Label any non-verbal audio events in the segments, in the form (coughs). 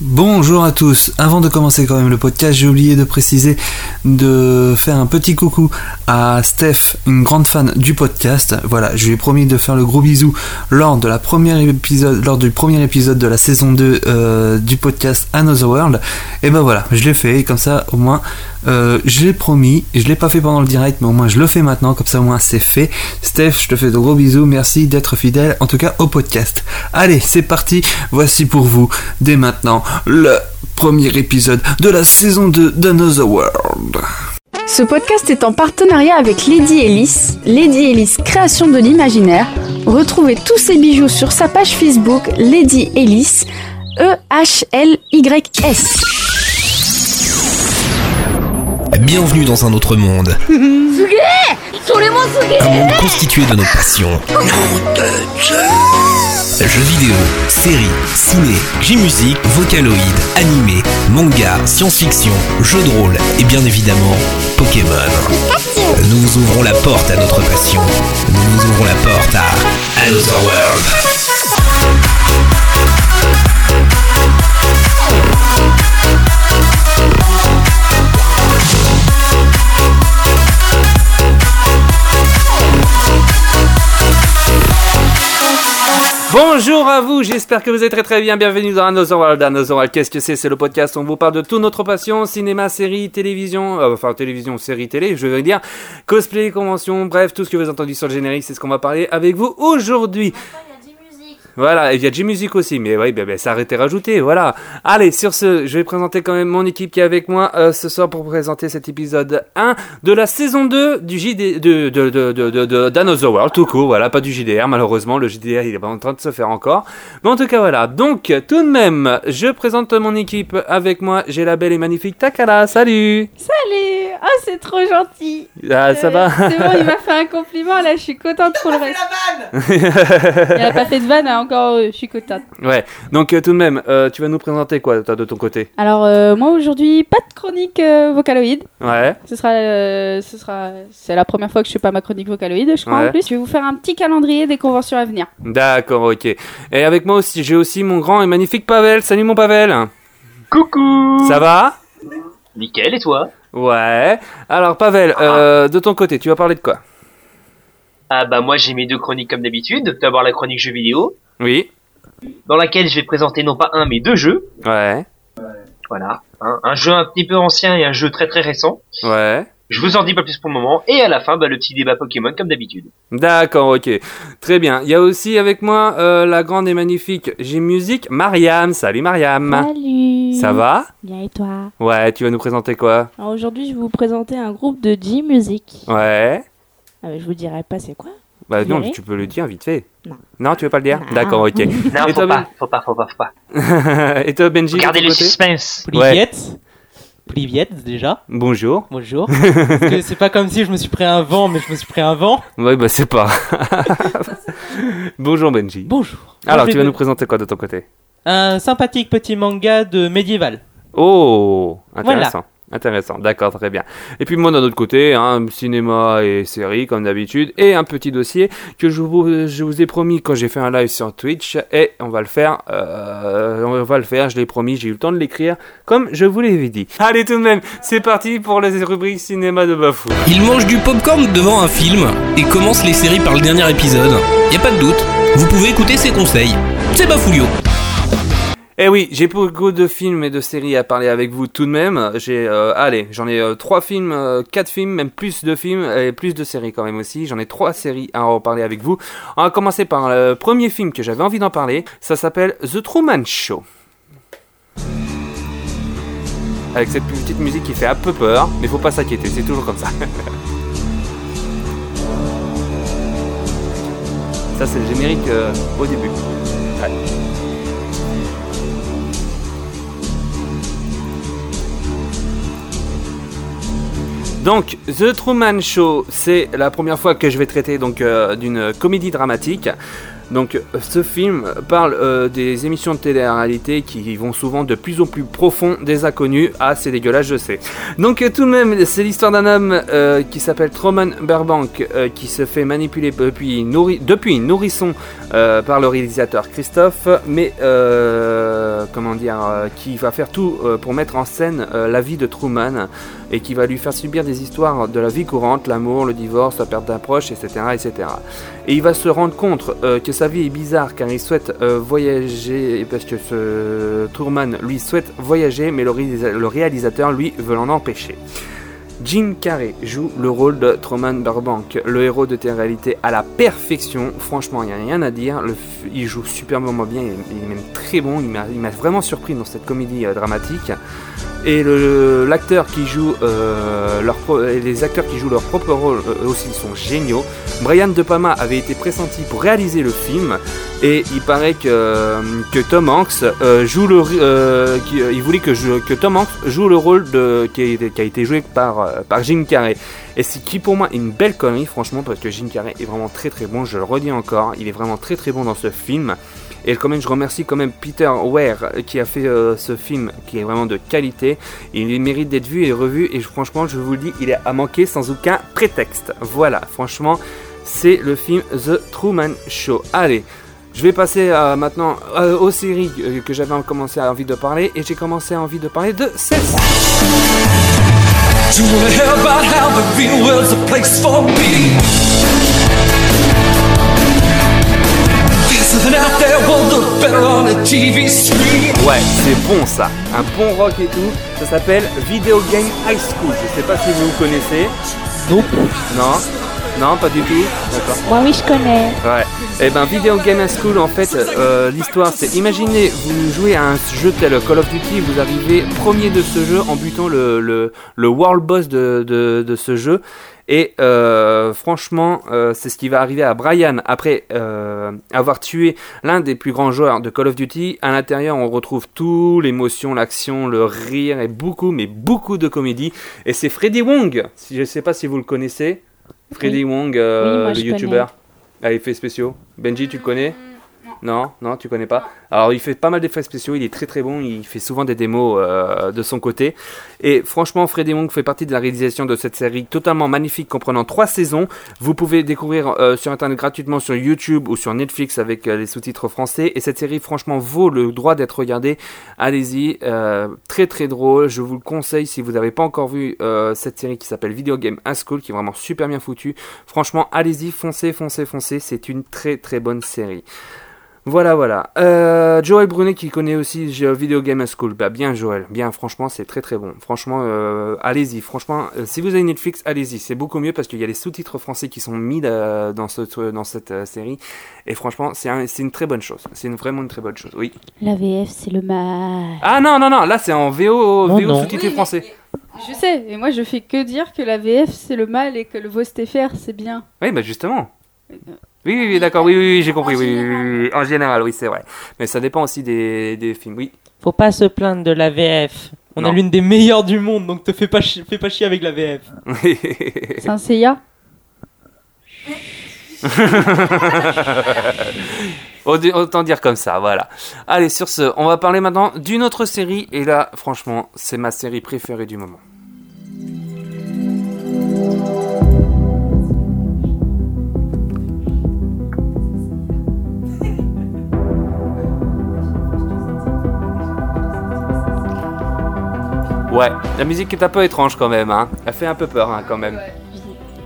Bonjour à tous. Avant de commencer quand même le podcast, j'ai oublié de préciser de faire un petit coucou à Steph, une grande fan du podcast. Voilà, je lui ai promis de faire le gros bisou lors de la première épisode, du premier épisode de la saison 2 euh, du podcast Another World. Et ben voilà, je l'ai fait. Et comme ça, au moins, euh, je l'ai promis. Je l'ai pas fait pendant le direct, mais au moins je le fais maintenant. Comme ça, au moins c'est fait. Steph, je te fais de gros bisous. Merci d'être fidèle, en tout cas au podcast. Allez, c'est parti. Voici pour vous dès maintenant le premier épisode de la saison 2 d'Another World. Ce podcast est en partenariat avec Lady Ellis, Lady Ellis Création de l'Imaginaire. Retrouvez tous ses bijoux sur sa page Facebook Lady Ellis, E-H-L-Y-S. Bienvenue dans un autre monde. Un monde constitué de nos passions. Jeux vidéo, séries, ciné, J-musique, vocaloïdes, animé, manga, science-fiction, jeux de rôle et bien évidemment Pokémon. Nous vous ouvrons la porte à notre passion. Nous vous ouvrons la porte à Another World. Bonjour à vous, j'espère que vous êtes très très bien. Bienvenue dans Another World. Another World, qu'est-ce que c'est? C'est le podcast on vous parle de toute notre passion cinéma, série, télévision, euh, enfin télévision, série, télé, je veux dire, cosplay, convention, bref, tout ce que vous avez entendu sur le générique, c'est ce qu'on va parler avec vous aujourd'hui. Voilà, et il y a J-Music aussi, mais oui, ben, ben, ça a été rajouté, voilà. Allez, sur ce, je vais présenter quand même mon équipe qui est avec moi euh, ce soir pour présenter cet épisode 1 de la saison 2 du JD, de, de, de, de, d'Another World, tout court, voilà, pas du JDR, malheureusement, le JDR il est pas en train de se faire encore. Mais en tout cas, voilà. Donc, tout de même, je présente mon équipe avec moi, j'ai la belle et magnifique Takala, salut Salut Oh, c'est trop gentil Ah, ça Euh, va C'est bon, il m'a fait un compliment, là, je suis contente pour le reste. (laughs) Il a pas fait de vanne, hein, encore, euh, je suis contente. Ouais, donc euh, tout de même, euh, tu vas nous présenter quoi, toi, de ton côté? Alors, euh, moi, aujourd'hui, pas de chronique euh, vocaloïde. Ouais, Ce sera... euh, ce sera... C'est la première fois que je fais pas ma chronique vocaloïde, je crois, Ouais. en plus. Je vais vous faire un petit calendrier des conventions à venir. d'accord, ok. Et avec moi aussi, j'ai aussi mon grand et magnifique Pavel. Salut mon Pavel Coucou Ça va? Nickel, et toi? Ouais. Alors Pavel, euh, de ton côté, tu vas parler de quoi? Ah bah moi j'ai mes deux chroniques comme d'habitude. D'abord la chronique jeux vidéo, Oui. dans laquelle je vais présenter non pas un mais deux jeux. Ouais. Voilà. Un, un jeu un petit peu ancien et un jeu très très récent. Ouais. Je vous en dis pas plus pour le moment. Et à la fin, bah, le petit débat Pokémon comme d'habitude. D'accord, ok. Très bien. Il y a aussi avec moi euh, la grande et magnifique J-Music, Mariam. Salut Mariam. Salut Ça va? Bien et toi? Ouais, tu vas nous présenter quoi? Alors aujourd'hui je vais vous présenter un groupe de J-Music. Ouais. Ah, mais je vous dirai pas c'est quoi. Bah non, tu peux le dire vite fait. Non. Non, tu veux pas le dire? Non. D'accord, ok. Non, Et faut toi, pas, faut pas, faut pas, faut pas. (laughs) et toi Benji de Regardez le suspense. Pliviette. Pliviette déjà. Bonjour. Bonjour. (laughs) Parce que c'est pas comme si je me suis pris un vent, mais je me suis pris un vent. Ouais, bah c'est pas. (laughs) Bonjour Benji. Bonjour. Alors, tu vas nous te- présenter quoi de ton côté? Un sympathique petit manga de médiéval. Oh, intéressant. Intéressant, d'accord, très bien. Et puis moi d'un autre côté, hein, cinéma et séries comme d'habitude, et un petit dossier que je vous, je vous ai promis quand j'ai fait un live sur Twitch, et on va le faire, euh, on va le faire, je l'ai promis, j'ai eu le temps de l'écrire, comme je vous l'avais dit. Allez tout de même, c'est parti pour les rubriques cinéma de Bafou. Il mange du popcorn devant un film et commence les séries par le dernier épisode. Y a pas de doute, vous pouvez écouter ses conseils. C'est Bafoulio. Eh oui, j'ai beaucoup de films et de séries à parler avec vous tout de même. J'ai, euh, allez, j'en ai euh, trois films, euh, quatre films, même plus de films et plus de séries quand même aussi. J'en ai trois séries à en parler avec vous. On va commencer par le premier film que j'avais envie d'en parler. Ça s'appelle The Truman Show. Avec cette petite musique qui fait un peu peur, mais faut pas s'inquiéter, c'est toujours comme ça. (laughs) ça c'est le générique euh, au début. Donc, The Truman Show, c'est la première fois que je vais traiter donc euh, d'une comédie dramatique. Donc, ce film parle euh, des émissions de télé-réalité qui vont souvent de plus en plus profond des inconnus. Ah, c'est dégueulasse, je sais. Donc, euh, tout de même, c'est l'histoire d'un homme qui s'appelle Truman Burbank qui se fait manipuler depuis, nourri- depuis nourrisson par le réalisateur Christophe, mais comment dire, qui va faire tout pour mettre en scène la vie de Truman et qui va lui faire subir des histoires de la vie courante, l'amour, le divorce, la perte d'un proche, etc., etc. Et il va se rendre compte euh, que sa vie est bizarre car il souhaite euh, voyager parce que ce Truman lui souhaite voyager, mais le, réalisa- le réalisateur lui veut l'en empêcher. Jim Carrey joue le rôle de Truman Burbank, le héros de télé-réalité à la perfection. Franchement, il n'y a rien à dire. Il joue superbement bien, il est, même très bon. Il m'a il m'a vraiment surpris dans cette comédie euh, dramatique. Euh, et les acteurs qui jouent leur propre rôle euh, aussi sont géniaux. Brian De Palma avait été pressenti pour réaliser le film. Et il paraît que, que Tom Hanks euh, joue le euh, euh, il voulait que, Tom Hanks joue le rôle qui a, été- joué par euh, par Jim Carrey. Et c'est qui pour moi est une belle connerie franchement parce que Jim Carrey est vraiment très très bon. Je le redis encore il est vraiment très très bon dans ce film et quand même, je remercie quand même Peter Ware euh, qui a fait euh, ce film qui est vraiment de qualité. Il mérite d'être vu et revu. Et franchement, je vous le dis, il est à manquer sans aucun prétexte. Voilà, franchement, c'est le film The Truman Show. Allez. Je vais passer euh, maintenant aux séries que j'avais commencé à envie de parler et j'ai commencé à envie de parler de celle-ci. Ouais, c'est bon ça. Un bon rock et tout. Ça s'appelle Video Game High School. Je sais pas si vous connaissez. Nope. Non Non, pas du tout D'accord. Moi, oui, je connais. Ouais. Et ben Video Game High School en fait euh, l'histoire c'est imaginez vous jouez à un jeu tel Call of Duty vous arrivez premier de ce jeu en butant le, le, le world boss de, de, de ce jeu et euh, franchement euh, c'est ce qui va arriver à Brian après euh, avoir tué l'un des plus grands joueurs de Call of Duty à l'intérieur on retrouve tout l'émotion l'action le rire et beaucoup mais beaucoup de comédie. Et c'est Freddy Wong. Si je sais pas si vous le connaissez. Freddy Wong Oui, moi, le youtubeur à effets spéciaux. Benji, tu le connais? Non, non, tu connais pas. Alors il fait pas mal d'effets spéciaux, il est très très bon, il fait souvent des démos euh, de son côté. Et franchement, Freddy Wong fait partie de la réalisation de cette série totalement magnifique comprenant trois saisons. Vous pouvez découvrir euh, sur internet gratuitement sur YouTube ou sur Netflix avec euh, les sous-titres français. Et cette série franchement vaut le droit d'être regardée. Allez-y, très très drôle. Je vous le conseille si vous n'avez pas encore vu cette série qui s'appelle Video Game High School, qui est vraiment super bien foutue. Franchement, allez-y, foncez, foncez, foncez. C'est une très très bonne série. Voilà, voilà. Euh, Joël Brunet qui connaît aussi Video Game School. Bah bien Joël, bien franchement c'est très très bon. Franchement, euh, allez-y. Franchement, euh, si vous avez Netflix, allez-y. C'est beaucoup mieux parce qu'il y a les sous-titres français qui sont mis euh, dans, ce, dans cette euh, série. Et franchement, c'est un- c'est une très bonne chose. C'est une, vraiment une très bonne chose. Oui. La VF, c'est le mal. Ah non, non, non, là c'est en VO, Non, VO non. sous-titré Oui, français. Je sais, et moi je fais que dire que la VF c'est le mal et que le VOSTFR c'est bien. Oui, bah justement. Oui, oui, oui, d'accord, oui, oui, oui, j'ai compris. En Oui, oui, général. oui, oui. En général, oui, c'est vrai. Mais ça dépend aussi des, des films, oui. Faut pas se plaindre de la VF. On Non. a l'une des meilleures du monde, donc te fais pas, chi- fais pas chier avec la VF. C'est un Seiya (laughs) Autant dire comme ça, voilà. Allez, sur ce, on va parler maintenant d'une autre série. Et là, franchement, c'est ma série préférée du moment. Ouais, la musique est un peu étrange quand même, hein. Elle fait un peu peur, hein, quand même.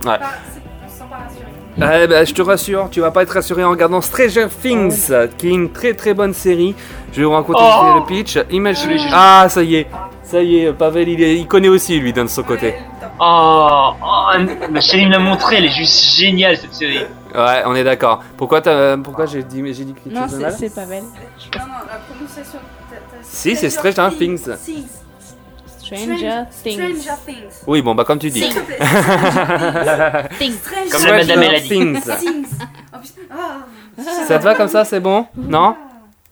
Ouais. Eh ben, je te rassure, tu vas pas être rassuré en regardant Stranger Things, qui est une très très bonne série. Je vais vous raconter Oh le pitch. Imagine. Ah, ça y est, ça y est, Pavel, il, est- il connaît aussi lui, d'un de son côté. Oh, oh ma chérie me l'a montré, elle est juste géniale cette série. Ouais, on est d'accord. Pourquoi, t'as- pourquoi j'ai dit, j'ai dit quelque Non, chose de c'est mal c'est pas belle. Non, non, la prononciation. Si, c'est Stranger Things. Stranger Things. Stranger Things. Oui, bon, bah comme tu dis. S'il te plaît. Things. Comme la madame elle a dit. Things. Things. Oh, putain. Ah. Ça te va comme ça, c'est bon? Non?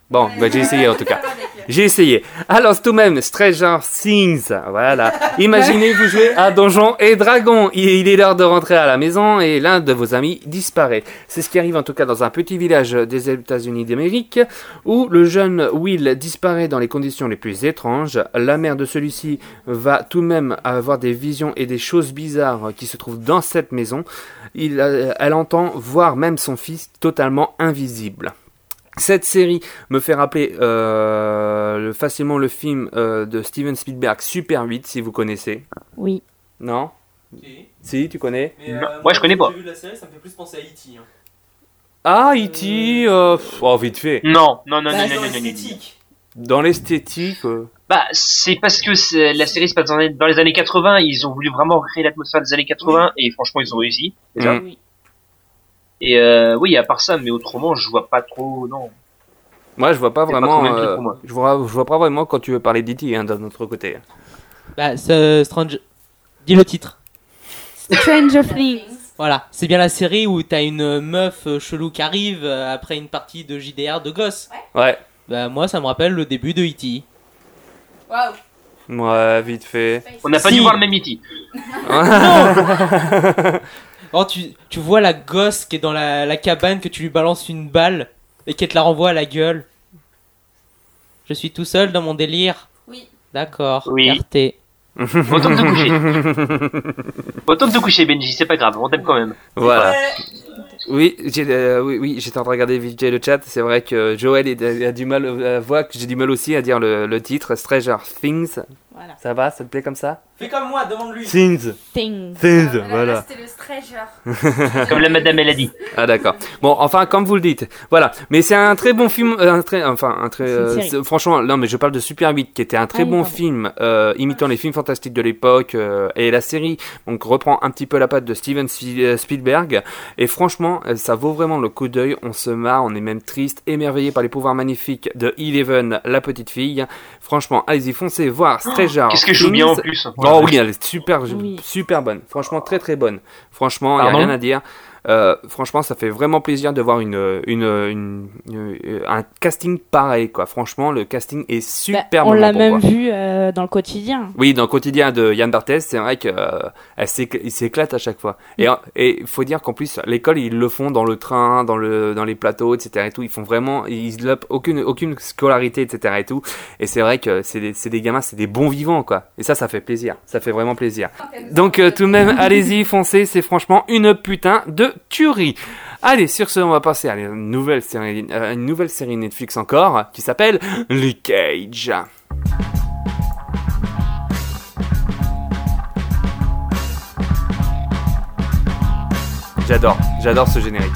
Bon, bah, j'ai essayé en tout cas. (laughs) J'ai essayé. Alors, tout de même, Stranger Things, voilà. Imaginez, vous jouez à Donjons et Dragons. Il il est l'heure de rentrer à la maison et l'un de vos amis disparaît. C'est ce qui arrive en tout cas dans un petit village des États-Unis d'Amérique où le jeune Will disparaît dans les conditions les plus étranges. La mère de celui-ci va tout de même avoir des visions et des choses bizarres qui se trouvent dans cette maison. Il, euh, elle entend voir même son fils totalement invisible. Cette série me fait rappeler euh, le- facilement le film euh, de Steven Spielberg Super 8 si vous connaissez. Oui. Non? Si, tu connais? Moi, je connais pas. J'ai vu la série, ça me fait plus penser à E.T. hein. Ah, E.T. euh, pff, oh, vite fait. Non, non, non, Bah, non, non, non, non, non. Dans l'esthétique. euh, Bah, c'est parce que la série se passe dans les, années 80, ils ont voulu vraiment créer l'atmosphère des années 80, et franchement, ils ont réussi, déjà. Mm. Oui. Et euh, oui, à part ça, mais autrement, je vois pas trop, non. Moi, je vois pas vraiment. euh, je, vois, je vois pas vraiment quand tu veux parler d'E.T. Hein, d'un autre côté. Bah, ce Strange. Dis le titre. Stranger Things. Voilà, c'est bien la série où t'as une meuf euh, chelou qui arrive après une partie de JDR de gosse. Ouais. Bah, moi, ça me rappelle le début de E.T. Waouh. Ouais, vite fait. On n'a pas Si. dû voir le même E.T. (laughs) (laughs) Oh, tu, tu vois la gosse qui est dans la, la cabane, que tu lui balances une balle et qu'elle te la renvoie à la gueule. Je suis tout seul dans mon délire. Oui. D'accord. Oui. RT. (laughs) Autant de te coucher. Autant de te coucher, Benji, c'est pas grave, on t'aime quand même. Voilà. Oui, j'ai, euh, oui, oui, j'étais en train de regarder vite fait le chat. C'est vrai que Joël est- a, du mal, euh, voit que j'ai du mal aussi à dire le, le titre. Stranger Things. Voilà. Ça va, ça te plaît comme ça Fais comme moi, demande-lui. Things. Thing. Things, là, voilà. C'était le Stranger. Comme la madame, elle a dit. Ah d'accord. Bon, enfin comme vous le dites, voilà. Mais c'est un très bon film, euh, un très, enfin un très, euh, franchement, non mais je parle de Super 8 qui était un très Ah bon pardon. film euh, imitant les films fantastiques de l'époque euh, et la série donc reprend un petit peu la patte de Steven Spi- Spielberg et franchement ça vaut vraiment le coup d'œil. On se marre, on est même triste, émerveillé par les pouvoirs magnifiques de Eleven, la petite fille. Franchement, allez-y, foncez voir Stranger. Oh, Qu'est-ce que je joue bien en plus. Oh oui, elle est super, Oui. super bonne. Franchement, très très bonne. Franchement, il n'y a rien à dire. Euh, franchement, ça fait vraiment plaisir de voir une, une, une- une- un casting pareil, quoi. Franchement, le casting est Bah, super on l'a bon, même quoi. vu euh, dans le quotidien. Oui, dans le quotidien de Yann Barthès, c'est vrai qu'il s'éclate à chaque fois. Et il faut dire qu'en plus, l'école, ils le font dans le train, dans, le, dans les plateaux, etc. Et tout. Ils font vraiment, ils n'ont aucune, aucune scolarité, etc. Et tout. Et c'est vrai que c'est des, c'est des gamins, c'est des bons vivants, quoi. Et ça, ça fait plaisir. Ça fait vraiment plaisir. Donc euh, tout de même, allez-y, foncez, c'est franchement une putain de tuerie. Allez, sur ce, on va passer à une nouvelle série, euh, une nouvelle série Netflix encore, qui s'appelle Luke Cage. J'adore, j'adore ce générique.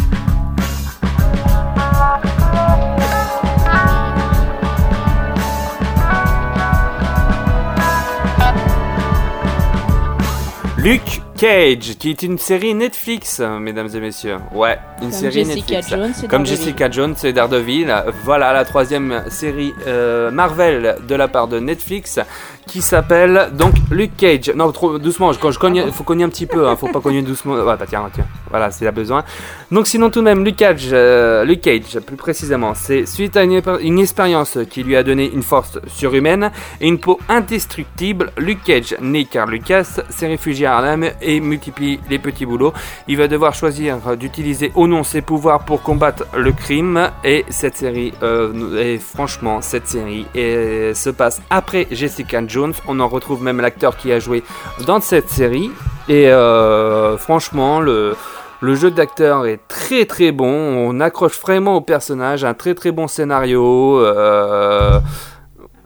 Luke Cage, qui est une série Netflix, mesdames et messieurs. Ouais, une Comme série Jessica Netflix. Jones Comme. Jessica Jones et Daredevil. Voilà la troisième série euh, Marvel de la part de Netflix qui s'appelle donc Luke Cage. Non, trop doucement, quand je cogne, faut cogner un petit peu, hein, faut pas cogner doucement. Ouais, bah tiens, tiens, voilà, c'est la besoin. Donc sinon tout de même, Luke Cage, euh, Luke Cage plus précisément, c'est suite à une, expérience qui lui a donné une force surhumaine et une peau indestructible, Luke Cage, né Carl Lucas, s'est réfugié à Harlem et multiplie les petits boulots. Il va devoir choisir d'utiliser ou non ses pouvoirs pour combattre le crime et cette série, euh, et franchement, cette série euh, se passe après Jessica Jones. On en retrouve même l'acteur qui a joué dans cette série. Et euh, franchement, le le jeu d'acteur est très très bon, on accroche vraiment au personnage, un très très bon scénario. euh,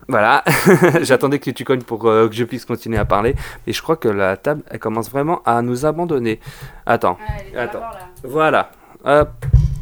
Voilà, (laughs) j'attendais que tu cognes pour euh, que je puisse continuer à parler, mais je crois que la table elle commence vraiment à nous abandonner. Attends, Ah, Attends. voilà, hop,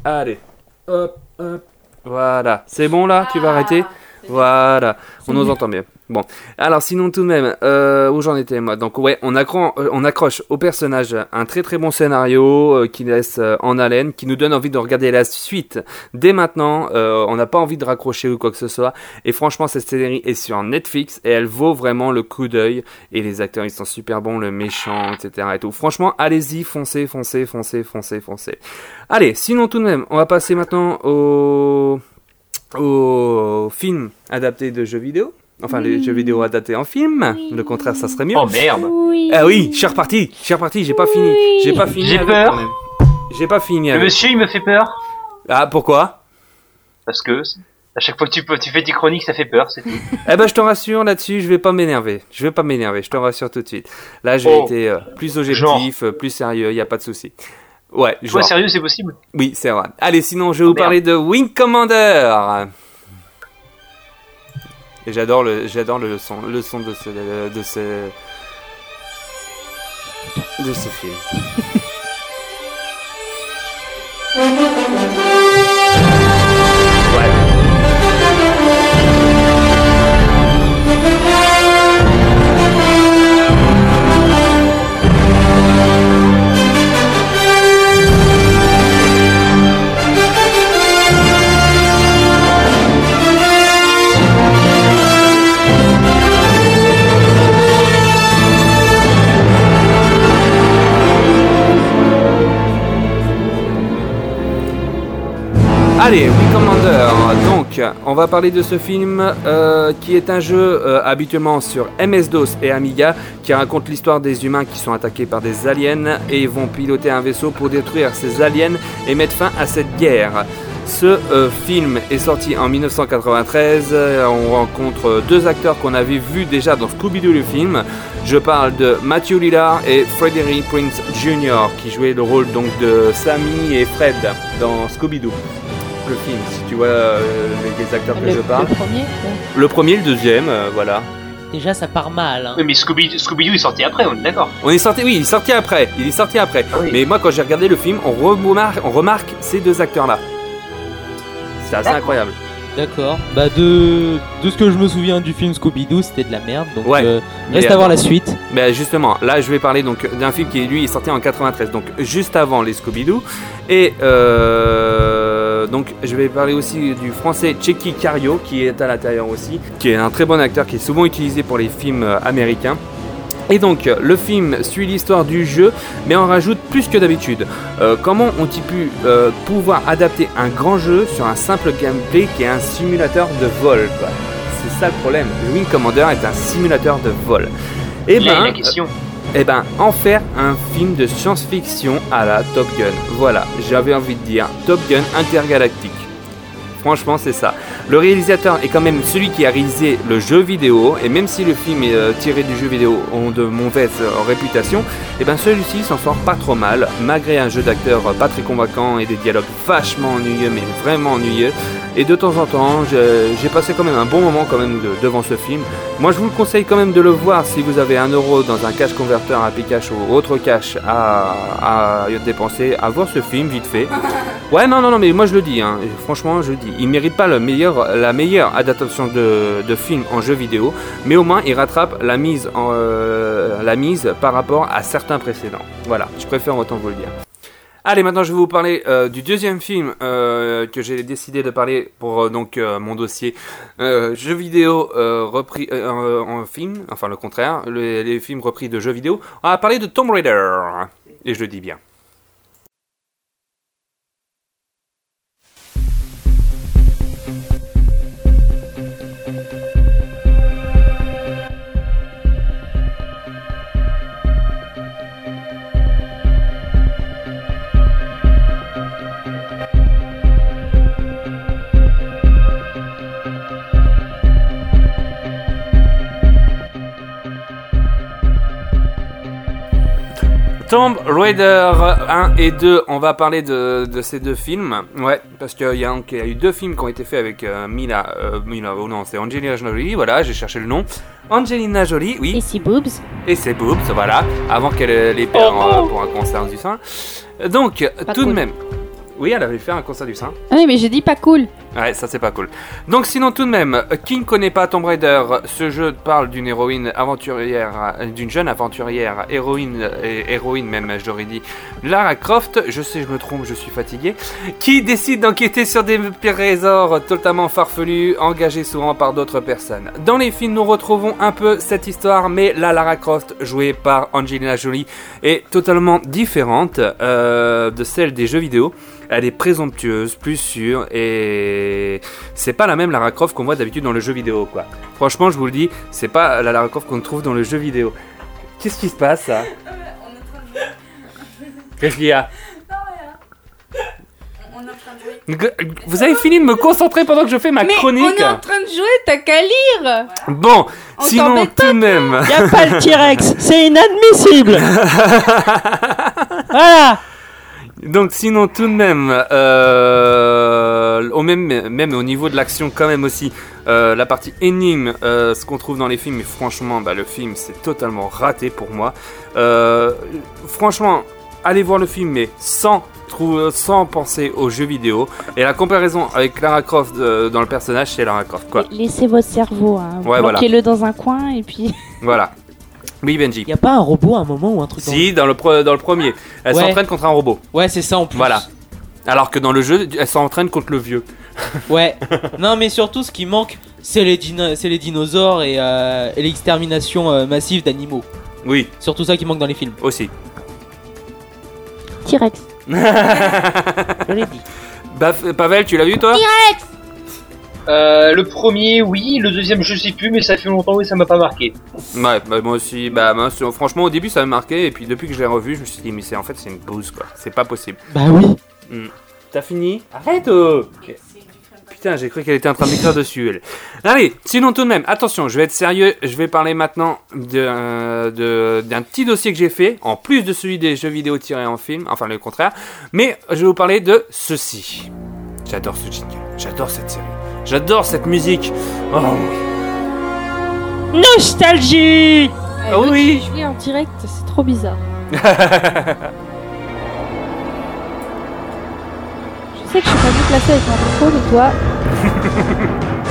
allez, hop, hop, voilà, c'est bon là, tu vas Ah, arrêter? Voilà, on nous entend mieux. Bon, alors sinon tout de même, euh, où j'en étais moi? Donc ouais, on, accro- euh, on accroche au personnage un très très bon scénario euh, qui laisse euh, en haleine, qui nous donne envie de regarder la suite dès maintenant. On n'a pas envie de raccrocher ou quoi que ce soit. Et franchement, cette série est sur Netflix et elle vaut vraiment le coup d'œil. Et les acteurs, ils sont super bons, le méchant, etc. Et tout. Franchement, allez-y, foncez, foncez, foncez, foncez, foncez. Allez, sinon tout de même, on va passer maintenant au aux films adaptés de jeux vidéo. Enfin, les jeux vidéo adaptés en film. Oui. Le contraire, ça serait mieux. Oh merde. Oui. Ah oui, je suis reparti. Je suis reparti. J'ai pas fini. J'ai pas fini. J'ai peur. J'ai pas fini. Le avec. monsieur, il me fait peur. Ah, pourquoi? Parce que à chaque fois que tu, peux- tu fais tes chroniques, ça fait peur, c'est tout. (laughs) Eh ben, je te rassure là-dessus, je vais pas m'énerver. Je vais pas m'énerver, je te rassure tout de suite. Là, j'ai Oh. été euh, plus objectif, euh, plus sérieux, y a pas de souci. Ouais, sérieux, c'est possible Oui, c'est vrai. Allez, sinon, je vais vous Oh, merde. parler de Wing Commander. Et j'adore le, j'adore le son, le son de ce, de ce, de ce film. (laughs) Allez, Wing Commander. Donc, on va parler de ce film euh, qui est un jeu euh, habituellement sur MS-DOS et Amiga qui raconte l'histoire des humains qui sont attaqués par des aliens et vont piloter un vaisseau pour détruire ces aliens et mettre fin à cette guerre. Ce euh, film est sorti en 1993. Euh, On rencontre deux acteurs qu'on avait vus déjà dans Scooby-Doo le film. Je parle de Matthew Lillard et Frederick Prince Jr. qui jouaient le rôle donc de Sammy et Fred dans Scooby-Doo. Le film, si tu vois euh, les, les acteurs que Le, je parle. le premier, ouais. Le premier, le deuxième, euh, voilà. déjà ça part mal. Hein. Oui, mais Scooby- Scooby-Doo est sorti après, on est d'accord. On est sorti, oui, il est sorti après. Il est sorti après. Ah oui. Mais moi, quand j'ai regardé le film, on remarque, on remarque ces deux acteurs-là. C'est assez incroyable. D'accord. Bah de de ce que je me souviens du film Scooby-Doo, c'était de la merde. Donc Ouais. euh, reste à voir la suite. Ben justement, là je vais parler donc d'un film qui lui est sorti en 93, donc juste avant les Scooby-Doo. Et euh, donc je vais parler aussi du français Checky Cario qui est à l'intérieur aussi, qui est un très bon acteur qui est souvent utilisé pour les films euh, américains. Et donc le film suit l'histoire du jeu, mais en rajoute plus que d'habitude. Euh, comment ont-ils pu euh, pouvoir adapter un grand jeu sur un simple gameplay qui est un simulateur de vol quoi? C'est ça le problème. Le Wing Commander est un simulateur de vol. Et Là, ben, la question. eh ben, en faire un film de science-fiction à la Top Gun. Voilà, j'avais envie de dire Top Gun intergalactique. Franchement, c'est ça. Le réalisateur est quand même celui qui a réalisé le jeu vidéo, et même si le film est euh, tiré du jeu vidéo ont de mauvaises euh, réputations, et ben celui-ci s'en sort pas trop mal, malgré un jeu d'acteur euh, pas très convaincant et des dialogues vachement ennuyeux, mais vraiment ennuyeux. Et de temps en temps, j'ai passé quand même un bon moment quand même de- devant ce film. Moi, je vous le conseille quand même de le voir si vous avez un euro dans un cash converter à Pikachu ou autre cash à, dépenser, à voir ce film vite fait. Ouais, non, non, non, mais moi je le dis, hein, franchement, je le dis. Il mérite pas la meilleure adaptation de, film en jeu vidéo, mais au moins il rattrape la mise, en, euh, la mise par rapport à certains précédents. Voilà, je préfère autant vous le dire. Allez, maintenant je vais vous parler euh, du deuxième film euh, que j'ai décidé de parler pour donc mon dossier jeux vidéo repris en film, enfin le contraire, les films repris de jeux vidéo. On va parler de Tomb Raider, et je le dis bien. Tomb Raider 1 et 2, on va parler de, de ces deux films. Ouais, parce qu'il y, a y eu deux films qui ont été faits avec euh, Mila, euh, Mila, oh non, c'est Angelina Jolie, voilà, j'ai cherché le nom. Angelina Jolie, oui. Et si boobs Et ses boobs, voilà, avant qu'elle euh, les perd euh, pour un concert du sein. Donc, Pas tout de même. Oui, elle avait fait un concert du sein. Ah oui, mais j'ai dit pas cool. Ouais, ça c'est pas cool. Donc sinon tout de même, qui ne connaît pas Tomb Raider Ce jeu parle d'une héroïne aventurière, euh, d'une jeune aventurière, héroïne, et héroïne même, j'aurais dit, Lara Croft, je sais je me trompe, je suis fatigué, qui décide d'enquêter sur des trésors totalement farfelus, engagés souvent par d'autres personnes. Dans les films, nous retrouvons un peu cette histoire, mais la Lara Croft, jouée par Angelina Jolie, est totalement différente euh, de celle des jeux vidéo. Elle est présomptueuse, plus sûre, et c'est pas la même Lara Croft qu'on voit d'habitude dans le jeu vidéo, quoi. Franchement, je vous le dis, c'est pas la Lara Croft qu'on trouve dans le jeu vidéo. Qu'est-ce qui se passe, ça Qu'est-ce qu'il y a? On est en train de jouer. (laughs) Vous avez fini de me concentrer pendant que je fais ma Mais chronique on est en train de jouer, t'as qu'à lire Bon, On sinon tout de même. Y a pas le T-Rex, c'est (laughs) inadmissible. (laughs) voilà. Donc sinon tout de même, euh, au même, même au niveau de l'action quand même aussi, euh, la partie énigme, euh, ce qu'on trouve dans les films, mais franchement, bah, le film c'est totalement raté pour moi. Franchement, allez voir le film, mais sans, sans penser aux jeux vidéo. Et la comparaison avec Lara Croft dans le personnage, c'est Lara Croft, quoi. Laissez votre cerveau, hein. Ouais, voilà. Bloquez-le dans un coin et puis. Voilà. Oui, Benji. Y a pas un robot à un moment ou un truc dans Si, dans le, pro- dans le premier, elle Ouais. s'entraîne contre un robot. Ouais, c'est ça en plus. Voilà. Alors que dans le jeu, elle s'entraîne contre le vieux. (laughs) Ouais. non, mais surtout, ce qui manque, c'est les, dino- c'est les dinosaures et, euh, et l'extermination euh, massive d'animaux. Oui, Surtout ça qui manque dans les films. aussi. T-Rex. (laughs) Je l'ai dit. Baf- Pavel, tu l'as vu toi? Euh, le premier, oui. Le deuxième, je sais plus, mais ça fait longtemps et ça m'a pas marqué. Ouais, bah, moi aussi. Bah, moi, franchement, au début, ça m'a marqué. Et puis, depuis que je l'ai revu, je me suis dit, mais c'est en fait, c'est une bouse, quoi. C'est pas possible. Bah oui. T'as fini Arrête oh Putain, j'ai cru qu'elle était en train d'écrire dessus. Elle. Allez, sinon tout de même, attention, je vais être sérieux. Je vais parler maintenant d'un de- d'un petit dossier que j'ai fait, en plus de celui des jeux vidéo tirés en film, enfin le contraire. Mais je vais vous parler de ceci. J'adore ce jingle, j'adore cette série, j'adore cette musique. Oh oui. Nostalgie Ah oui. Je lis en direct, c'est trop bizarre. (laughs) Je sais que je suis pas mieux placée avec mon micro, mais toi. (laughs)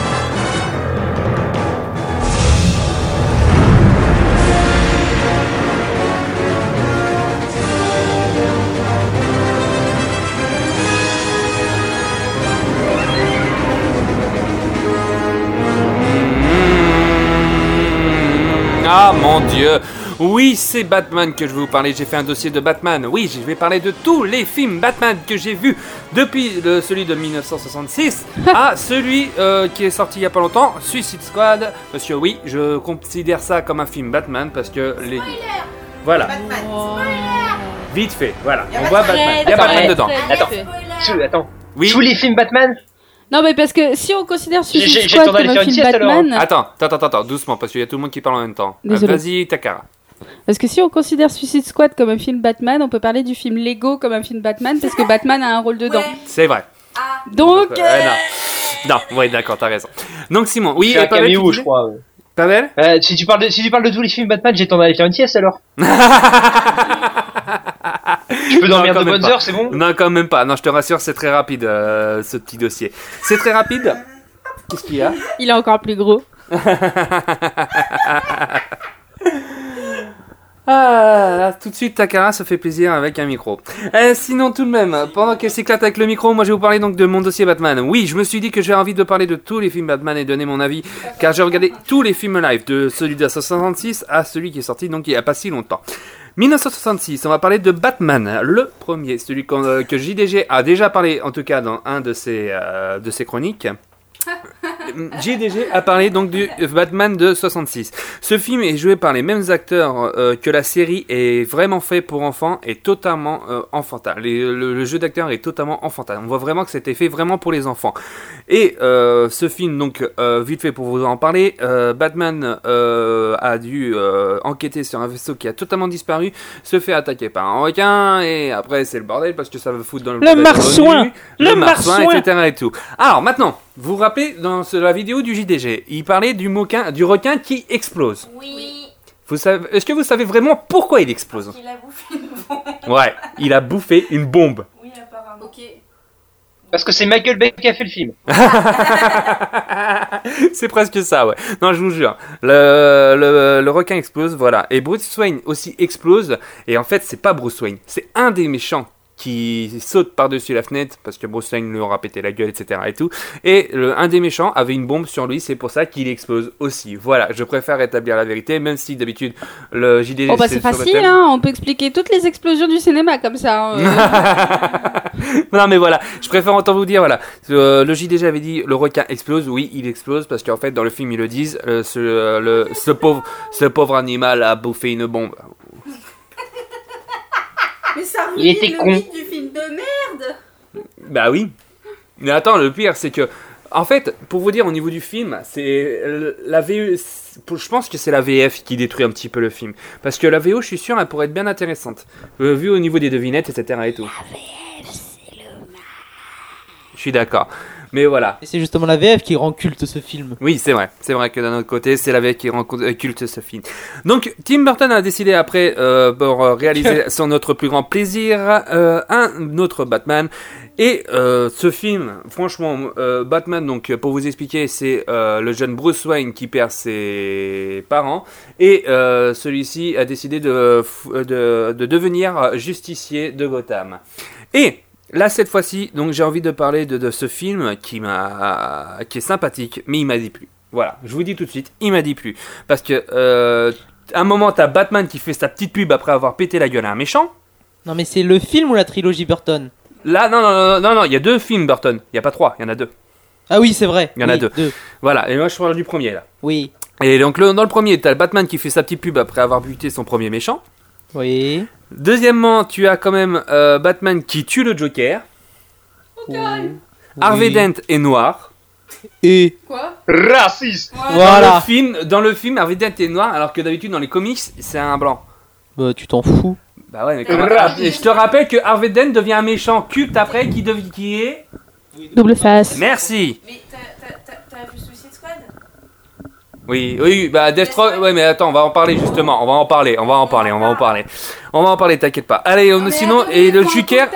Ah mon dieu Oui, c'est Batman que je vais vous parler. J'ai fait un dossier de Batman. Oui, je vais parler de tous les films Batman que j'ai vus depuis le- celui de 1966 (laughs) à celui euh, qui est sorti il y a pas longtemps, Suicide Squad. Monsieur, oui, je considère ça comme un film Batman parce que les. Voilà, vite fait, voilà. On voit Batman. Il y a Batman dedans. Attends. Attends. Oui. Tous les films Batman Non, mais parce que si on considère Suicide j'ai Squad comme un film. Batman, Attends, attends, attends, attends, doucement parce qu'il y a tout le monde qui parle en même temps. Euh, Désolé. Vas-y, Takara. parce que si on considère Suicide Squad comme un film Batman, on peut parler du film Lego comme un film Batman parce que Batman a un rôle dedans. C'est vrai. Donc, Euh, non. Non, oui, d'accord, t'as raison. Donc Simon, oui, C'est un tu caméo, je crois. ouais. Pavel? Euh, si, tu parles de, si tu parles de tous les films Batman, j'ai tendance à aller faire une sieste alors. (laughs) Je peux dormir Non, de quand même bonnes pas. heures, c'est bon? Non, quand même pas. Non, je te rassure, c'est très rapide euh, ce petit dossier. C'est très rapide? Qu'est-ce qu'il y a? Il est encore plus gros. (laughs) Ah, là, tout de suite, Takara se fait plaisir avec un micro. Euh, sinon, tout de même, pendant qu'elle s'éclate avec le micro, moi je vais vous parler donc de mon dossier Batman. Oui, je me suis dit que j'ai envie de parler de tous les films Batman et donner mon avis, car j'ai regardé tous les films live, de celui de 1966 à celui qui est sorti donc il n'y a pas si longtemps. 1966, on va parler de Batman, le premier, celui euh, que JDG a déjà parlé, en tout cas dans un de ses, euh, de ses chroniques. (laughs) JDG a parlé donc du Batman de 66. Ce film est joué par les mêmes acteurs euh, que la série est vraiment fait pour enfants et totalement euh, enfantin. Les- le, le jeu d'acteur est totalement enfantin. On voit vraiment que c'était fait vraiment pour les enfants. Et euh, ce film, donc vite fait pour vous en parler, Batman a dû enquêter sur un vaisseau qui a totalement disparu, se fait attaquer par un requin et après c'est le bordel parce que ça veut foutre dans le, Le marsouin Le le marsouin, marsouin etc. et tout. Alors maintenant, vous vous rappelez dans la vidéo du JDG, il parlait du, moquin, du requin qui explose. Oui, Vous savez, est-ce que vous savez vraiment pourquoi il explose? Il a bouffé une bombe. Ouais, il a bouffé une bombe. Oui, apparemment. Ok. Parce que c'est Michael Bay qui a fait le film. (laughs) c'est presque ça, ouais. Non, je vous jure. Le, le, le requin explose, voilà. Et Bruce Wayne aussi explose. Et en fait, c'est pas Bruce Wayne. C'est un des méchants qui saute par-dessus la fenêtre parce que Bruce Wayne lui aura pété la gueule, etc. et tout. Et le, un des méchants avait une bombe sur lui, c'est pour ça qu'il explose aussi. Voilà, je préfère établir la vérité, même si d'habitude le JDG Oh bah c'est facile, hein. on peut expliquer toutes les explosions du cinéma comme ça. hein, euh. (laughs) non mais voilà, je préfère autant vous dire voilà. Euh, le JDG avait dit le requin explose, oui il explose parce qu'en fait dans le film ils le disent, euh, ce, euh, le, ce pauvre ce pauvre animal a bouffé une bombe. Mais ça Il était ruine con. le mythe du film de merde. Bah oui. Mais attends, le pire c'est que en fait, pour vous dire au niveau du film, c'est la VE, c'est- je pense que c'est la VF qui détruit un petit peu le film parce que la VO, je suis sûr, elle pourrait être bien intéressante, Euh, vu au niveau des devinettes, etc. et tout. Je suis d'accord. Mais voilà. Et c'est justement la VF qui rend culte ce film. Oui, c'est vrai. C'est vrai que d'un autre côté, c'est la VF qui rend euh, culte ce film. Donc, Tim Burton a décidé après, euh, pour euh, réaliser (laughs) son notre plus grand plaisir, euh, un autre Batman. Et euh, ce film, franchement, euh, Batman, donc pour vous expliquer, c'est euh, le jeune Bruce Wayne qui perd ses parents. Et euh, celui-ci a décidé de, de, de devenir justicier de Gotham. Et Là, cette fois-ci, donc j'ai envie de parler de, de ce film qui m'a, qui est sympathique, mais il m'a dit plus. Voilà, je vous dis tout de suite, il m'a dit plus. Parce que, euh, un moment, t'as Batman qui fait sa petite pub après avoir pété la gueule à un méchant. Non mais c'est le film ou la trilogie Burton? Là, non, non, non, non, non, il y a deux films Burton. Il y a pas trois, il y en a deux. Ah oui, c'est vrai. Il y en a Oui, deux. Voilà, et moi je parle du premier là. Oui. Et donc le- dans le premier, t'as le Batman qui fait sa petite pub après avoir buté son premier méchant. Oui. Deuxièmement, tu as quand même euh, Batman qui tue le Joker. Harvey Oui. Dent est noir. Et Quoi? Raciste Dans voilà. le film, dans le film, Harvey Dent est noir, alors que d'habitude dans les comics, c'est un blanc. Bah tu t'en fous. Bah ouais, mais comment- Et je te rappelle que Harvey Dent devient un méchant culte après, qui, dev- qui est... Double face. Merci Mais t'as- t'as t'as- t'as vu Suicide Squad Oui, oui, bah Deathstroke, ouais mais attends, on va en parler justement, on va en parler, on va en parler, on va en parler. On va en parler, t'inquiète pas. Allez, on- mais sinon, et le Joker...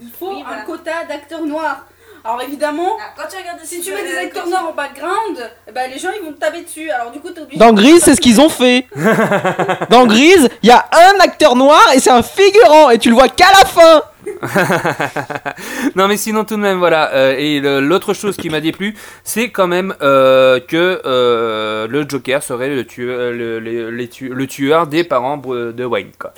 Il faut un quota d'acteurs noirs. Alors évidemment, Ah, Quand tu regardes si tu mets des acteurs noirs en background, eh ben, les gens ils vont te taper dessus. Alors du coup t'es obligé. Dans Grise, c'est ce qu'ils ont fait. (laughs) Dans Grise, il y a un acteur noir et c'est un figurant et tu le vois qu'à la fin. (laughs) non mais sinon tout de même voilà euh, et l'autre chose qui m'a déplu c'est quand même euh, que euh, le Joker serait le tueur le, le- les tu- le tueur des parents de Wayne quoi.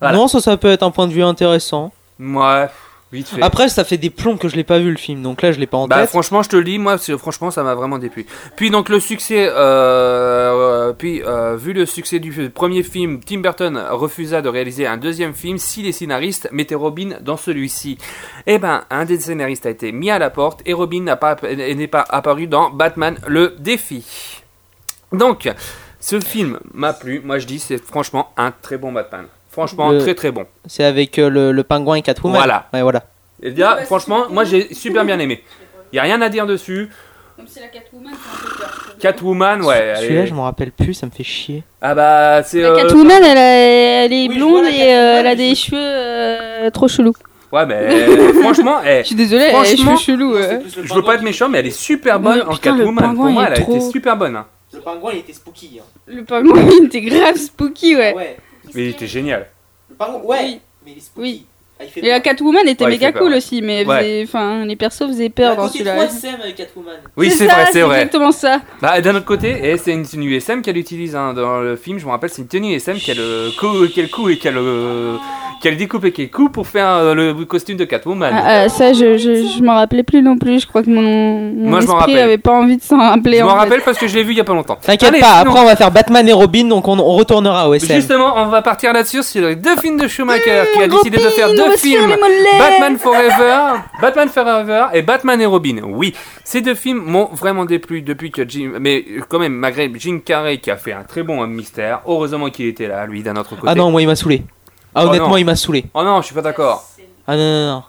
Voilà. Non, ça, ça peut être un point de vue intéressant. Moi vite fait. Après, ça fait des plombs que je l'ai pas vu le film, donc là je l'ai pas en Bah tête. franchement je te le dis moi franchement ça m'a vraiment déplu. Puis donc le succès euh, euh, puis euh, vu le succès du premier film Tim Burton refusa de réaliser un deuxième film si les scénaristes mettaient Robin dans celui-ci. Eh ben un des scénaristes a été mis à la porte et Robin n'a pas n'est pas apparu dans Batman le défi. Donc ce film m'a plu, moi je dis c'est franchement un très bon Batman. Franchement Le- très très bon. C'est avec euh, le, le pingouin et Catwoman. Voilà. Ouais, voilà. Et là bah, franchement moi j'ai super bien aimé. Il (laughs) y a rien à dire dessus. Comme si la Catwoman c'est un peu peur. je. Catwoman, ouais. Celui-là, est- je m'en rappelle plus, ça me fait chier. Ah bah, c'est. La euh, Catwoman, elle, a- elle est Oui, je blonde et euh, elle a mais des cheveux euh, trop chelous. Ouais, mais (laughs) franchement, eh, Je suis désolée, elle a les Franchement, cheveux chelous. ouais. je veux pas être méchant, mais elle est super bonne Mais en putain, le Catwoman. Pour pingouin, moi, il elle a est été trop- super bonne. hein. Le pingouin, il était spooky. hein. Le pingouin, (laughs) il était grave spooky, ouais. Ouais. Mais il était génial. Le pingouin, ouais. Oui. Mais il est spooky. Oui. Ah, il fait Et la Catwoman était Ouais, méga cool aussi, mais Ouais. faisait- enfin, les persos faisaient peur un dans celui-là. 3SM avec Catwoman. Oui, c'est vrai, c'est vrai. exactement ça. Bah, d'un autre côté, c'est une, c'est une USM qu'elle utilise hein, dans le film. Je me rappelle, c'est une tenue USM qu'elle euh, cou- qu'elle coud et qu'elle euh, découpe et qu'elle coupe pour faire euh, le costume de Catwoman. Ah, ça, je, je, je m'en rappelais plus non plus. Je crois que mon, mon Moi, je m'en esprit rappelle. avait pas envie de s'en rappeler. je m'en fait. rappelle parce que je l'ai vu il y a pas longtemps. T'inquiète pas, sinon- après on va faire Batman et Robin, donc on, on retournera au SM. Justement, on va partir là-dessus sur les deux films de Schumacher qui a Mmh, décidé de faire on deux films. Batman Forever, Batman Forever et Batman et Robin. Oui, ces deux films m'ont vraiment déplu depuis que Jim, mais quand même malgré Jim Carrey qui a fait un très bon euh, mystère. Heureusement qu'il était là, lui, d'un autre côté. Ah non, moi il m'a saoulé. Ah Oh honnêtement, non. il m'a saoulé. Oh non, je suis pas d'accord. Ah non, non, non.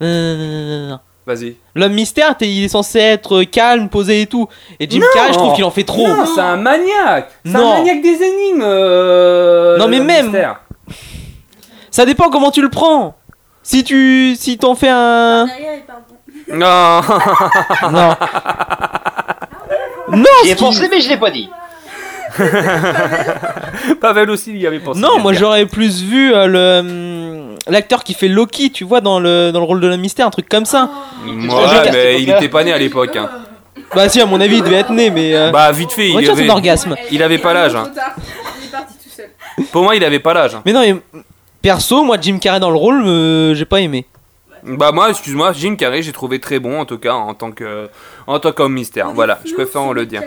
Non, non, non, non, non, non. Vas-y. L'homme mystère, t'es- il est censé être calme, posé et tout. Et Jim Non. Carrey, je trouve qu'il en fait trop. Non, c'est un maniaque. C'est un Non. maniaque des énigmes. euh, Non, mais même- mystère. Ça dépend comment tu le prends. Si tu si t'en fais un il. (laughs) Non. non non J'y ai pensé, mais je l'ai pas dit. (laughs) Pavel aussi il y avait pensé. non moi j'aurais plus vu euh, le hum, l'acteur qui fait Loki tu vois dans le dans le rôle de l'homme mystère un truc comme ça Ouais, mais il était pas né à l'époque. hein. bah si à mon avis il devait être né mais euh, Bah vite fait, il son avait, orgasme. il avait pas l'âge. hein. Trop tard. Il est parti tout seul. Pour moi, il avait pas l'âge. hein. mais non mais perso moi Jim Carrey dans le rôle euh, j'ai pas aimé Bah moi, excuse-moi, Jim Carrey, j'ai trouvé très bon en tout cas en tant que en tant qu'homme mystère. Voilà, je préfère le dire.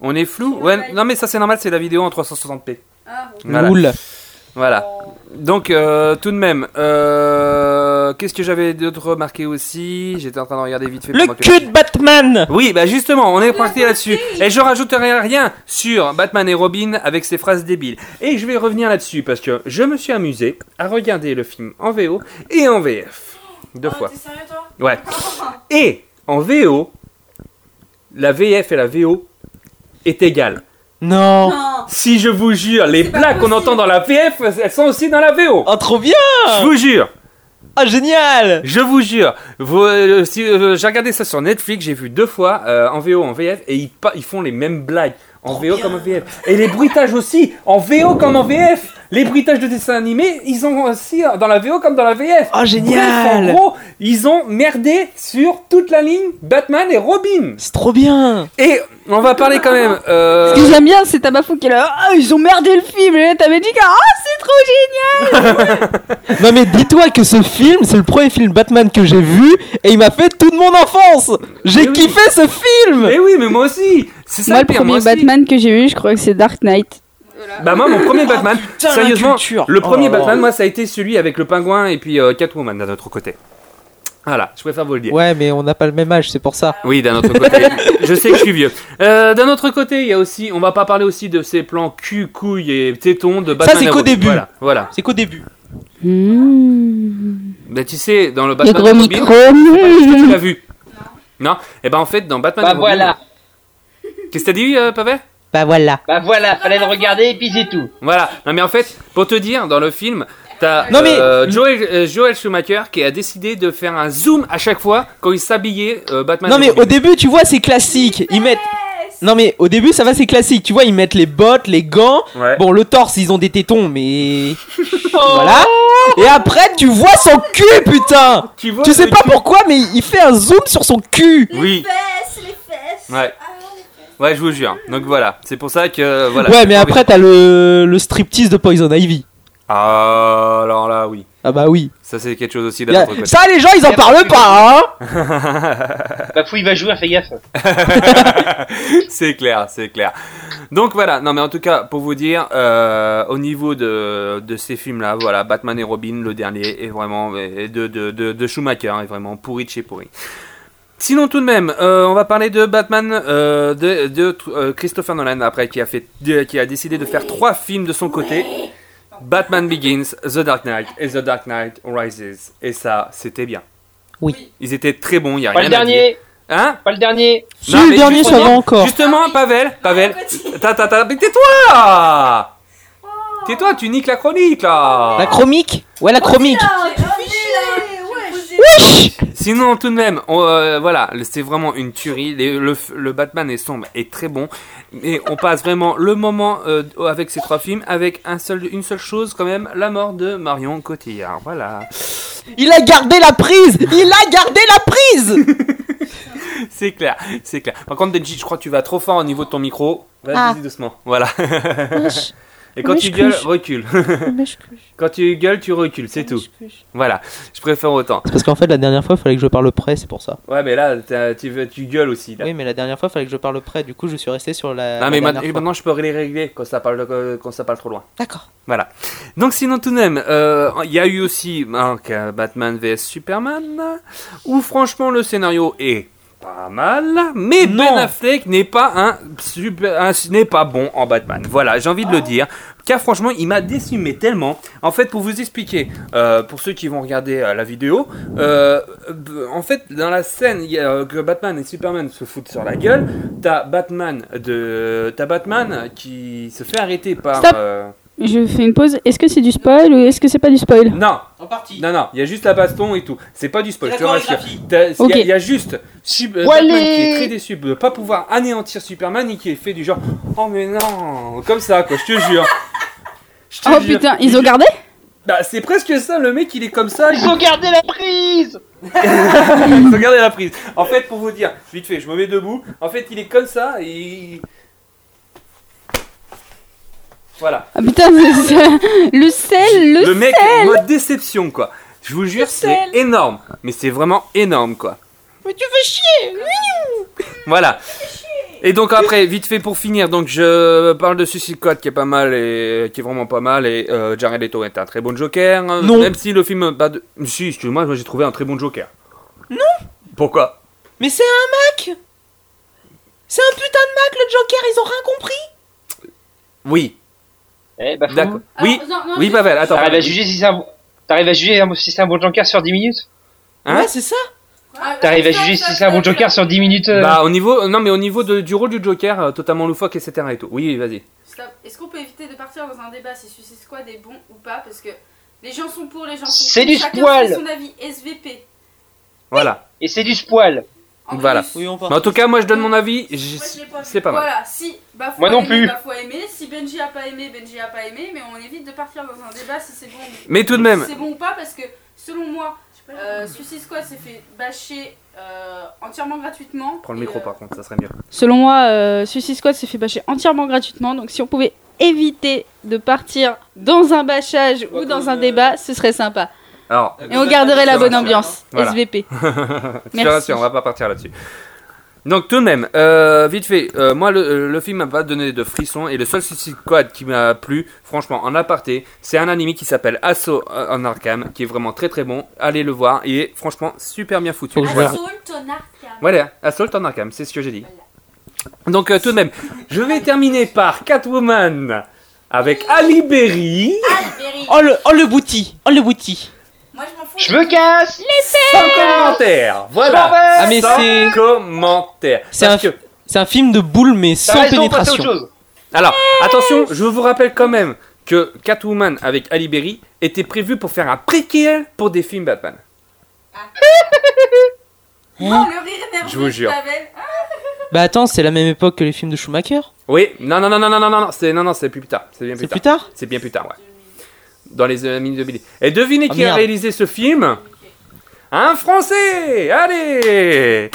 On est flou? Ouais, non mais ça c'est normal, c'est la vidéo en 360p. Ah, Voilà. Loul. Voilà. Donc euh, tout de même, euh, qu'est-ce que j'avais d'autre remarqué aussi? J'étais en train de regarder vite fait. Le pendant que- cul de Batman Oui, bah justement, on est parti là-dessus. Et je rajouterai rien sur Batman et Robin avec ses phrases débiles. Et je vais revenir là-dessus parce que je me suis amusé à regarder le film en VO et en VF. Deux fois. T'es sérieux toi? Ouais. (laughs) Et en VO, la VF et la VO est égale. Non Non Si je vous jure, les blagues qu'on entend dans la VF, elles sont aussi dans la VO. Oh, trop bien Je vous jure. Ah, génial Je vous jure, vous, euh, si, euh, j'ai regardé ça sur Netflix, j'ai vu deux fois euh, en VO, en VF, et ils, pa- ils font les mêmes blagues en VO comme en VF. Et les bruitages aussi, en VO comme en VF. Les bruitages de dessins animés, ils ont aussi euh, dans la VO comme dans la VF. Oh, génial Bref, en gros, ils ont merdé sur toute la ligne Batman et Robin. C'est trop bien Et on va parler quand même. euh, Ce que j'aime bien, c'est Tabafou qui est là. Ah, ils ont merdé le film. Et t'avais dit que ah, c'est trop génial. (laughs) Non mais dis-toi que ce film, c'est le premier film Batman que j'ai vu et il m'a fait toute mon enfance J'ai oui. kiffé ce film Eh oui, mais moi aussi. C'est ça Moi, le pire, premier moi. Batman que j'ai vu, je crois que c'est Dark Knight. Bah moi mon premier Batman, putain, la sérieusement, le premier Oh. Batman moi ça a été celui avec le pingouin et puis euh, Catwoman d'un autre côté. Voilà, je préfère vous le dire. Ouais mais on n'a pas le même âge, c'est pour ça. Oui, d'un autre côté. je sais que je suis vieux. Euh, d'un autre côté, il y a aussi, on va pas parler aussi de ces plans cul, couilles et tétons de Batman. c'est et qu'au début. Voilà, voilà. C'est qu'au début. Mmh. Bah tu sais, dans le Le Batman et Robin, micro. est-ce que tu l'as vu Non? Et ben en fait dans Batman Bah et Robin. voilà. Qu'est-ce que t'as dit, euh, Pavel? Bah voilà. Bah voilà, fallait le regarder et puis c'est tout. Voilà. Non mais en fait, pour te dire, dans le film, t'as Non, mais- euh, Joel, euh, Joel Schumacher qui a décidé de faire un zoom à chaque fois quand il s'habillait euh, Batman. Non mais Robin. au début tu vois c'est classique, ils mettent... Non mais au début ça va c'est classique, tu vois ils mettent les bottes, les gants, Ouais. bon le torse ils ont des tétons mais... (laughs) voilà. Et après tu vois son cul putain tu vois Tu sais pas cul pourquoi mais il fait un zoom sur son cul Oui. Fesses, les fesses Ouais. Ah, les fesses. Ouais, je vous jure. Donc voilà, c'est pour ça que voilà. Ouais mais après t'as le, le striptease de Poison Ivy. Ah, alors là, oui. Ah bah oui. Ça, c'est quelque chose aussi d'un autre côté. Ça les gens ils en parlent pas hein (laughs) Bah fou, il va jouer, fais gaffe. (laughs) c'est clair, c'est clair. Donc voilà, non mais en tout cas, pour vous dire, euh, au niveau de, de ces films-là, voilà, Batman et Robin, le dernier, est vraiment, et de, de, de, de Schumacher, est vraiment pourri de chez pourri. Sinon tout de même, euh, on va parler de Batman euh, de, de euh, Christopher Nolan après qui a fait, de- qui a décidé de faire trois films de son côté. Batman Begins, The Dark Knight et The Dark Knight Rises. Et ça, c'était bien. Oui. Ils étaient très bons, il y a Pas rien le à dire. dernier, Hein pas le dernier. Si Non, le mais dernier ça va justement- encore. Justement, Pavel, Pavel, ta ta ta, mais tais-toi Tais-toi, tu niques la chronique là La chromique Ouais la chromique Sinon, tout de même, on, euh, voilà, c'est vraiment une tuerie. Les- le, Batman est sombre et très bon. Et on passe vraiment le moment euh, avec ces trois films avec un seul, une seule chose quand même, la mort de Marion Cotillard. Voilà. Il a gardé la prise Il a gardé la prise (laughs) C'est clair, c'est clair. Par contre, Denji, je crois que tu vas trop fort au niveau de ton micro. Vas-y Ah. doucement. Voilà. (laughs) Et quand Mais tu gueules, recule. (laughs) Quand tu gueules, tu recules, c'est tout. Voilà, je préfère autant. C'est parce qu'en fait la dernière fois il fallait que je parle près c'est pour ça. Ouais, mais là, tu, veux- tu gueules aussi. Là. Oui mais la dernière fois il fallait que je parle près du coup je suis resté sur la... non, mais la maintenant, dernière fois. maintenant, je peux les régler quand ça parle, quand ça parle trop loin. D'accord. Voilà. Donc, sinon, tout de même, euh, il y a eu aussi euh, Batman vs Superman, où franchement, le scénario est pas mal, mais Non. Ben Affleck n'est pas un super, un- n'est pas bon en Batman. Voilà, j'ai envie de le dire. Car franchement, il m'a déçu, mais tellement. En fait, pour vous expliquer, euh, pour ceux qui vont regarder euh, la vidéo, euh, en fait, dans la scène il y a, que Batman et Superman se foutent sur la gueule, t'as Batman de, t'as Batman qui se fait arrêter par. Stop. euh, Je fais une pause. Est-ce que c'est du spoil ou est-ce que c'est pas du spoil? Non, En partie. non, non, il y a juste la baston et tout. C'est pas du spoil, je te rassure. Il y a- y, juste Sup- euh, qui est très déçu de pas pouvoir anéantir Superman et qui est fait du genre Oh mais non Comme ça quoi, je te jure. (laughs) Je te Oh jure. putain, ils ont gardé? Bah c'est presque ça, le mec il est comme ça. il- Ils ont gardé la prise (laughs) Regardez la prise. En fait, pour vous dire, vite fait, je me mets debout. En fait, il est comme ça et. Il- Voilà. Ah putain, c'est- le sel, le, Le mec, sel mode déception quoi. Je vous jure, c'est énorme. Mais c'est vraiment énorme, quoi. Mais tu fais chier Voilà. Et donc après, vite fait pour finir, donc je parle de Suicide Squad qui est pas mal et qui est vraiment pas mal et euh, Jared Leto est un très bon Joker. hein, Non. Même si le film, bah, de... si, excuse-moi, moi j'ai trouvé un très bon Joker. Non. Pourquoi? Mais c'est un Mac C'est un putain de Mac, le Joker, ils ont rien compris Oui. Eh, bah, faut- D'accord. Alors, Oui. non, non, Oui, je- Pavel. Attends. T'arrives à juger si c'est un bon... T'arrives à juger si c'est un bon Joker sur 10 minutes Hein Ouais, c'est ça Ah, T'arrives à juger si c'est un bon Joker sur 10 minutes euh, Bah au niveau, non mais au niveau de- du rôle du Joker, euh, totalement loufoque, etc. et tout. Oui, vas-y. Stop. Est-ce qu'on peut éviter de partir dans un débat si Suicide Squad est bon ou pas? Parce que les gens sont pour, les gens sont C'est contre. du Chacun spoil. fait son avis SVP. Voilà. Et c'est du spoil En Voilà. plus. Oui, on. Mais en tout cas, moi je donne mon avis. je. C'est pas mal. Voilà, si Bafou Moi a non aimé, plus. Bafou a aimé. Si Benji a pas aimé, Benji a pas aimé. Mais on évite de partir dans un débat si c'est bon. Mais tout de même. Si c'est bon ou pas parce que selon moi, euh, Suicide Squad s'est fait bâcher euh, entièrement gratuitement. Prends le Et, micro euh, par contre, ça serait mieux. Selon moi, euh, Suicide Squad s'est fait bâcher entièrement gratuitement. Donc si on pouvait éviter de partir dans un bâchage ou dans un débat, ce serait sympa. Alors, Et on garderait la bonne ambiance. Voilà. SVP. (laughs) (laughs) je te Merci. rassure, on va pas partir là-dessus. Donc tout de même, euh, vite fait, euh, moi le, le film m'a pas donné de frissons et le seul Suicide Squad qui m'a plu, franchement en aparté, c'est un anime qui s'appelle Assault en Arkham, qui est vraiment très très bon. Allez le voir, il est franchement super bien foutu. Assault on Arkham. Voilà, Assault en Arkham, c'est ce que j'ai dit. Donc euh, tout de même, je vais terminer par Catwoman avec Ali Berry. Berry. Oh le, oh le bouti Oh le bouti je me casse Sans commentaire. Voilà. Ah mais Sans c'est... commentaire. C'est Parce un- que C'est un film de boule mais T'as sans raison, passez à pénétration. autre chose Alors, attention, je vous rappelle quand même que Catwoman avec Ali Berry était prévu pour faire un préquel pour des films Batman. Non, le rire nerveux Je vous jure. Ah, Bah attends, c'est la même époque que les films de Schumacher Oui, non, non, non, non, non, non, non, non, c'est non, non, c'est plus tard. C'est bien plus C'est tard. plus tard? C'est bien plus tard, ouais. Dans les années 2000. Et devinez Ah, qui a réalisé ce film? Un Français Allez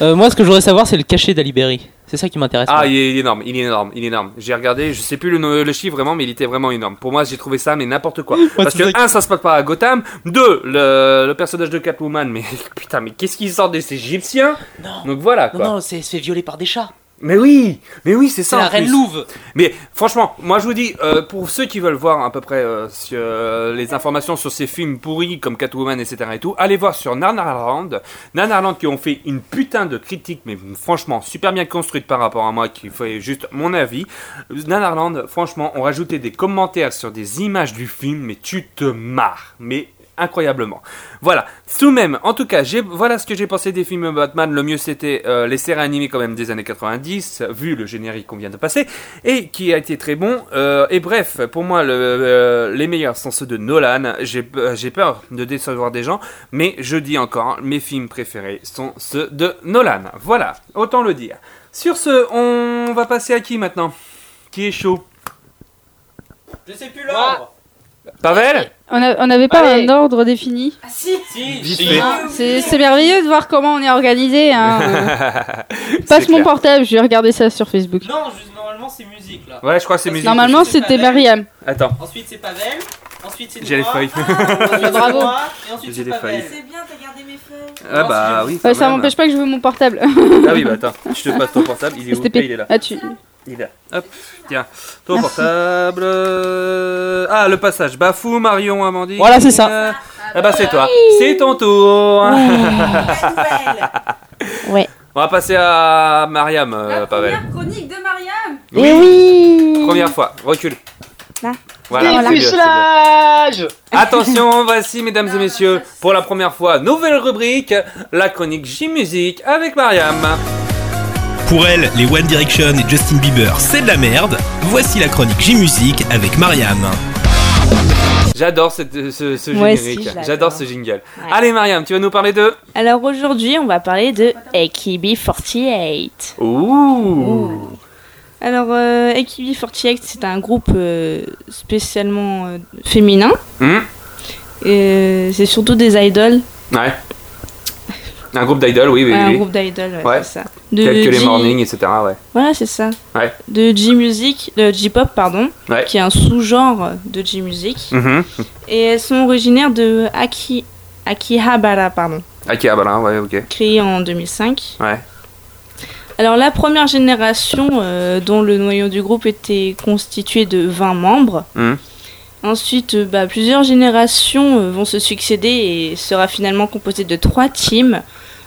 Euh, Moi ce que je voudrais savoir c'est le cachet d'Aliberi. C'est ça qui m'intéresse. Ah, il est, énorme, il est énorme, il est énorme. J'ai regardé, je sais plus le, no- le chiffre vraiment, mais il était vraiment énorme. Pour moi, j'ai trouvé ça, mais n'importe quoi. (laughs) Parce que, un, ça se passe pas à Gotham. Deux, le, le personnage de Catwoman, mais (laughs) putain, mais qu'est-ce qu'ils sortent des Égyptiens? Non. Donc voilà, Non, non, c'est se fait violer par des chats. Mais oui, mais oui, c'est ça. La en reine plus. louve. Mais franchement, moi je vous dis, euh, pour ceux qui veulent voir à peu près euh, sur, euh, les informations sur ces films pourris comme Catwoman, etc. et tout, allez voir sur Nanarland. Nanarland qui ont fait une putain de critique, mais franchement super bien construite par rapport à moi qui fait juste mon avis. Nanarland, franchement, ont rajouté des commentaires sur des images du film, mais tu te marres. Mais incroyablement. Voilà. Tout de même, en tout cas, voilà ce que j'ai pensé des films Batman. Le mieux, c'était euh, les séries animées quand même des années 90, vu le générique qu'on vient de passer, et qui a été très bon. Euh, et bref, pour moi, le, euh, les meilleurs sont ceux de Nolan. J'ai, euh, j'ai peur de décevoir des gens, mais je dis encore, mes films préférés sont ceux de Nolan. Voilà, autant le dire. Sur ce, on va passer à qui maintenant? Qui est chaud? Je sais plus l'ordre. Pavel On n'avait pas Allez. un ordre défini. Ah si Vite Si. fait. C'est c'est merveilleux de voir comment on est organisé. Hein. (laughs) Passe mon clair. portable, je vais regarder ça sur Facebook. Non, juste, normalement c'est musique là. Ouais, je crois que c'est musique. Normalement, c'était. Mariam. Attends, Ensuite c'est Pavel. Ensuite c'est j'ai les feuilles. Ensuite, (laughs) c'est Bravo. Et ensuite J'ai c'est les Pavel. feuilles. C'est bien, t'as gardé mes feuilles. Ah bah oui. Ça m'empêche pas que je veux mon portable. Ah oui, bah attends, je te passe ton portable, il est (laughs) où. Ah, Il est là. Ah, tu... Il est là. Hop, tiens, ton portable. Ah, le passage. Bafou, Marion, Amandine. Voilà, c'est ça. Euh, Ah bah c'est toi. C'est ton tour. (laughs) Ouais. On va passer à Mariam, euh, La Pavel. première chronique de Mariam. Eh oui Première fois. Recule. Là. Voilà. mieux. Dépucelage (laughs) Attention, voici, mesdames et messieurs, pour la première fois, nouvelle rubrique, la chronique J-Musique avec Mariam. Pour elle, les One Direction et Justin Bieber, c'est de la merde. Voici la chronique J-Musique avec Mariam. J'adore ce, ce Moi aussi, générique. je l'adore. J'adore ce jingle. Ouais. Allez, Mariam, tu vas nous parler de. Alors aujourd'hui, on va parler de AKB48. Ouh. Alors, euh, AKB48, c'est un groupe euh, spécialement euh, féminin. Hmm. Et, euh, c'est surtout des idoles. Ouais. Un groupe d'idoles, oui, oui, Ouais, un oui. groupe d'idoles, ouais, Ouais. c'est ça. De Tels que les G- mornings, etc. Ouais. Voilà, c'est ça. Ouais. De G-Music, de J-Pop, pardon, qui est un sous-genre de G-Music. Mhm. Et elles sont originaires de Aki... Akihabara, pardon, Akihabara, ouais, ok. créée en 2005. Ouais. Alors la première génération, euh, dont le noyau du groupe était constitué de 20 membres. Mhm. Ensuite, bah, plusieurs générations euh, vont se succéder et sera finalement composée de trois teams,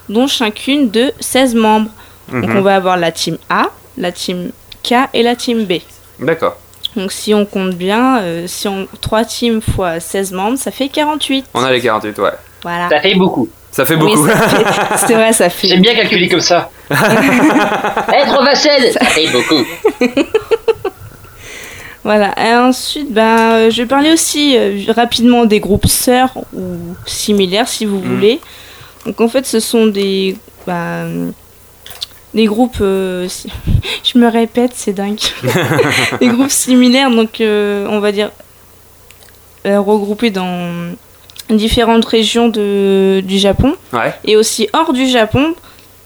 dont chacune de 16 membres. Donc Mhm. on va avoir la team A, la team K et la team B. D'accord. Donc si on compte bien, euh, si on 3 teams fois 16 membres, ça fait 48. On a les 48, ouais. Voilà. Ça fait beaucoup. Ça fait beaucoup. ça (laughs) C'est vrai, ça fait. J'aime bien calculer comme ça. (laughs) Être vassal, ça (laughs) fait beaucoup. Voilà. Et ensuite, ben, euh, je vais parler aussi euh, rapidement des groupes sœurs ou similaires, si vous voulez. Donc, en fait, ce sont des, ben, des groupes. euh, si- (laughs) je me répète, c'est dingue. (laughs) des groupes similaires, donc, euh, on va dire, euh, regroupés dans différentes régions de, du Japon Ouais. et aussi hors du Japon.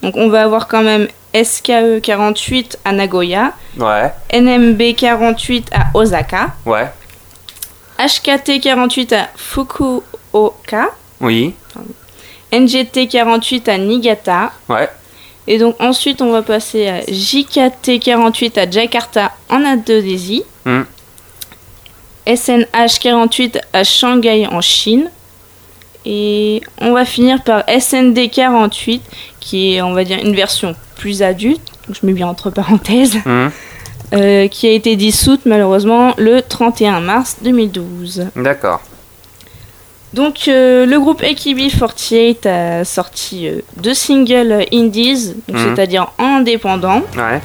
Donc, on va avoir quand même SKE 48 à Nagoya. Ouais. NMB 48 à Osaka, Ouais. HKT 48 à Fukuoka, Oui. NGT 48 à Niigata, Ouais. et donc ensuite on va passer à JKT 48 à Jakarta en Indonésie, Hmm. SNH 48 à Shanghai en Chine, et on va finir par SND 48 qui est on va dire une version plus adulte, donc je mets bien entre parenthèses. Mhm. euh, qui a été dissoute malheureusement le 31 mars 2012. D'accord. Donc euh, le groupe AKB48 a sorti euh, deux singles indies, Mhm. c'est-à-dire indépendants, Ouais.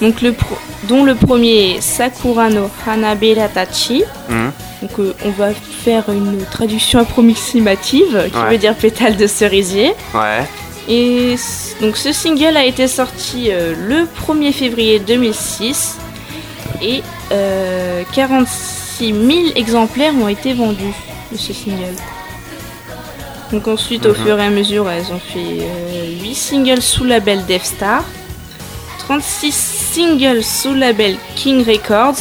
donc le pro- dont le premier est Sakura no Hanabera Tachi. Mhm. Donc euh, on va faire une traduction approximative qui Ouais. veut dire pétale de cerisier. Ouais. Et donc ce single a été sorti le 1er février 2006 et euh, 46 000 exemplaires ont été vendus de ce single. Donc ensuite au Mhm. fur et à mesure elles ont fait 8 singles sous label Death Star, 36 singles sous label King Records,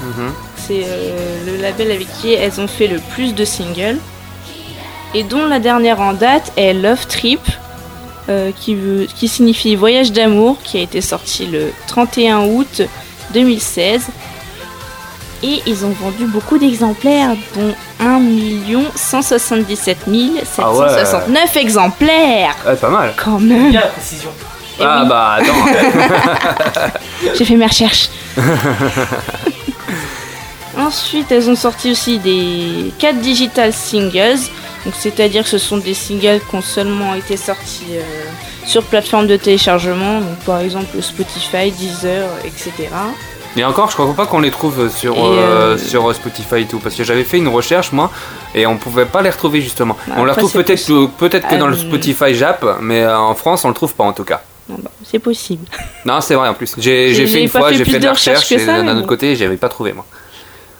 Mhm. c'est euh, le label avec qui elles ont fait le plus de singles. Et dont la dernière en date est Love Trip, euh, qui, veut, qui signifie voyage d'amour, qui a été sorti le 31 août 2016. Et ils ont vendu beaucoup d'exemplaires, dont 1 177 769 exemplaires Ouais, pas mal. Quand même Bien la précision. Eh ah oui. bah attends. (laughs) J'ai fait mes recherches. (laughs) Ensuite, elles ont sorti aussi des 4 digital singles. Donc, c'est-à-dire que ce sont des singles qui ont seulement été sortis euh, sur plateforme de téléchargement. Donc, par exemple, Spotify, Deezer, etc. Et encore, je crois pas qu'on les trouve sur, euh, euh, sur Spotify et tout, parce que j'avais fait une recherche moi, et on pouvait pas les retrouver justement. Bah, on les retrouve peut-être possible. peut-être que dans le Euh, Spotify Jap, mais euh, en France on le trouve pas en tout cas. Bah, c'est possible. (laughs) Non, c'est vrai en plus. J'ai fait une fois, j'ai fait de la recherche, et d'un autre côté, j'avais pas trouvé moi.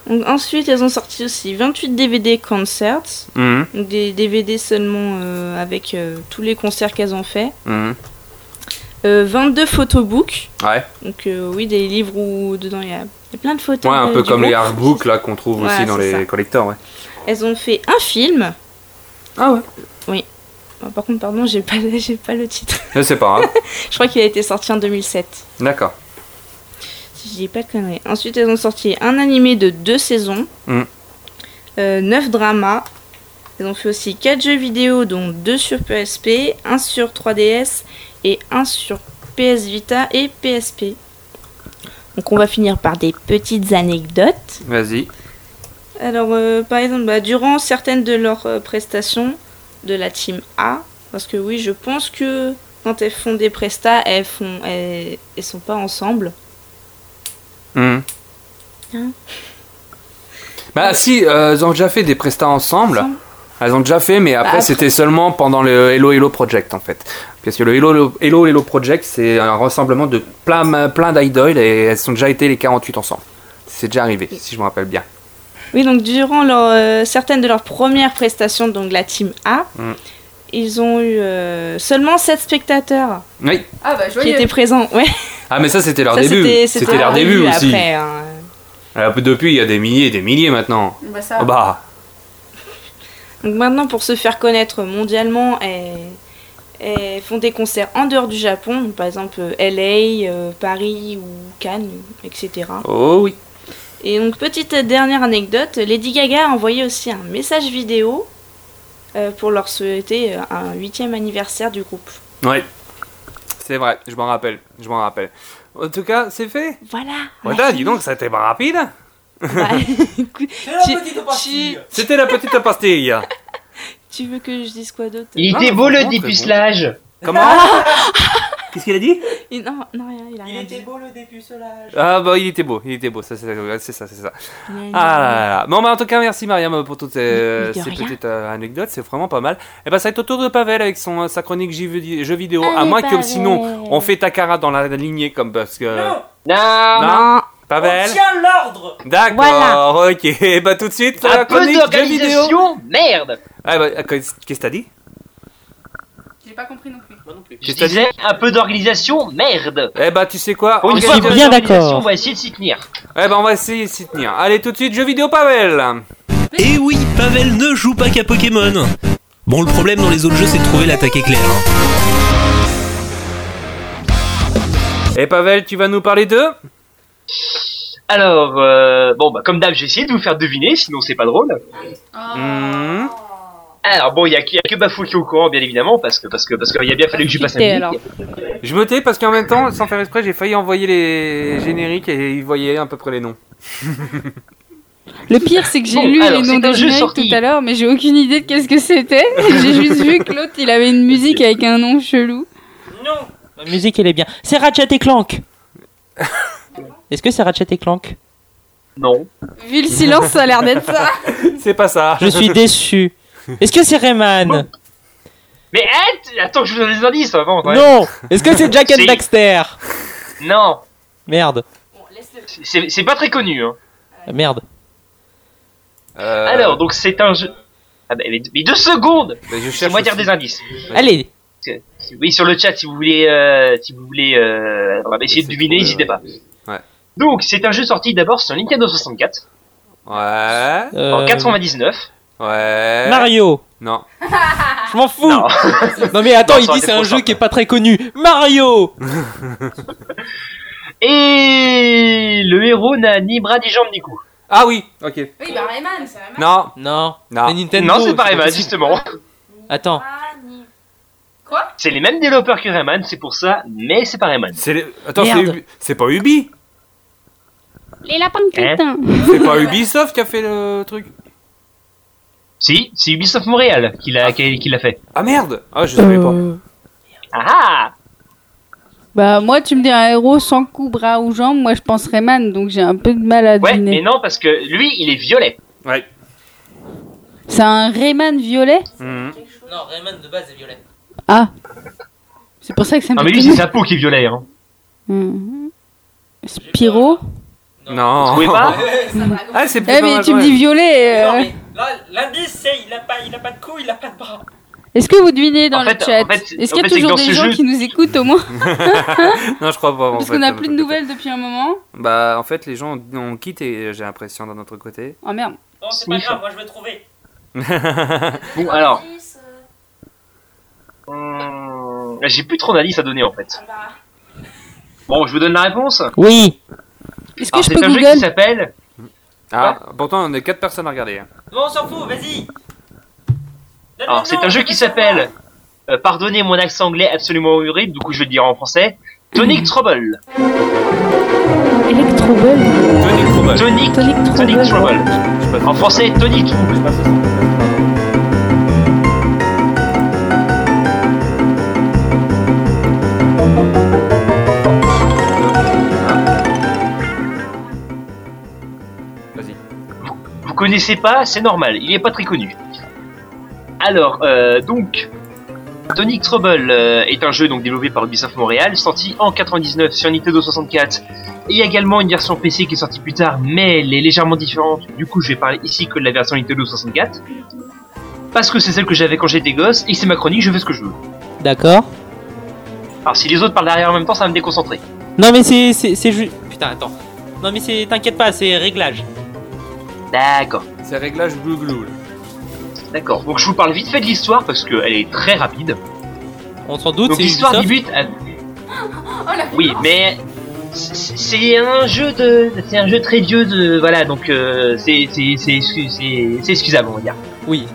Donc, ensuite, elles ont sorti aussi 28 DVD concerts. Donc, des DVD seulement euh, avec euh, tous les concerts qu'elles ont fait. mhm. Euh, 22 photobooks. Ouais. Donc euh, oui, des livres où dedans il y, a il y a plein de photos. Ouais, un euh, peu comme les groupe. artbooks là qu'on trouve aussi dans les ça. collecteurs. Ouais. Elles ont fait un film. Ah ouais. Oui. Par contre, pardon, j'ai pas, (laughs) j'ai pas le titre. Mais C'est pas grave. (laughs) Je crois qu'il a été sorti en 2007. D'accord. Si je dis pas de conneries. Ensuite, elles ont sorti un animé de deux saisons. Mm. Euh, neuf dramas. Elles ont fait aussi quatre jeux vidéo, dont deux sur PSP, un sur 3DS et un sur PS Vita et PSP. Donc on va finir par des petites anecdotes. Vas-y. Alors, euh, par exemple, bah, durant certaines de leurs euh, prestations de la team A, parce que oui, je pense que quand elles font des prestats, elles font, elles, elles sont pas ensemble. Mhm. Hein Bah si, euh, elles ont déjà fait des prestats ensemble. Ensemble. Elles ont déjà fait, mais après, après- c'était seulement pendant le Hello Hello Project en fait. Parce que le Hello Hello, Hello Project, c'est un rassemblement de plein, plein d'idoles et elles ont déjà été les 48 ensemble. C'est déjà arrivé, si je me rappelle bien. Oui, donc durant leur, euh, certaines de leurs premières prestations, donc la team A, Mm. ils ont eu euh, seulement 7 spectateurs Oui. Ah bah qui joyeux. étaient présents. Ouais. Ah, mais ça, c'était leur Ça, début. c'était- leur début aussi. Après, hein. Alors, depuis, il y a des milliers et des milliers maintenant. Bah ça. Oh, bah. Donc maintenant, pour se faire connaître mondialement, elles, elles font des concerts en dehors du Japon, donc par exemple euh, LA, euh, Paris ou Cannes, etc. Oh oui. Et donc, petite dernière anecdote, Lady Gaga a envoyé aussi un message vidéo euh, pour leur souhaiter un huitième anniversaire du groupe. Ouais. C'est vrai, je m'en rappelle. Je m'en rappelle. En tout cas, c'est fait. Voilà. Voilà, dis donc, ça a été pas rapide. Bah, (laughs) écoute, tu, C'était la petite pastille. Tu veux que je dise quoi d'autre Il était beau le dépucelage. Comment Qu'est-ce qu'il a dit Et Non, non, rien, il a rien dit. beau le dépucelage. Ah bah il était beau, il était beau, ça, c'est c'est ça, c'est ça. Ah là là là. Bon bah en tout cas merci Mariam pour toutes ces, petites euh, anecdotes, c'est vraiment pas mal. Et bah ça va être au tour de Pavel avec son euh, sa chronique jeux vidéo. à moins que sinon on fait Takara dans la lignée comme parce que Non, Non, non, Pavel. tiens l'ordre D'accord, ok, (laughs) bah tout de suite peu chronique jeux vidéo. d'organisation, merde Ah bah qu'est-ce que t'as dit? J'ai pas compris non plus. Je Qu'est-ce que t'as dit disais un peu d'organisation, merde Eh bah tu sais quoi? Pour une fois bien d'accord. On va essayer de s'y tenir. Eh bah on va essayer de s'y tenir. Allez tout de suite jeux vidéo Pavel. Et oui, Pavel ne joue pas qu'à Pokémon. Bon, le problème dans les autres jeux, c'est de trouver l'attaque éclair. hein. Et Pavel, tu vas nous parler de Alors, euh, bon, bah, comme d'hab, j'ai essayé de vous faire deviner, sinon c'est pas drôle. Hmm. Alors, bon, il y a, y a que Bafou qui est au courant, bien évidemment, parce que, parce que, parce qu'il a bien fallu que je passe musique. alors. Je me tais parce qu'en même temps, sans faire exprès, j'ai failli envoyer les génériques et ils voyaient à peu près les noms. (laughs) Le pire, c'est que j'ai Bon, lu alors, les noms un des génériques sorti. tout à l'heure, mais j'ai aucune idée de qu'est-ce que c'était. (laughs) j'ai juste vu que l'autre, il avait une musique avec un nom chelou. Non La musique, elle est bien. C'est Ratchet et Clank (laughs) Est-ce que c'est Ratchet et Clank? Non. Vu le silence, ça a l'air d'être ça. C'est pas ça. Je suis déçu. Est-ce que c'est Rayman Mais attends que je vous donne des indices avant. ouais. Non Est-ce que c'est Jack and. Daxter Non. Merde. C'est pas très connu, hein. Ah, Merde. Euh, Alors, donc c'est un jeu. Ah bah, mais, deux secondes bah, je C'est cherche moi dire des indices. Allez Oui, sur le chat, si vous voulez, euh, si vous voulez euh, on va essayer de deviner, n'hésitez euh, pas. ouais. Donc, c'est un jeu sorti d'abord sur Nintendo 64 Ouais. euh, en 99. Ouais. Mario Non. (laughs) Je m'en fous Non. (laughs) Non mais attends, Non, il ça aurait dit été c'est un trop jeu simple. qui est pas très connu. Mario (laughs) Et le héros n'a ni bras ni jambes ni cou. Ah oui, ok. Oui, bah Rayman, c'est Rayman. Non. Non. Non. C'est Nintendo. non, c'est pas Rayman, possible. justement. Attends. Quoi? C'est les mêmes développeurs que Rayman, c'est pour ça, mais c'est pas Rayman. C'est les- Attends, c'est Merde. Ubi- c'est pas Ubi Les lapins crétins. C'est pas Ubisoft qui a fait le truc Si, c'est Ubisoft Montréal qui l'a qui, qui l'a fait. Ah merde Ah, je savais pas. Euh, Ah ah Bah, moi, tu me dis un héros sans cou, bras ou jambes, moi je pense Rayman, donc j'ai un peu de mal à Ouais, mais non, parce que lui, il est violet. Ouais. C'est un Rayman violet? Mhm. Non, Rayman de base est violet. Ah. C'est pour ça que ça me Non, mais lui, c'est sa peau qui est violet. Hein. Mhm. Spyro? Non. Vous trouvez pas (laughs) Ah, c'est Eh, pas mais mal, tu me dis violet. euh, là, l'indice c'est il a pas, il a pas de cou, il a pas de bras. Est-ce que vous devinez dans En le chat en fait- Est-ce en qu'il y a fait, c'est que toujours dans des gens jeu- qui nous écoutent au moins (laughs) Non, je crois pas. en Parce fait, qu'on n'a plus de nouvelles depuis un moment. Bah, en fait, les gens ont quitté, j'ai l'impression, d'un autre côté. Oh merde. Non, c'est pas grave, moi je vais trouver. (laughs) Bon, alors. Hum, J'ai plus trop d'indices à donner en fait. Bon, je vous donne la réponse. Oui. Est-ce que Alors, je c'est peux un jeu qui s'appelle. Ah, pourtant, on est 4 personnes à regarder. hein. Non, on s'en fout, vas-y. Alors, c'est un jeu qui s'appelle. euh, pardonnez mon accent anglais absolument horrible, du coup je vais le dire en français. Tonic (clears throat) Trouble. Electroball. Tonic Trouble. Tonic, Tonic Tonic Trouble. Trouble. En français, Tonic Trouble. Vous connaissez pas, c'est normal, il est pas très connu. Alors, euh, donc, Tonic Trouble euh, est un jeu donc développé par Ubisoft Montréal, sorti en 99 sur Nintendo 64. Et il y a également une version PC qui est sortie plus tard, mais elle est légèrement différente. Du coup, je vais parler ici que de la version Nintendo 64. parce que c'est celle que j'avais quand j'étais gosse et c'est ma chronique, je fais ce que je veux. D'accord. Alors si les autres parlent derrière en même temps, ça va me déconcentrer. Non mais c'est c'est c'est ju- Putain attends. Non mais c'est t'inquiète pas, c'est réglage. D'accord. C'est réglage glou là. D'accord. Donc je vous parle vite fait de l'histoire parce qu'elle est très rapide. On s'en doute, Donc c'est l'histoire débute. à- (gasps) Oui, mais c'est un jeu de, c'est un jeu très vieux de, voilà, donc euh, c'est c'est c'est c'est c'est excusable on va dire. Oui.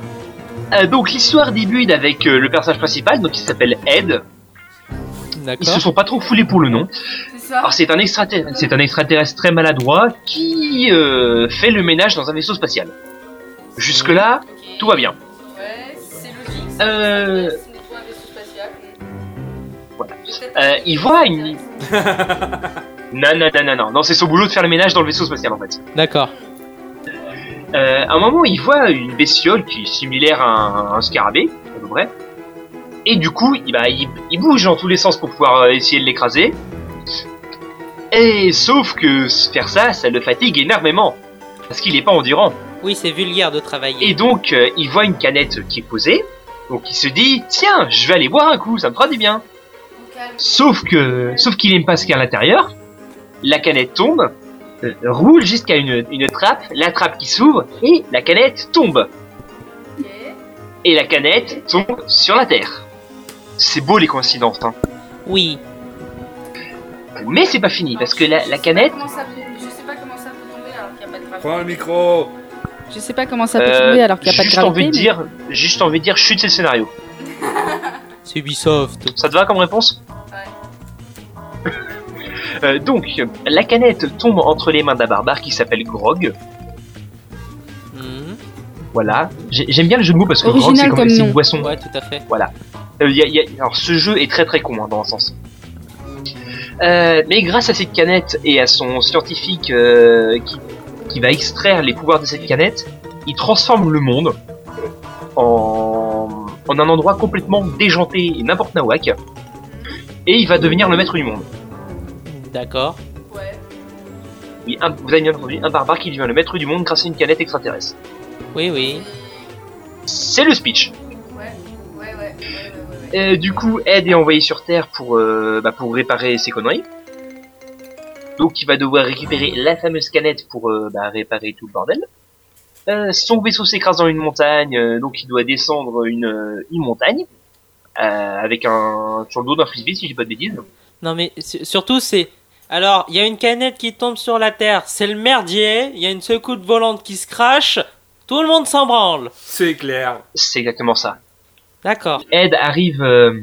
Euh, donc l'histoire débute avec euh, le personnage principal, donc qui s'appelle Ed. Ils se sont pas trop foulés pour le nom. C'est ça Alors c'est un extraterrestre, c'est un extraterrestre très maladroit qui euh, fait le ménage dans un vaisseau spatial. Jusque là, Ok. tout va bien. Ouais, c'est logique. Euh. Voilà. Euh, il voit une. non non non non non non, c'est son boulot de faire le ménage dans le vaisseau spatial en fait. D'accord. Euh, à un moment, il voit une bestiole qui est similaire à un, un scarabée, à peu près. Et du coup, il, bah, il, il bouge dans tous les sens pour pouvoir euh, essayer de l'écraser. Et sauf que faire ça, ça le fatigue énormément. Parce qu'il n'est pas endurant. Oui, c'est vulgaire de travailler. Et donc, euh, il voit une canette qui est posée. Donc, il se dit, tiens, je vais aller boire un coup, ça me fera du bien. Sauf que, sauf qu'il aime pas ce qu'il y a à l'intérieur. La canette tombe, euh, roule jusqu'à une, une trappe, la trappe qui s'ouvre et la canette tombe. Et la canette tombe sur la terre. C'est beau les coïncidences, hein. Oui. Mais c'est pas fini parce que la, la canette, Comment ça peut- Je sais pas comment ça peut tomber alors qu'il n'y a pas de gravité. Prends le micro. Je sais pas comment ça peut euh, tomber alors qu'il n'y a pas de juste envie gravité. de mais- dire, juste envie de dire, chute c'est le scénario. (laughs) C'est Ubisoft. Ça te va comme réponse Euh, donc, la canette tombe entre les mains d'un barbare qui s'appelle Grog. Voilà. J'ai- J'aime bien le jeu de mots parce que Grog c'est comme, comme une boisson. Ouais, tout à fait. Euh, y a- y a- alors ce jeu est très très con hein, dans un sens. Euh, mais grâce à cette canette et à son scientifique euh, qui, qui va extraire les pouvoirs de cette canette, il transforme le monde en, en un endroit complètement déjanté et n'importe nawak. Et il va devenir le maître du monde. D'accord. Ouais. Oui, un- vous avez bien entendu, un barbare qui devient le maître du monde grâce à une canette extraterrestre. Oui, oui. C'est le speech. Ouais. Ouais, ouais. ouais, ouais, ouais, ouais. Euh, du coup, Ed est envoyé sur Terre pour, euh, bah, pour réparer ses conneries. Donc il va devoir récupérer la fameuse canette pour euh, bah, réparer tout le bordel. Euh, son vaisseau s'écrase dans une montagne, euh, donc il doit descendre une, une montagne. euh, avec un sur le dos d'un frisbee si j'ai pas de bêtises. Non mais su- surtout c'est... Alors, il y a une canette qui tombe sur la terre, c'est le merdier, il y a une secousse volante qui se crache, tout le monde s'en branle. C'est clair. C'est exactement ça. D'accord. Ed arrive euh,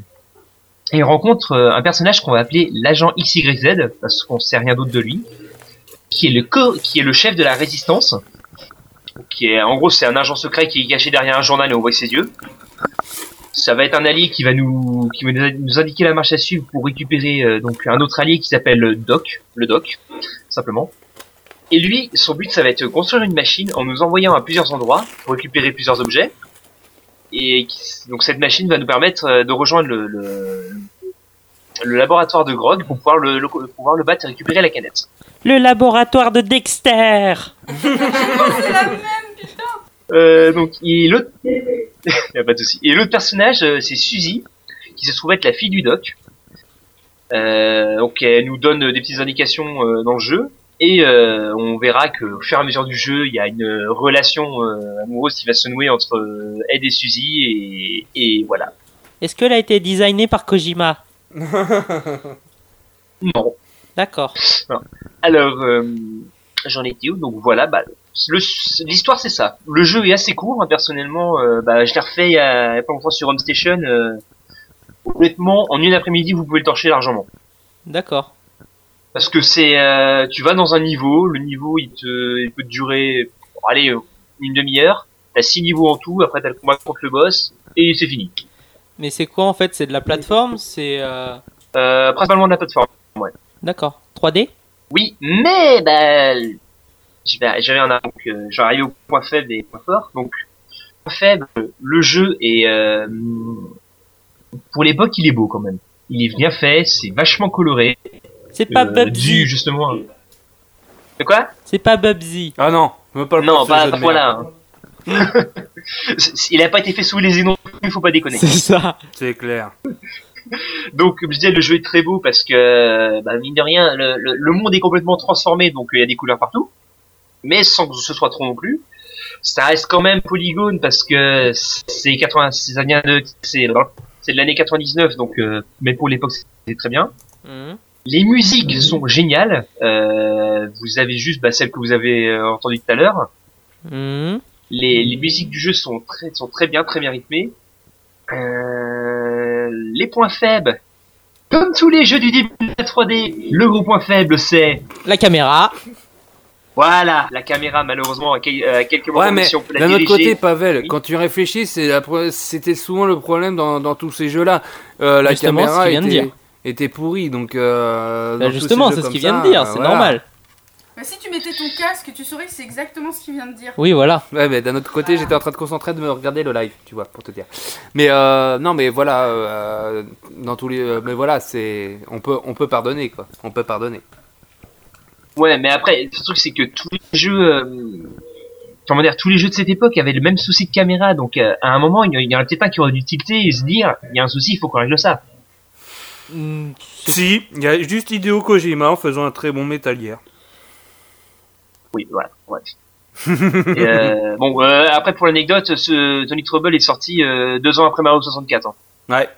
et rencontre euh, un personnage qu'on va appeler l'agent XYZ parce qu'on sait rien d'autre de lui, qui est le co- qui est le chef de la résistance. Qui est en gros c'est un agent secret qui est caché derrière un journal et on voit ses yeux. Ça va être un allié qui va nous qui va nous nous indiquer la marche à suivre pour récupérer euh, donc un autre allié qui s'appelle Doc, le Doc, simplement. Et lui, son but, ça va être de construire une machine en nous envoyant à plusieurs endroits pour récupérer plusieurs objets. Et qui- donc cette machine va nous permettre euh, de rejoindre le, le, le laboratoire de Grog pour pouvoir le, le- pour pouvoir le battre et récupérer la canette. Le laboratoire de Dexter (laughs) Euh, donc et l'autre, (laughs) y a pas de souci. Et l'autre personnage, euh, c'est Suzy, qui se trouve être la fille du Doc. Euh, donc elle nous donne des petites indications euh, dans le jeu. Et euh, on verra que au fur et à mesure du jeu, il y a une relation euh, amoureuse qui va se nouer entre euh, Ed et Suzy et, et voilà. Est-ce qu'elle a été designée par Kojima? (laughs) Non. D'accord. Alors, euh, j'en étais où? Donc voilà, bah, l'histoire c'est ça. Le jeu est assez court, hein, personnellement. euh, bah, je l'ai refait il y a pas longtemps sur Home Station. euh, honnêtement, en une après-midi, vous pouvez le torcher largement. D'accord. Parce que c'est, euh, tu vas dans un niveau, le niveau il te, il peut te durer, bon, allez, euh, une demi-heure. T'as six niveaux en tout. Après t'as le combat contre le boss et c'est fini. Mais c'est quoi en fait? C'est de la plateforme? C'est... Euh... Euh, principalement de la plateforme. D'accord. 3D Oui, mais bah, j'avais un donc euh, je vais arriver au point faible et point fort. Donc point faible, le jeu est pour l'époque il est beau quand même. Il est bien fait, c'est vachement coloré. C'est pas euh, Bubsy justement. De quoi C'est pas Bubsy Ah non, me parle Non, pas pas, voilà. hein. C'est- (laughs) Il a pas été fait sous les non plus, il faut pas déconner. C'est ça. C'est clair. Donc, comme je disais, le jeu est très beau parce que, bah, mine de rien, le, le- le monde est complètement transformé, donc euh, il y a des couleurs partout, mais sans que ce soit trop non plus. Ça reste quand même polygone parce que c'est 80, ça vient de, c'est, c'est de l'année 99, donc, euh, mais pour l'époque c'était très bien. Mhm. Les musiques sont géniales. Euh, vous avez juste bah, celles que vous avez euh, entendues tout à l'heure. Mhm. Les, les musiques du jeu sont très, sont très bien, très bien rythmées. Euh, les points faibles, comme tous les jeux du début de la 3D, le gros point faible c'est La caméra. voilà la caméra malheureusement à, quel- à quelques moments Ouais, mais si on peut la d'un autre côté, Pavel, Oui. quand tu réfléchis, c'est la pre- c'était souvent le problème dans, dans tous ces jeux-là. Euh, la Justement, ce caméra qu'il vient de dire. Était pourrie, donc. euh, Bah, justement, c'est ce qu'il vient de dire, euh, c'est voilà. normal. Bah, si tu mettais ton casque, tu saurais que c'est exactement ce qu'il vient de dire. Oui, voilà. Ouais, mais d'un autre côté, j'étais en train de concentrer de me regarder le live, tu vois, pour te dire. Mais euh, non, mais voilà, euh, dans tous les, euh, mais voilà, c'est, on peut, on peut pardonner quoi, on peut pardonner. Ouais, mais après le truc c'est que tous les jeux, euh, comment dire, tous les jeux de cette époque avaient le même souci de caméra, donc euh, à un moment il y en a peut-être un qui aurait dû tilter et se dire il y a un souci, il faut qu'on règle ça. Mm, c'est- Si, il y a juste Hideo Kojima en faisant un très bon métallière. Oui, voilà. Ouais. Et, euh, (laughs) bon, euh, après pour l'anecdote, ce Tony Trouble est sorti euh, deux ans après Mario 64. Hein. Ouais.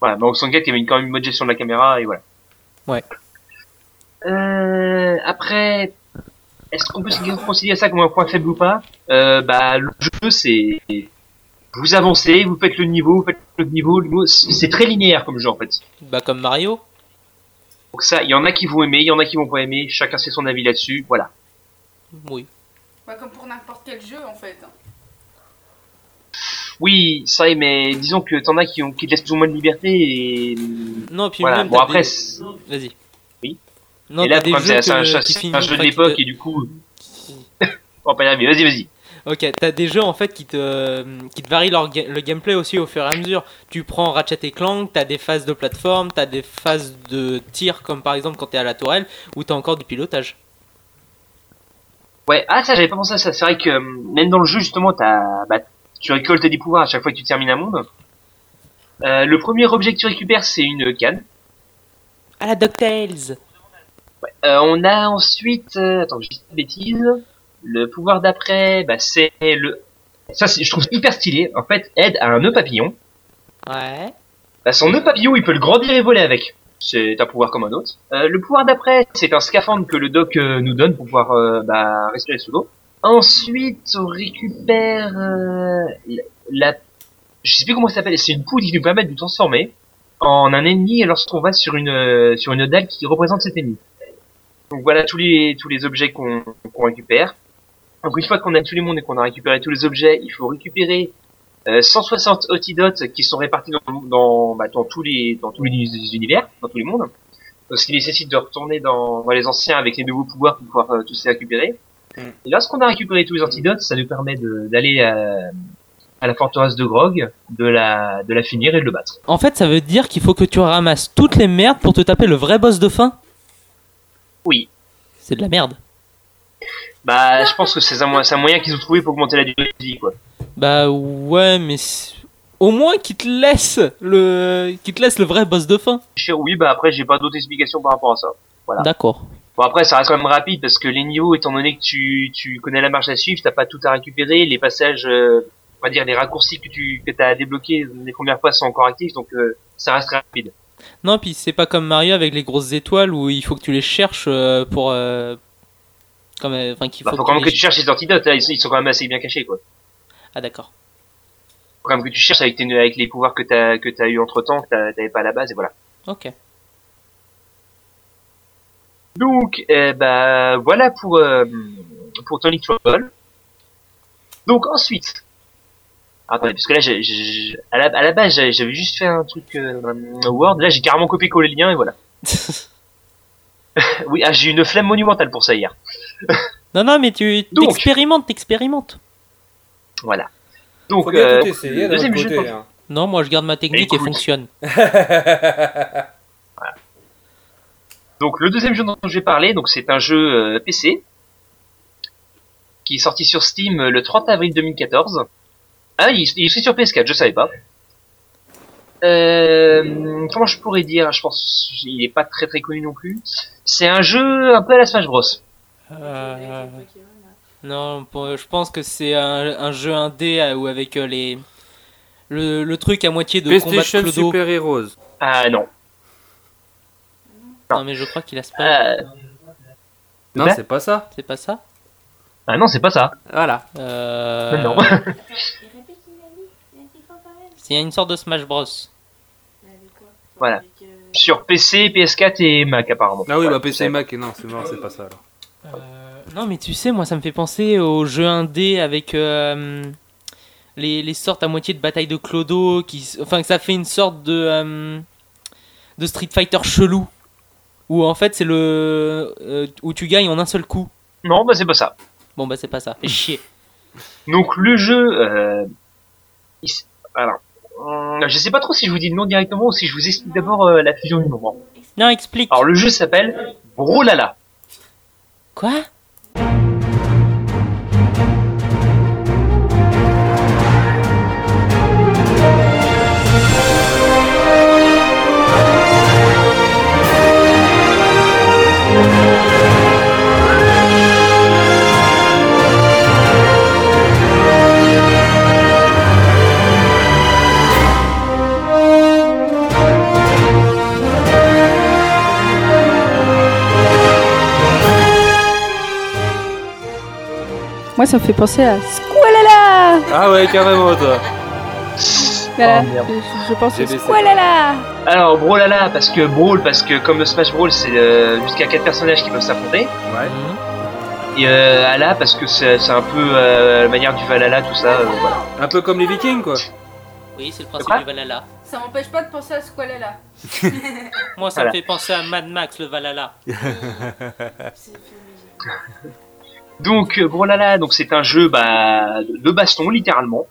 Voilà, Mario 64 il y avait quand même une bonne gestion de la caméra et voilà. Ouais. Euh, après, est-ce qu'on peut considérer ça comme un point faible ou pas? Euh, Bah, le jeu c'est vous avancez, vous faites le niveau, vous faites le niveau, le niveau, c'est très linéaire comme jeu en fait. Bah, comme Mario. Donc ça, il y en a qui vont aimer, il y en a qui vont pas aimer, chacun sait son avis là-dessus, voilà. Oui. Bah, comme pour n'importe quel jeu en fait. Oui, ça y est, mais disons que t'en as qui, ont, qui te laissent plus ou moins de liberté et Non, puis voilà. même. Bon après, des- Vas-y. Oui. Non, et là, c'est un, jeu- de l'époque te- et du coup, (laughs) on va pas y arriver. Vas-y, vas-y. Ok, t'as des jeux en fait qui te, qui te varient leur ga- le gameplay aussi au fur et à mesure. Tu prends Ratchet et Clank, t'as des phases de plateforme, t'as des phases de tir comme par exemple quand t'es à la tourelle où t'as encore du pilotage. Ouais, ah ça j'avais pas pensé à ça. C'est vrai que euh, même dans le jeu justement, t'as, bah, tu récoltes des pouvoirs à chaque fois que tu termines un monde. Euh, le premier objet que tu récupères, c'est une canne. À la DuckTales Euh, on a ensuite, euh, attends, je dis pas de bêtises. Le pouvoir d'après, bah, c'est le, ça je trouve hyper stylé. En fait, Ed a un nœud papillon. Ouais. Bah, son nœud papillon, il peut le grandir et voler avec. C'est un pouvoir comme un autre. Euh, le pouvoir d'après, c'est un scaphandre que le doc euh, nous donne pour pouvoir euh, bah, respirer sous l'eau. Ensuite, on récupère euh, la, je sais plus comment ça s'appelle. C'est une poudre qui nous permet de nous transformer en un ennemi lorsqu'on va sur une sur une dalle qui représente cet ennemi. Donc voilà tous les tous les objets qu'on qu'on récupère. Donc une fois qu'on a tous les mondes et qu'on a récupéré tous les objets, il faut récupérer euh, 160 antidotes qui sont répartis dans, dans, bah, dans tous les dans tous les univers, dans tous les mondes. Donc, ce qui nécessite de retourner dans, dans les anciens avec les nouveaux pouvoirs pour pouvoir euh, tous les récupérer. Et lorsqu'on a récupéré tous les antidotes, ça nous permet de- d'aller à, à la forteresse de Grog, de la de la finir et de le battre. En fait, ça veut dire qu'il faut que tu ramasses toutes les merdes pour te taper le vrai boss de fin? Oui. C'est de la merde. Bah, je pense que c'est un, moyen- c'est un moyen qu'ils ont trouvé pour augmenter la durée de vie, quoi. Bah ouais, mais au moins qu'il te laisse le te laisse le vrai boss de fin. Oui, bah après, j'ai pas d'autres explications par rapport à ça. Voilà. D'accord. Bon après ça reste quand même rapide parce que les niveaux étant donné que tu, tu connais la marche à suivre, t'as pas tout à récupérer, les passages, euh, on va dire les raccourcis que tu que t'as débloqués les premières fois sont encore actifs donc euh, ça reste rapide. Non, puis c'est pas comme Mario avec les grosses étoiles où il faut que tu les cherches euh, pour comme enfin qu'il Bah, faut, quand même que tu cherches les antidotes là, ils, ils sont quand même assez bien cachés quoi. Ah d'accord. Faut quand même que tu cherches avec tes avec les pouvoirs que t'as que t'as eu entre temps que t'avais pas à la base et voilà. OK. Donc, eh bah, voilà pour, euh, pour Tony Trouble. Donc ensuite, attendez, parce que là, à, la, à la base, j'avais juste fait un truc euh, Word. Là, j'ai carrément copié-collé le lien et voilà. (laughs) (laughs) oui, ah, j'ai eu une flemme monumentale pour ça hier. Non non, mais tu Donc. t'expérimentes, t'expérimentes. Voilà. Donc, Faut bien euh, tout essayer, d'un deuxième jeu. hein. Non, moi je garde ma technique et fonctionne. (laughs) Donc, le deuxième jeu dont je vais parler, donc c'est un jeu euh, PC. qui est sorti sur Steam euh, le 30 avril 2014. Ah, il, il est sur PS4, je savais pas. Euh, comment je pourrais dire Je pense il est pas très très connu non plus. C'est un jeu un peu à la Smash Bros. Euh, Non, je pense que c'est un, un jeu indé euh, ou avec euh, les le, le truc à moitié de combat de PlayStation Clodo. Super Heroes. Ah non. Non, mais je crois qu'il a pas. Euh, Non, Ben c'est pas ça. C'est pas ça? Ah non, c'est pas ça. Voilà. euh... Non. (laughs) C'est une sorte de Smash Bros. voilà. Sur PC, PS4 et Mac apparemment. Ah oui, Voilà, bah PC et Mac, et non, c'est non, c'est pas ça alors. Euh, non, mais tu sais, moi, ça me fait penser au jeu indé avec euh, les, les sortes à moitié de bataille de Clodo, qui, enfin, que ça fait une sorte de, euh, de Street Fighter chelou, où en fait c'est le euh, où tu gagnes en un seul coup. Non, bah c'est pas ça. Bon bah c'est pas ça. Fais chier. Donc le jeu, euh, il alors, je sais pas trop si je vous dis le nom directement ou si je vous explique d'abord la fusion du moment. Non, explique. Alors le jeu s'appelle Brolala. Quoi? Moi, ça me fait penser à Squalala Ah ouais, carrément, toi. Voilà, Oh, je, je pense à. Squalala Alors Brolala parce que Brawl parce que comme le Smash Brawl c'est euh, jusqu'à quatre personnages qui peuvent s'affronter. Ouais. Et euh, Ala parce que c'est c'est un peu euh, la manière du Valhalla tout ça. euh, voilà. Un peu comme les Vikings, quoi. Oui, c'est le principe du Valhalla. Ça m'empêche pas de penser à Squalala. (laughs) Moi, ça Voilà. me fait penser à Mad Max, le Valhalla. (laughs) (laughs) Donc euh, Brolala donc c'est un jeu bah, de baston littéralement.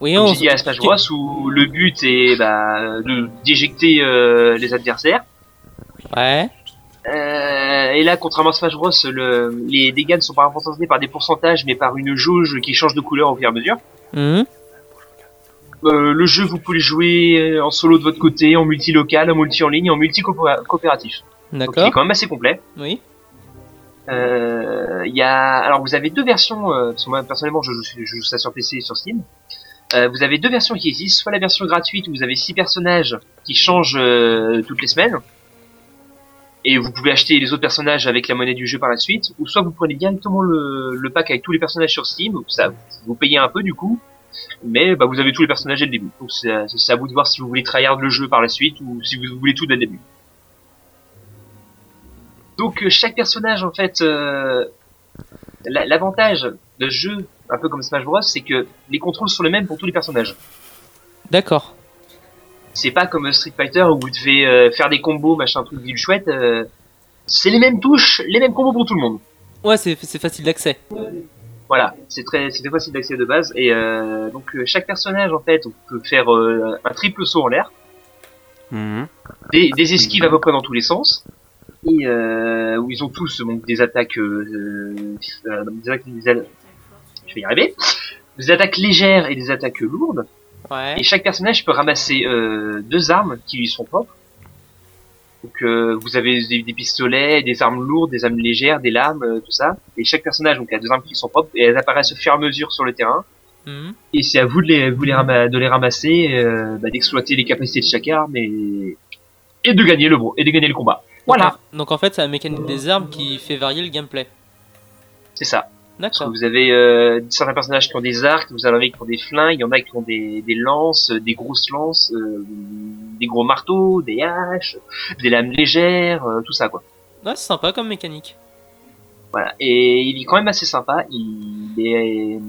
Oui, Comme on j'ai dit à Smash Bros où le but est bah, d'éjecter euh, les adversaires. Ouais. Euh, et là, contrairement à Smash Bros, le, les dégâts ne sont pas représentés par des pourcentages, mais par une jauge qui change de couleur au fur et à mesure. Mhm. Euh, le jeu, vous pouvez le jouer en solo de votre côté, en multi-local, en multi en ligne, en multi-coopératif. D'accord. quand même assez complet. Oui. Euh, Il y a, alors vous avez deux versions. Euh, parce que moi personnellement, je joue, je joue ça sur PC et sur Steam. Euh, vous avez deux versions qui existent, soit la version gratuite où vous avez six personnages qui changent toutes les semaines, et vous pouvez acheter les autres personnages avec la monnaie du jeu par la suite, ou soit vous prenez directement le, le pack avec tous les personnages sur Steam, ça vous payez un peu du coup, mais bah, vous avez tous les personnages dès le début. Donc c'est à vous de voir si vous voulez tryhard le jeu par la suite ou si vous voulez tout dès le début. Donc euh, chaque personnage en fait, euh, la- l'avantage de ce jeu, un peu comme Smash Bros, c'est que les contrôles sont les mêmes pour tous les personnages. D'accord. C'est pas comme Street Fighter où vous devez euh, faire des combos, machin truc du chouette. euh, c'est les mêmes touches, les mêmes combos pour tout le monde. Ouais, c'est c'est facile d'accès. Voilà, c'est très, facile d'accès de base. Et euh, donc euh, chaque personnage en fait, on peut faire euh, un triple saut en l'air, Mhm. des, des esquives à peu près dans tous les sens, et euh, où ils ont tous donc des attaques, euh, euh, des attaques- des a- je vais y arriver, des attaques légères et des attaques lourdes. Ouais. Et chaque personnage peut ramasser euh, deux armes qui lui sont propres. Donc euh, vous avez des, des pistolets, des armes lourdes, des armes légères, des lames, euh, tout ça. Et chaque personnage donc a deux armes qui sont propres et elles apparaissent au fur et à mesure sur le terrain. Mhm. Et c'est à vous de les, vous les de les ramasser, euh, bah, d'exploiter les capacités de chaque arme et, et de gagner le bro- et de gagner le combat. Voilà, Donc, en- fait, c'est la mécanique des armes qui fait varier le gameplay. c'est ça. D'accord. vous avez euh, certains personnages qui ont des arcs, vous en avez qui ont des flingues, il y en a qui ont des, des lances, euh, des grosses lances, euh, des gros marteaux, des haches, des lames légères, euh, tout ça quoi. Ouais, c'est sympa comme mécanique. Voilà. Et il est quand même assez sympa. Il est,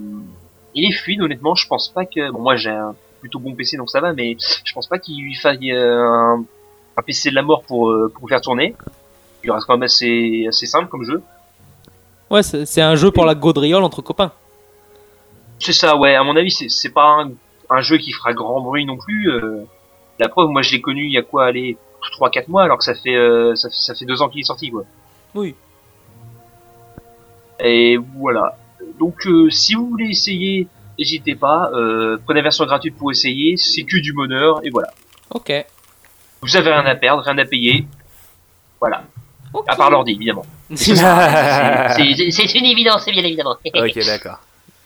il est fluide honnêtement. Je pense pas que, bon moi j'ai un plutôt bon PC donc ça va, mais je pense pas qu'il lui faille euh, un, un PC de la mort pour euh, pour faire tourner. Il reste quand même assez assez simple comme jeu. Ouais, c'est c'est un jeu pour la gaudriole entre copains. C'est ça, ouais. À mon avis, c'est c'est pas un, un jeu qui fera grand bruit non plus. euh. la preuve, moi, je l'ai connu il y a quoi, aller 3-4 mois, alors que ça fait euh, ça, fait- ça fait deux ans qu'il est sorti, quoi. Oui. Et voilà. donc euh, si vous voulez essayer, n'hésitez pas. Euh, prenez la version gratuite pour essayer. C'est que du bonheur et voilà. Ok. Vous avez rien à perdre, rien à payer. Voilà. À part l'ordi, évidemment. (laughs) C'est- une évidence, c'est bien évidemment. (laughs) ok, d'accord.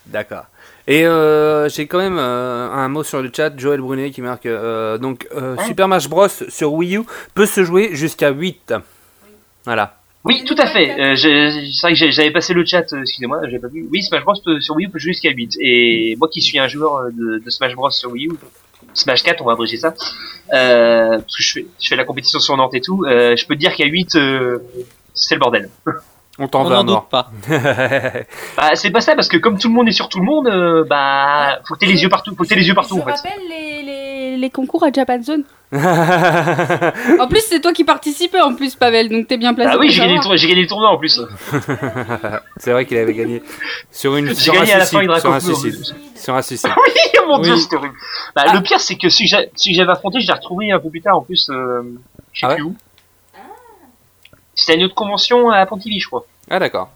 D'accord. Et euh, j'ai quand même euh, un mot sur le chat, Joël Brunet qui marque euh, donc euh, Super Smash Bros sur Wii U peut se jouer jusqu'à 8. Voilà. Oui, tout à fait. Euh, c'est vrai que j'avais passé le chat, excusez-moi, j'avais pas vu. Oui, Smash Bros peut- sur Wii U peut jouer jusqu'à 8. Et moi qui suis un joueur de, de Smash Bros sur Wii U, Smash 4, on va abréger ça, euh, parce que je fais, je fais la compétition sur Nantes et tout, euh, je peux te dire qu'à 8, euh, c'est le bordel. On t'en va doute pas. (laughs) Bah, c'est pas ça, parce que comme tout le monde est sur tout le monde, euh, bah, faut que t'aies les yeux partout, faut que t'aies les yeux partout, Je en fait. rappelle les, les, concours à Japan Zone. (laughs) En plus, c'est toi qui participais en plus, Pavel, donc t'es bien placé. Ah oui, j'ai gagné, le savoir. tour- j'ai gagné le tournoi en plus. (laughs) C'est vrai qu'il avait gagné sur une J'ai sur un gagné à la fin, suicide, il sur un suicide. Sur un suicide. (laughs) Oui, mon dieu, Oui. c'était horrible. Bah, le pire, c'est que si j'a- si j'avais affronté, je l'ai retrouvé un peu plus tard, en plus, euh, je sais Ah ouais plus où. C'était à une autre convention à Pontivy, je crois. Ah d'accord.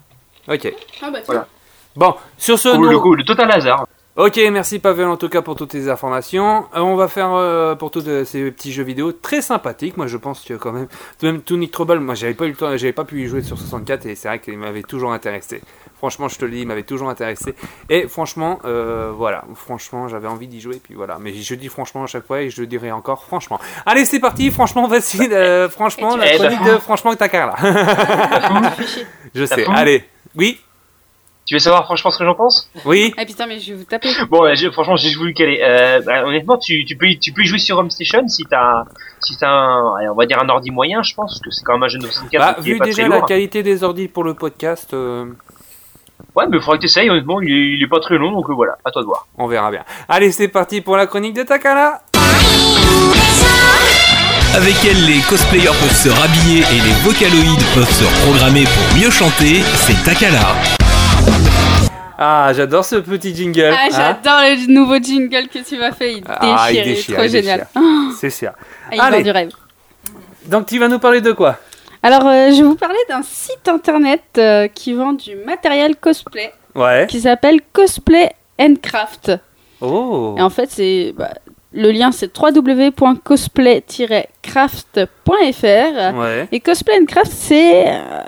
Ok. Ah bah. Voilà. Bon, sur ce Ou nous- le, coup, le total hasard. Ok, merci Pavel en tout cas pour toutes tes informations. Euh, on va faire euh, pour tous euh, ces petits jeux vidéo très sympathiques. Moi je pense que quand même, même Tonic Trouble, moi j'avais pas eu le temps, j'avais pas pu y jouer sur 64 et c'est vrai qu'il m'avait toujours intéressé. Franchement, je te le dis, il m'avait toujours intéressé. Et franchement, voilà, franchement, j'avais envie d'y jouer. Puis voilà, mais je dis franchement à chaque fois et je le dirai encore franchement. Allez, c'est parti. Franchement, voici, (laughs) franchement, la chronique de franchement Takar là. (laughs) (laughs) je sais. Allez, oui, Tu veux savoir franchement ce que j'en pense? Oui. Ah putain, mais je vais vous taper. Bon, euh, j'ai- franchement, j'ai voulu caler. Euh, bah, honnêtement, tu, tu peux y- tu peux y jouer sur Home Station si t'as si t'as un, on va dire un ordi moyen, je pense, parce que c'est quand même un jeu de 64 Bah, qui est vu pas déjà très la lourd. qualité des ordi pour le podcast. euh, Ouais, mais faudrait que t'essayes, honnêtement, il est, il est pas très long, donc euh, voilà, à toi de voir. On verra bien. Allez, c'est parti pour la chronique de Takala. Avec elle, les cosplayers peuvent se rhabiller et les vocaloïdes peuvent se reprogrammer pour mieux chanter, c'est Takala. Ah, j'adore ce petit jingle. Ah, hein. j'adore le nouveau jingle que tu m'as fait. Il déchire, Ah, il déchire, trop il génial. Ah, (gasps) C'est sûr. il Allez. du rêve. Donc, tu vas nous parler de quoi? Alors, euh, je vais vous parler d'un site internet euh, qui vend du matériel cosplay Ouais. qui s'appelle Cosplay and Craft. Oh. Et en fait, c'est bah, le lien c'est www.cosplay-craft.fr. Ouais. Et Cosplay and Craft, c'est euh,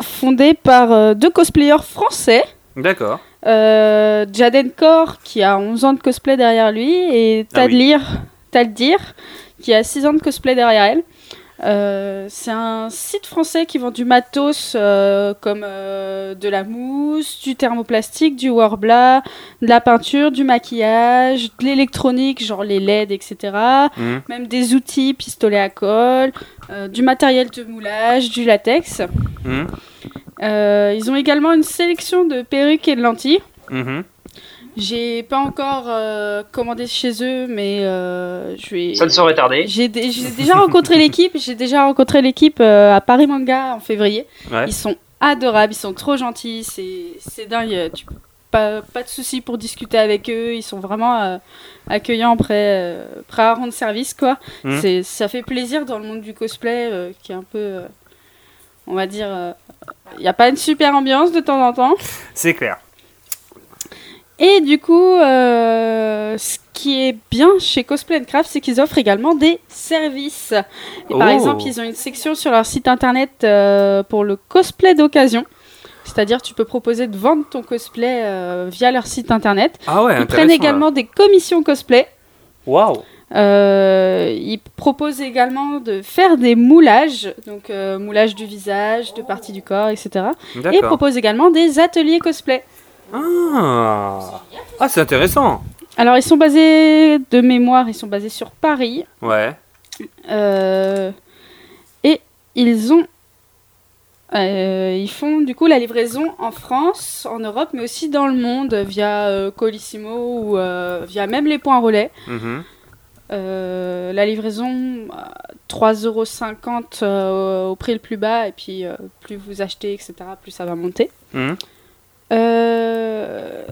fondé par deux cosplayers français. D'accord. Euh, Jaden Core, qui a 11 ans de cosplay derrière lui, et Ah oui. Tadlir, qui a 6 ans de cosplay derrière elle. Euh, c'est un site français qui vend du matos euh, comme de la mousse, du thermoplastique, du warbla, de la peinture, du maquillage, de l'électronique, genre les LED, etc. Mhm. Même des outils, pistolets à colle, du matériel de moulage, du latex. Mhm. Euh, ils ont également une sélection de perruques et de lentilles. Mhm. J'ai pas encore euh, commandé chez eux, mais euh, je vais. Ça ne saurait tarder. J'ai dé- j'ai déjà rencontré l'équipe. J'ai déjà rencontré l'équipe euh, à Paris Manga en février. Ouais. Ils sont adorables, ils sont trop gentils. C'est dingue. Tu pas pas de soucis pour discuter avec eux. Ils sont vraiment accueillants, prêts, prêts à rendre service quoi. Mhm. Ça fait plaisir dans le monde du cosplay qui est un peu, on va dire, il n'y a pas une super ambiance de temps en temps. C'est clair. Et du coup, euh, ce qui est bien chez Cosplay and Craft, c'est qu'ils offrent également des services. Et par Oh. exemple, ils ont une section sur leur site internet euh, pour le cosplay d'occasion. C'est-à-dire, tu peux proposer de vendre ton cosplay euh, via leur site internet. Ah ouais, Ils prennent également des commissions cosplay. Waouh. Euh, ils proposent également de faire des moulages, donc euh, moulage du visage, de parties du corps, etc. Et proposent également des ateliers cosplay. Ah. Ah, c'est intéressant. Alors, ils sont basés, de mémoire, ils sont basés sur Paris. Ouais. Euh, et ils ont. euh, ils font du coup la livraison en France, en Europe, mais aussi dans le monde via euh, Colissimo ou via même les points relais. Mhm. Euh, la livraison, euh, 3,50€ euh, au prix le plus bas, et puis euh, plus vous achetez, etc., plus ça va monter. Mhm. Euh,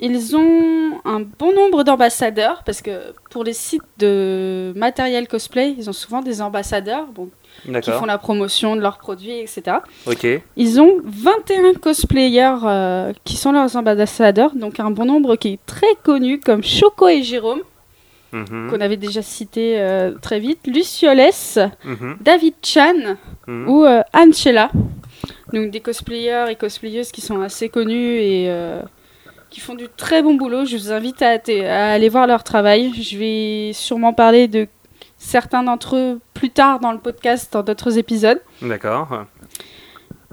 ils ont un bon nombre d'ambassadeurs parce que pour les sites de matériel cosplay, ils ont souvent des ambassadeurs bon, qui font la promotion de leurs produits, etc. Ils ont 21 cosplayers qui sont leurs ambassadeurs, donc un bon nombre qui est très connu comme Choco et Jérôme, Mhm. qu'on avait déjà cité euh, très vite, Lucioles, Mhm. David Chan Mhm. ou euh, Anchela. Donc des cosplayers et cosplayeuses qui sont assez connus et euh, qui font du très bon boulot. Je vous invite à, à aller voir leur travail. Je vais sûrement parler de certains d'entre eux plus tard dans le podcast, dans d'autres épisodes. D'accord.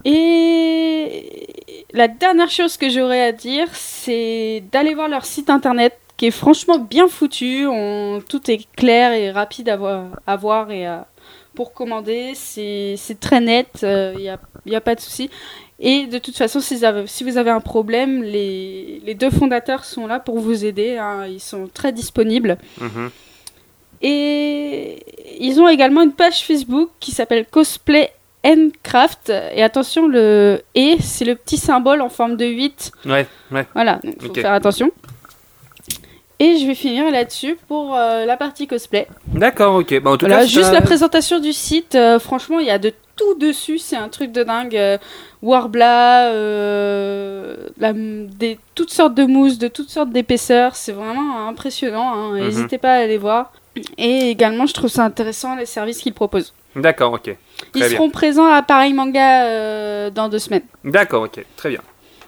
Et la dernière chose que j'aurais à dire, c'est d'aller voir leur site internet qui est franchement bien foutu. On- tout est clair et rapide à voir, à voir et à- pour commander. C'est très net, il n'y a, y a pas de souci. Et de toute façon, si vous avez, si vous avez un problème, les, les deux fondateurs sont là pour vous aider. hein. Ils sont très disponibles. Mhm. Et ils ont également une page Facebook qui s'appelle Cosplay Craft. Et attention, le et c'est le petit symbole en forme de 8. Ouais, ouais. Voilà, donc faut faire attention. Et je vais finir là-dessus pour euh, la partie cosplay. D'accord, ok. Bah, en tout Voilà, cas, juste la présentation du site, euh, franchement, il y a de tout dessus, c'est un truc de dingue. euh, Warbla, euh, la- des, toutes sortes de mousses, de toutes sortes d'épaisseurs, c'est vraiment impressionnant. hein, Mhm. N'hésitez pas à aller voir. Et également, je trouve ça intéressant les services qu'ils proposent. D'accord, ok. Ils bien. seront présents à Paris Manga dans deux semaines. D'accord, ok. Très bien.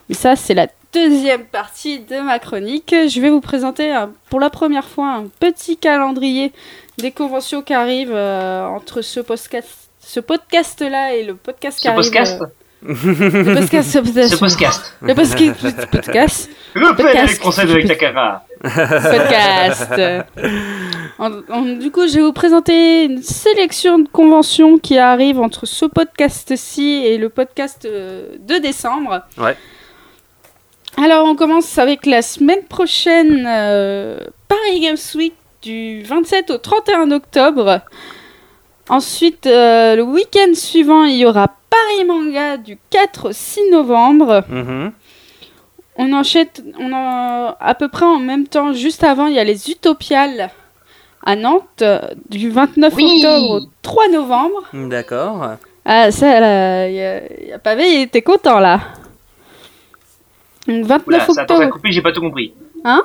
Mais ça, c'est la deuxième partie de ma chronique. Je vais vous présenter un- pour la première fois un petit calendrier des conventions qui arrivent euh, entre ce podcast, ce podcast-là et le podcast qui Ce arrive. podcast euh, le podcast. (laughs) Ce podcast. Le (laughs) podcast. podcast. Le Podcast. avec français de Takara. podcast. En- en- du coup, je vais vous présenter une sélection de conventions qui arrivent entre ce podcast-ci et le podcast euh, de décembre. Ouais. Alors, on commence avec la semaine prochaine, euh, Paris Games Week du 27 au 31 octobre. Ensuite, euh, le week-end suivant, il y aura Paris Manga du 4 au 6 novembre. Mhm. On enchaîne on en- à peu près en même temps, juste avant, il y a les Utopiales à Nantes, euh, du 29 Oui. octobre au 3 novembre. D'accord. Ah, ça, là, il y, a- y a Pavé, il était content, là. Donc, 29 Oula, ça, attends, ça a octobre, coupé, j'ai pas tout compris. Hein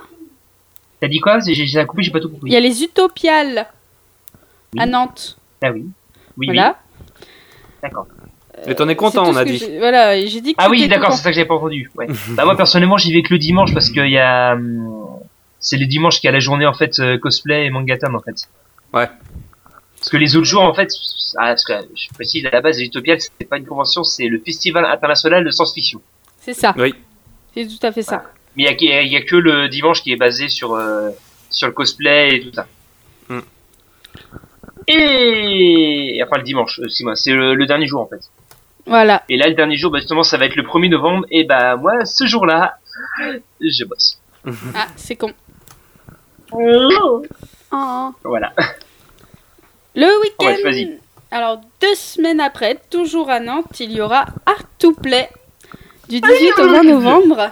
T'as dit quoi J'ai j'ai- ça a coupé, j'ai pas tout compris. il y a les Utopiales à Oui. Nantes. Ah oui. Oui, voilà. oui. D'accord. Mais t'en es content, on a dit. Voilà, j'ai dit que Ah oui, d'accord, c'est ça que j'avais pas entendu. Ouais. bah moi personnellement, j'y vais que le dimanche parce qu'il y a hum, c'est le dimanche qu'il y a la journée en fait euh, cosplay et mangatam en fait. Ouais. Parce que les autres jours en fait, ah, parce que, je précise à la base, Utopial c'est pas une convention, c'est le festival international de science-fiction. C'est ça. Oui. C'est tout à fait ça. Mais il y a, y a- que le dimanche qui est basé sur euh, sur le cosplay et tout ça. Hmm. Et enfin le dimanche, euh, c'est moi, c'est le, le dernier jour en fait. Voilà. Et là le dernier jour, bah, justement, ça va être le 1er novembre. Et bah moi, ce jour-là, je bosse. (laughs) Ah, c'est con. Oh. Oh. Voilà. Le Oh, week-end. ouais, vas-y. Alors, deux semaines après, toujours à Nantes, il y aura Art to Play du 18 au 20 novembre.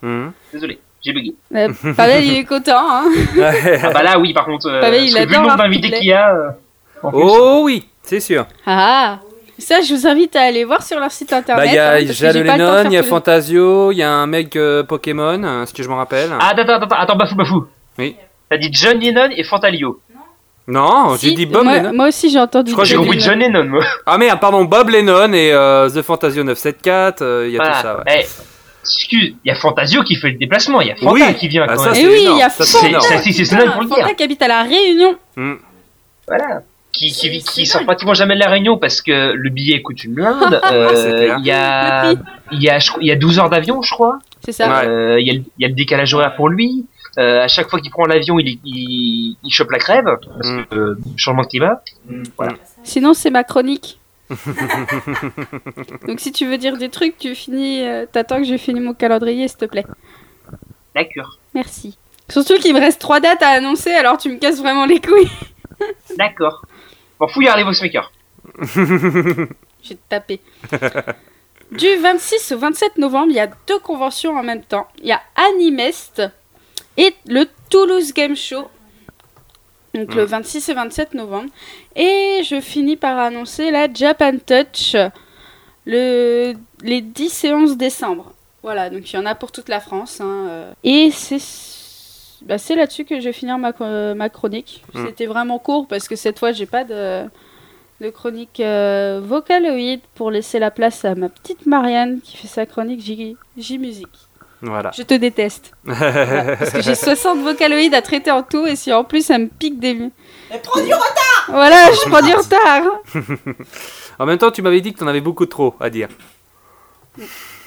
Mhm. Désolé, j'ai bugué. Euh, Pavel, il est content. Hein. (laughs) Ah bah là, oui, par contre, euh, Pavel, il parce que vu le adore nombre d'invités qu'il y a, euh, plus, Oh oui, c'est sûr. ah Ça, je vous invite à aller voir sur leur site Bah, internet. il y a hein, de Lennon, il y a Fantasio, il y a un mec euh, Pokémon, que je me rappelle. Ah, attends, attends, attends, attends, bafou, bafou. Oui. T'as dit John Lennon et Fantalio. Non, j'ai Si, dit Bob moi, Lennon. moi aussi, j'ai entendu. Je crois que J'ai John compris John Lennon, moi. Ah merde, pardon, Bob Lennon et euh, The Fantasio 974, euh, il y a tout ça, ouais. Eh, excuse, il y a Fantasio qui fait le déplacement, il y a Fanta Oui. qui vient Ah, quand ça, même. c'est Et oui, il y a ça, c'est pour le dire. Fanta qui habite à La Réunion. Hmm. Voilà. Qui, qui, C'est- qui c'est sort pratiquement jamais de la Réunion parce que le billet coûte une blinde. (laughs) Euh. Il y a, il y a, je crois- il y a 12 heures d'avion, je crois. C'est ça. Ouais. Euh, Il y, a le- il y a le décalage horaire pour lui. Euh, à chaque fois qu'il prend l'avion, il, il, il chope la crève parce Mm. que euh, changement de climat. Voilà. Sinon, c'est ma chronique. (laughs) Donc, si tu veux dire des trucs, tu finis. euh, T'attends que je finisse mon calendrier, s'il te plaît. D'accord. Merci. Surtout qu'il me reste trois dates à annoncer, alors tu me casses vraiment les couilles. (laughs) D'accord. Bon, fouille les Voxmakers. Je vais te taper. Du 26 au 27 novembre, il y a deux conventions en même temps. Il y a Animest et le Toulouse Game Show. Donc le 26 et 27 novembre. Et je finis par annoncer la Japan Touch le, les 10 et 11 décembre. Voilà, donc il y en a pour toute la France. hein, euh. Et c'est bah, c'est là-dessus que je vais finir ma, chronique. Mm. C'était vraiment court parce que cette fois, j'ai pas de, de chronique euh, vocaloïde pour laisser la place à ma petite Marianne qui fait sa chronique J, J musique. Voilà. Je te déteste. Voilà, (laughs) parce que j'ai 60 vocaloïdes à traiter en tout et si en plus ça me pique des. Elle prend du retard Voilà, je prends du retard. (laughs) en même temps, tu m'avais dit que tu en avais beaucoup trop à dire.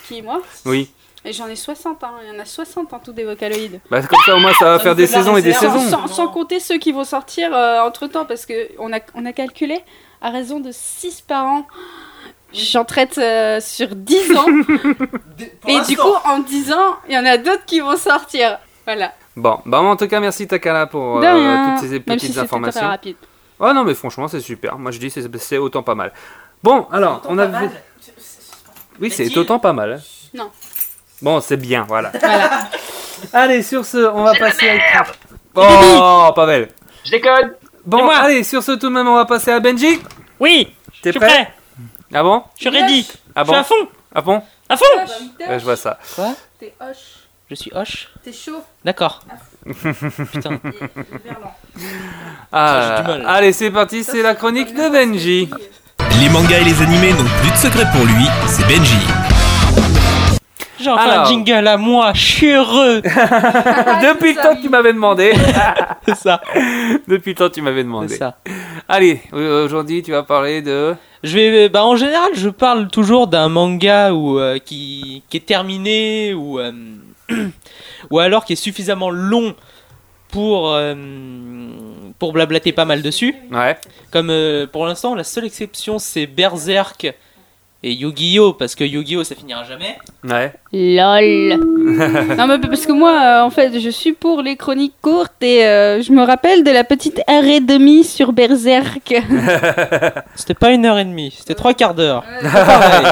Qui, moi? Oui. Et j'en ai 60, hein. il y en a 60 en tout des vocaloïdes. Bah, comme ça, au moins, ça va faire des saisons et des Sans, saisons. sans- sans compter ceux qui vont sortir entre temps, parce qu'on a, on a calculé à raison de 6 par an. J'en traite euh, sur 10 ans. (laughs) et du coup, en 10 ans, il y en a d'autres qui vont sortir. Voilà. Bon, bah, en tout cas, merci Takala pour euh, toutes ces Même petites si c'était informations. très rapide. Oh non, mais franchement, c'est super. Moi, je dis, c'est c'est autant pas mal. Bon, alors, on a vu. Oui, c'est autant pas mal. Non. Bon, c'est bien, voilà. (laughs) Voilà. (laughs) Allez, sur ce, on va passer à. Oh, pas belle. Je déconne Bon, allez, sur ce, tout de même, on va passer à Benji. Oui, T'es prêt. Ah bon? Je suis ready. Ah Je suis bon? à fond. Ah bon? À fond. Ouais, je vois ça. T'es hoche, Je suis hoche. t'es chaud. D'accord. (laughs) Putain. Ah, j'ai du mal. allez, c'est parti, c'est la chronique de Benji. Les mangas et les animés n'ont plus de secret pour lui, c'est Benji. J'ai enfin Alors. un jingle à moi. Je suis heureux. (laughs) (laughs) Depuis le temps que tu m'avais demandé. C'est ça. Depuis le temps que tu m'avais C'est demandé. ça. Allez, aujourd'hui, tu vas parler de. Je vais, bah en général, je parle toujours d'un manga ou euh, qui, qui est terminé ou euh, (clears throat) ou alors qui est suffisamment long pour euh, pour blablater pas mal dessus. Ouais. Comme euh, pour l'instant, la seule exception c'est Berserk et Yu-Gi-Oh parce que Yu-Gi-Oh ça finira jamais. Ouais. LOL. (laughs) non, mais parce que moi, euh, en fait, je suis pour les chroniques courtes et euh, je me rappelle de la petite heure et demie sur Berserk. (laughs) C'était pas une heure et demie, c'était trois quarts d'heure. Pas pareil.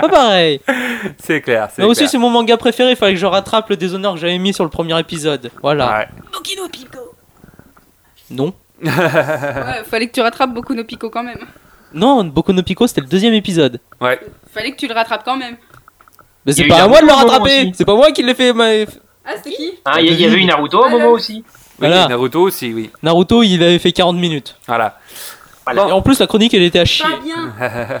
Pas pareil. (laughs) C'est clair. c'est Mais aussi c'est mon manga préféré, il fallait que je rattrape le déshonneur que j'avais mis sur le premier épisode. Voilà. Ouais. Okino Pico Non. ouais, fallait que tu rattrapes beaucoup no Pico quand même. Non, Boku no Pico c'était le deuxième épisode. Ouais. Fallait que tu le rattrapes quand même. Mais c'est pas à moi de le rattraper, c'est pas moi qui l'ai fait. ma- Ah, c'était qui? Hein, Il y, avait eu Naruto à un moment aussi. Oui, Voilà. Naruto aussi, oui. Naruto il avait fait 40 minutes. Voilà. Voilà. Et en plus la chronique elle était à chier. Pas bien. (laughs)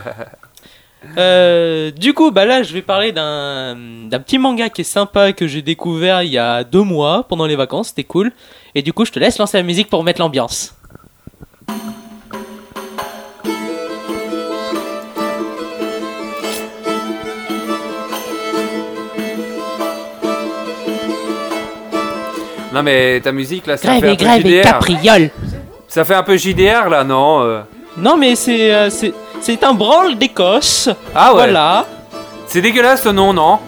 Euh, du coup, bah là, je vais parler d'un d'un petit manga qui est sympa que j'ai découvert il y a deux mois pendant les vacances. C'était cool. Et du coup, je te laisse lancer la musique pour mettre l'ambiance. Non, mais ta musique là, ça Grève fait un et peu grève et JDR. capriole. Ça fait un peu JDR là, non euh? Non, mais c'est euh, c'est c'est un branle d'Écosse. Ah ouais. Voilà. C'est dégueulasse ce nom, non?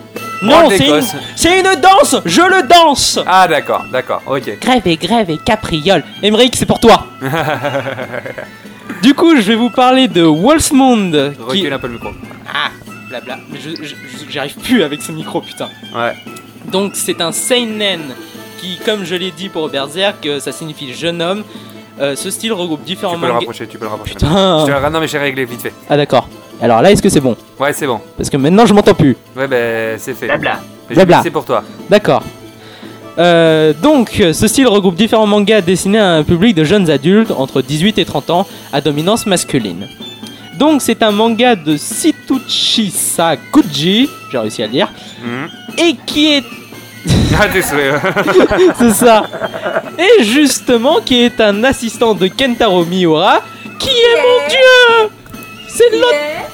Non, Branle c'est une, d'Écosse. c'est une danse. Je le danse. Ah d'accord, d'accord, ok. Grève et grève et capriole. Emmerich, c'est pour toi. (laughs) du coup, je vais vous parler de Wolfsmund. Qui... Recule un peu le micro. Ah, blabla. Mais je- je- je- j'arrive plus avec ce micro, putain. Ouais. Donc c'est un seinen qui, comme je l'ai dit pour Berserk, euh, ça signifie jeune homme. Euh, ce style regroupe différents Tu peux le mangas. rapprocher, tu peux le rapprocher. Putain. Je te- Non mais j'ai réglé vite fait. Ah d'accord. Alors là, est-ce que c'est bon? Ouais, c'est bon. Parce que maintenant je m'entends plus. Ouais, ben c'est fait. Blabla. Blabla. C'est pour toi. D'accord. Euh, donc, ce style regroupe différents mangas destinés à un public de jeunes adultes entre 18 et 30 ans à dominance masculine. Donc, c'est un manga de Situchi Sakuji, j'ai réussi à le dire, Mhm. et qui est (laughs) Ah, désolé. (laughs) c'est ça. Et justement, qui est un assistant de Kentaro Miura, qui est mon dieu C'est l'auteur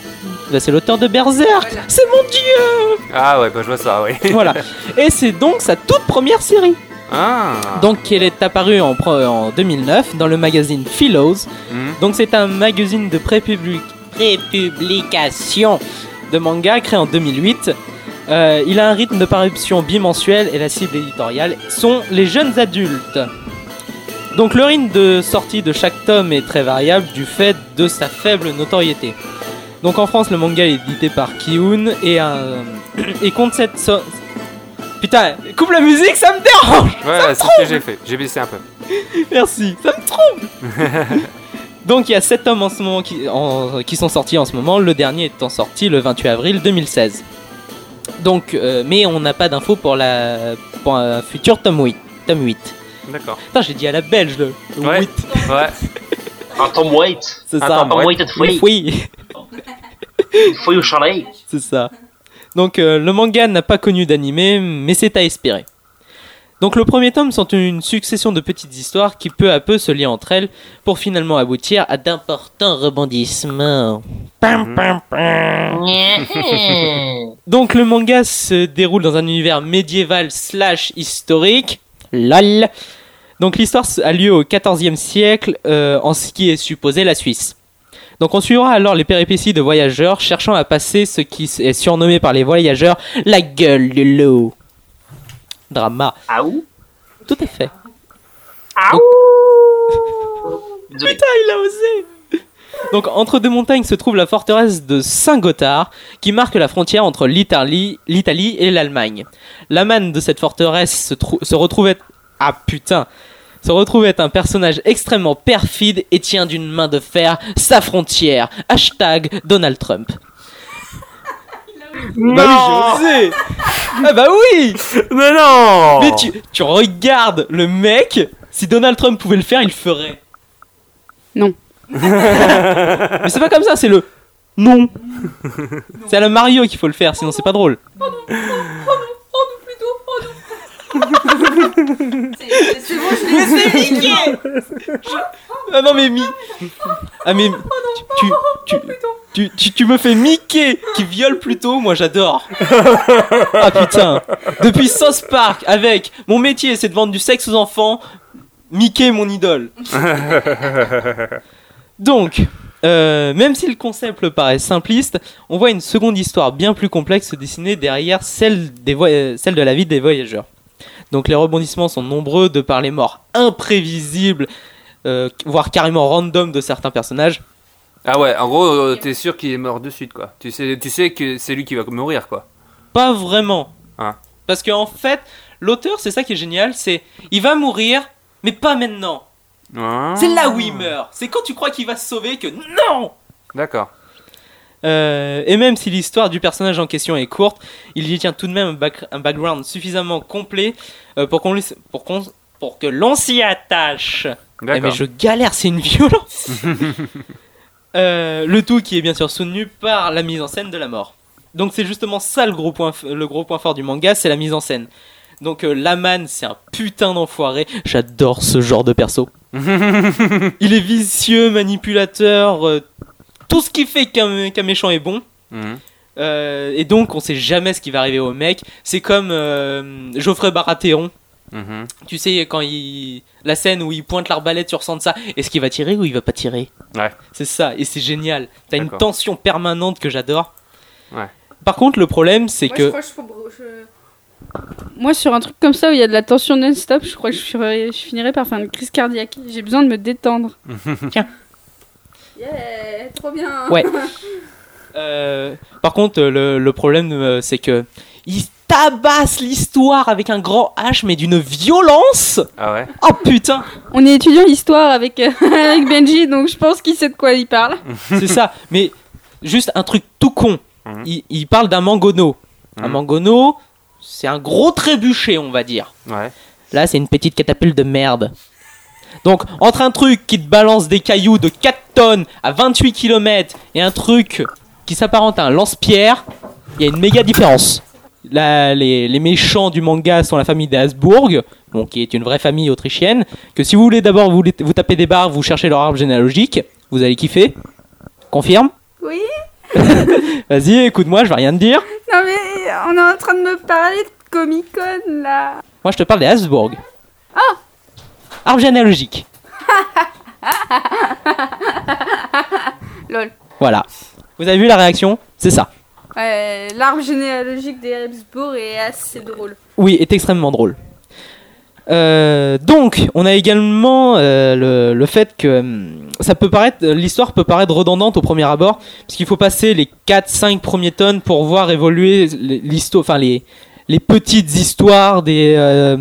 Bah, c'est l'auteur de Berserk C'est mon dieu ah ouais, bah je vois ça, oui. (laughs) Voilà. Et c'est donc sa toute première série. Ah. Donc, elle est apparue en, pro- en 2009 dans le magazine Philos. Mhm. Donc, c'est un magazine de prépublic- prépublication de manga créé en 2008. Euh, il a un rythme de parution bimensuel et la cible éditoriale sont les jeunes adultes. Donc, le rythme de sortie de chaque tome est très variable du fait de sa faible notoriété. Donc en France, le manga est édité par Kiun et, un... (coughs) et compte cette. so- Putain, coupe la musique, ça me dérange Ouais, c'est ce que j'ai fait. J'ai baissé un peu. (laughs) Merci, ça me trompe (laughs) Donc il y a 7 tomes en ce moment qui, en- qui sont sortis en ce moment, le dernier étant sorti le 28 avril 2016. Donc, euh, mais on n'a pas d'infos pour, la, pour un futur tome 8. Tome 8. D'accord. Putain, j'ai dit à la belge le, le Ouais. 8. Ouais. Un Tom White. C'est Un ça. Tom White de folie. Oui, Folie au chalet. c'est ça. Donc euh, le manga n'a pas connu d'animé, mais c'est à espérer. Donc le premier tome sont une succession de petites histoires qui peu à peu se lient entre elles pour finalement aboutir à d'importants rebondissements. Pam, pam, pam. (laughs) Donc le manga se déroule dans un univers médiéval slash historique. LOL. Donc l'histoire a lieu au XIVe siècle euh, en ce qui est supposé la Suisse. Donc on suivra alors les péripéties de voyageurs cherchant à passer ce qui est surnommé par les voyageurs la gueule de l'eau. Drama. Ah où Tout à fait. Ah (laughs) Désolé. Putain, il a osé Donc, entre deux montagnes se trouve la forteresse de Saint-Gothard, qui marque la frontière entre l'Italie l'Italie et l'Allemagne. La manne de cette forteresse se, être... Ah putain se retrouve être un personnage extrêmement perfide et tient d'une main de fer sa frontière. Hashtag Donald Trump. Bah oui, j'ai osé Ah bah oui Mais non Mais tu, tu regardes le mec, si Donald Trump pouvait le faire, il le ferait. Non. Mais c'est pas comme ça, c'est le non. C'est à la Mario qu'il faut le faire, sinon c'est pas drôle. C'est bon, je l'ai Ah non mais Mi... Ah mais... Tu, tu, tu, tu, tu me fais Mickey qui viole plutôt, moi j'adore. Ah putain. Depuis South Park avec mon métier c'est de vendre du sexe aux enfants, Mickey est mon idole. (laughs) Donc, euh, même si le concept paraît simpliste, on voit une seconde histoire bien plus complexe se dessiner derrière celle, des celle de la vie des voyageurs. Donc les rebondissements sont nombreux de par les morts imprévisibles, euh, voire carrément random de certains personnages. Ah ouais, en gros, euh, t'es sûr qu'il est mort de suite, quoi. Tu sais, tu sais que c'est lui qui va mourir, quoi. Pas vraiment. Ah. Parce qu'en fait, l'auteur, c'est ça qui est génial, c'est il va mourir, mais pas maintenant. Ah. C'est là où il meurt. C'est quand tu crois qu'il va se sauver que non D'accord. Euh, et même si l'histoire du personnage en question est courte, il y tient tout de même un, back- un background suffisamment complet euh, pour, qu'on pour, que l'on s'y attache. Eh, mais je galère, c'est une violence (laughs) Euh, Le tout qui est bien sûr soutenu par la mise en scène de la mort. Donc c'est justement ça le gros point, le gros point fort du manga, c'est la mise en scène. Donc euh, Laman, c'est un putain d'enfoiré. J'adore ce genre de perso. (laughs) Il est vicieux, manipulateur, euh, tout ce qui fait qu'un qu'un méchant est bon. Mhm. Euh, et donc on sait jamais ce qui va arriver au mec. C'est comme euh, Geoffrey Baratheon. Mhm. Tu sais quand il la scène où il pointe l'arbalète sur Sansa, est-ce qu'il va tirer ou il va pas tirer Ouais. C'est ça et c'est génial. T'as une tension permanente que j'adore. Ouais. Par contre le problème c'est que je crois que je faut- je- Moi, sur un truc comme ça où il y a de la tension non-stop, je crois que je, ferais- je finirais par faire une crise cardiaque. J'ai besoin de me détendre. (laughs) Yeah, trop bien. Ouais. (laughs) Euh, par contre, le, le problème, euh, c'est que il tabasse l'histoire avec un grand H, mais d'une violence. Ah ouais Oh putain, On est étudiant histoire avec, euh, (laughs) avec Benji, donc je pense qu'il sait de quoi il parle. c'est ça. Mais juste un truc tout con. Mhm. Il, il parle d'un mangono. Un Mhm. mangono, c'est un gros trébuchet, on va dire. Ouais. Là, c'est une petite catapulte de merde. Donc, entre un truc qui te balance des cailloux de 4 tonnes à 28 km et un truc qui s'apparente à un lance-pierre, il y a une méga différence. Là, les, les méchants du manga sont la famille des Habsbourg, bon, qui est une vraie famille autrichienne. Que si vous voulez d'abord vous, vous taper des barres, vous cherchez leur arbre généalogique, vous allez kiffer. Confirme? Oui. (laughs) Vas-y, écoute-moi, je vais rien te dire. Non mais on est en train de me parler de Comic Con là. Moi, je te parle des Habsbourg. Ah Arbre généalogique. Lol. Voilà. Vous avez vu la réaction? C'est ça. Ouais, l'arbre généalogique des Habsbourg est assez drôle. Oui, est extrêmement drôle. Euh, donc, on a également euh, le, le fait que hum, ça peut paraître, l'histoire peut paraître redondante au premier abord, puisqu'il faut passer les 4-5 premiers tomes pour voir évoluer enfin les, les petites histoires des, euh,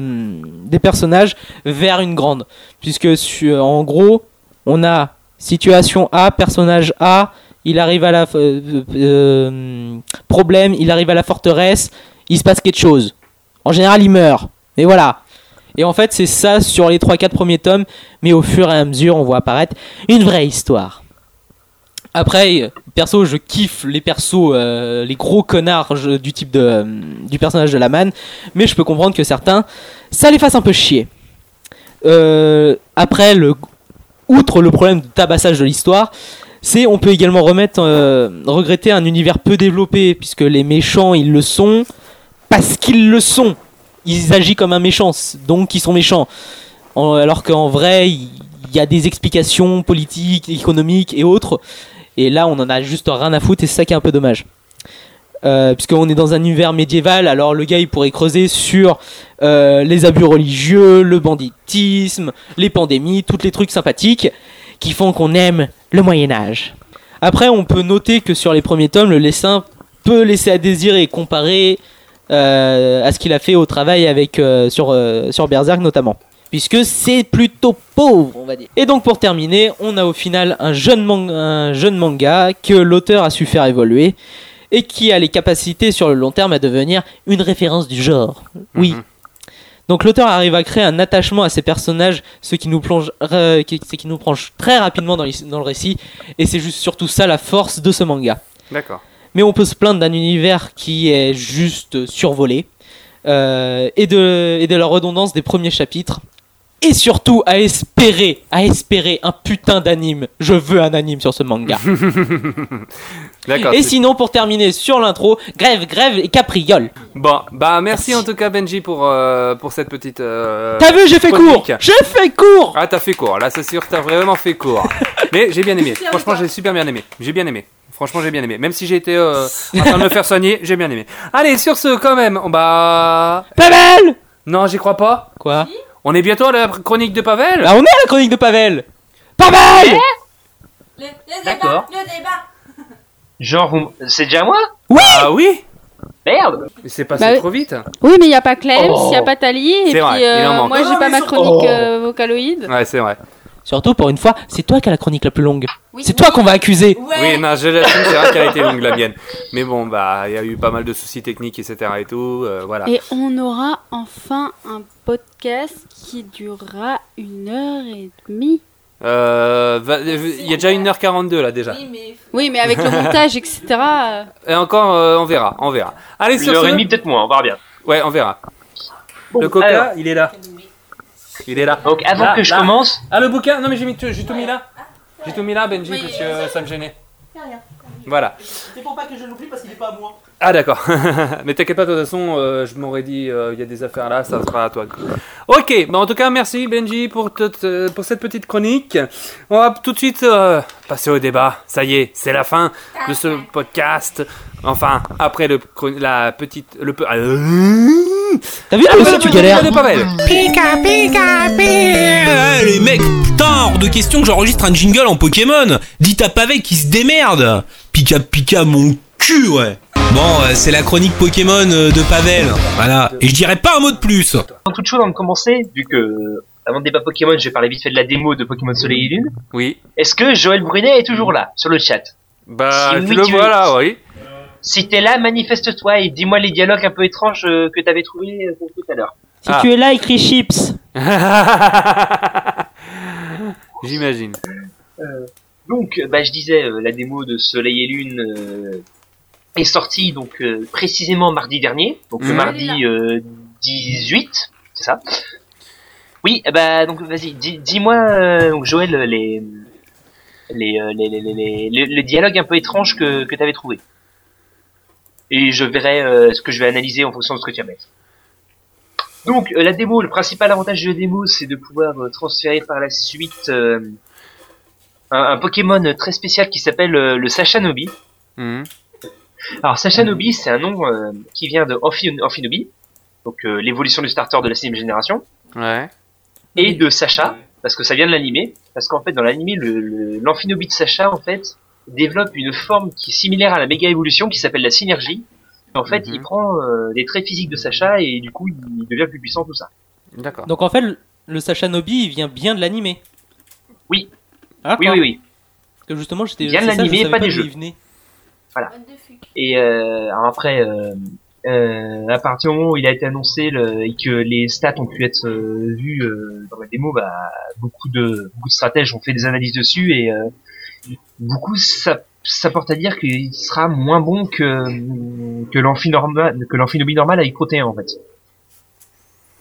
des personnages vers une grande. Puisque en gros, on a situation A, personnage A, il arrive à la euh, problème, il arrive à la forteresse, il se passe quelque chose. En général, il meurt. Et voilà. Et en fait, c'est ça sur les 3-4 premiers tomes, mais au fur et à mesure, on voit apparaître une vraie histoire. Après, perso, je kiffe les persos, euh, les gros connards du type de, euh, du personnage de la manne, mais je peux comprendre que certains, ça les fasse un peu chier. Euh, après, outre le problème de tabassage de l'histoire, c'est on peut également remettre, regretter un univers peu développé, puisque les méchants, ils le sont parce qu'ils le sont. Ils agissent comme un méchant, donc ils sont méchants. Alors qu'en vrai, il y a des explications politiques, économiques et autres. Et là, on en a juste rien à foutre et c'est ça qui est un peu dommage. Euh, puisqu'on est dans un univers médiéval, alors le gars il pourrait creuser sur euh, les abus religieux, le banditisme, les pandémies, tous les trucs sympathiques qui font qu'on aime le Moyen Âge. Après, on peut noter que sur les premiers tomes, le dessin peut laisser à désirer comparé à ce qu'il a fait au travail avec euh, sur euh, sur Berserk notamment. Puisque c'est plutôt pauvre, on va dire. Et donc pour terminer, on a au final un jeune, man- un jeune manga que l'auteur a su faire évoluer et qui a les capacités sur le long terme à devenir une référence du genre. Oui. Donc l'auteur arrive à créer un attachement à ses personnages, ce qui nous plonge, euh, qui, nous plonge très rapidement dans le récit, et c'est juste surtout ça la force de ce manga. D'accord. Mais on peut se plaindre d'un univers qui est juste survolé, euh, et, de, et de la redondance des premiers chapitres, et surtout à espérer, à espérer un putain d'anime. Je veux un anime sur ce manga. (laughs) D'accord. et sinon, pour terminer sur l'intro, grève, grève et capriole. Bon, bah merci en tout cas Benji pour, euh, pour cette petite. euh, T'as vu, j'ai fait court J'ai fait court Ah, t'as fait court, là c'est sûr, t'as vraiment fait court. (laughs) Mais j'ai bien aimé, franchement j'ai super bien aimé. J'ai bien aimé. Franchement, j'ai bien aimé. Même si j'ai été euh, en train de me faire soigner, j'ai bien aimé. Allez, sur ce, quand même, on bah. Pavel Non, j'y crois pas. Quoi On est bientôt à la chronique de Pavel Ah, on est à la chronique de Pavel Pavel Le, le D'accord. débat, le débat. Genre, vous- c'est déjà moi Ah oui Merde Mais c'est passé Bah oui. trop vite. Oui, mais il n'y a pas Clem, il Oh. n'y a pas Tali, et C'est puis vrai, il en euh, manque. moi j'ai pas ma chronique Oh. euh, vocaloïde. Ouais, c'est vrai. Surtout, pour une fois, c'est toi qui as la chronique la plus longue. Oui. C'est toi qu'on va accuser Ouais. Oui, non, je l'assume, c'est vrai qu'elle a été longue la mienne. Mais bon, bah, il y a eu pas mal de soucis techniques, etc. et tout. euh, voilà. Et on aura enfin un podcast qui durera une heure et demie. Euh, va- Il y a déjà 1h42 là déjà. Oui, mais Oui, mais avec le montage, etc. euh, Et encore, euh, on verra, on verra. Allez, Une sur heure ce. et demie, peut-être moins, on verra bien. Ouais, on verra. Bon, le coca, alors, il est là. Il est là. donc avant Là, que je là. commence, Ah, le bouquin Non, mais j'ai mis tout- j'ai tout mis là. J'ai tout mis là, Benji, parce que euh, ça me gênait. Voilà. C'est pour pas que je l'oublie parce qu'il est pas à moi. Ah, d'accord. (laughs) mais t'inquiète pas, de toute façon, euh, je m'aurais dit, euh, il y a des affaires là, ça sera à toi. Ok, bah en tout cas, merci Benji pour, toute, euh, pour cette petite chronique. On va tout de suite euh, passer au débat. Ça y est, c'est la fin de ce podcast. Enfin, après le, la petite. Le, euh, T'as vu, toi après aussi, la tu galères. Pika pika pika Les mecs, putain, hors de question que j'enregistre un jingle en Pokémon Dites à Pavel qui se démerde Pika pika mon cul, ouais Bon, euh, c'est la chronique Pokémon euh, de Pavel, voilà. Et je dirais pas un mot de plus avant toute chose, avant de commencer, vu que avant le débat Pokémon, je vais parler vite fait de la démo de Pokémon Soleil et Lune. Oui. Est-ce que Joël Brunet est toujours là, sur le chat? Bah, Si tu oui, le tu- vois là, oui. Si t'es là, manifeste-toi et dis-moi les dialogues un peu étranges euh, que t'avais trouvés euh, tout à l'heure. Si Ah. tu es là, écris chips. (laughs) J'imagine. Donc, euh, bah, je disais, euh, la démo de Soleil et Lune euh, est sortie donc euh, précisément mardi dernier, donc le Mhm. mardi euh, 18, c'est ça? Oui, eh bah donc vas-y, dis- dis-moi, euh, donc, Joël, les les, euh, les, les, les, les, les- les dialogues un peu étranges que, que t'avais trouvé. Et je verrai euh, ce que je vais analyser en fonction de ce que tu as mis. Donc euh, la démo, le principal avantage de la démo, c'est de pouvoir euh, transférer par la suite euh, un, un Pokémon très spécial qui s'appelle euh, le Sachanobi. Mhm. Alors Sachanobi, c'est un nom euh, qui vient de Amphi- Amphinobi, donc euh, l'évolution du starter de la sixième génération, Ouais. et de Sacha, parce que ça vient de l'animé, parce qu'en fait dans l'animé, le, le- l'amphinobie de Sacha en fait développe une forme qui est similaire à la méga évolution qui s'appelle la synergie. Et en fait, Mhm. il prend euh, les traits physiques de Sacha et du coup il devient plus puissant tout ça. D'accord. Donc en fait, le- le Sacha Nobi, il vient bien de l'animé. Oui. D'accord. Oui oui oui. Parce que justement, j'étais. Vient de l'animé, savais pas des jeux. il venait. Et euh, après, euh, euh, à partir du moment où il a été annoncé le, et que les stats ont pu être euh, vues euh, dans la démo, bah, beaucoup de beaucoup de stratèges ont fait des analyses dessus et euh, beaucoup ça, ça porte à dire qu'il sera moins bon que que l'amphi normal que l'amphinobi normal avec Protéin en fait.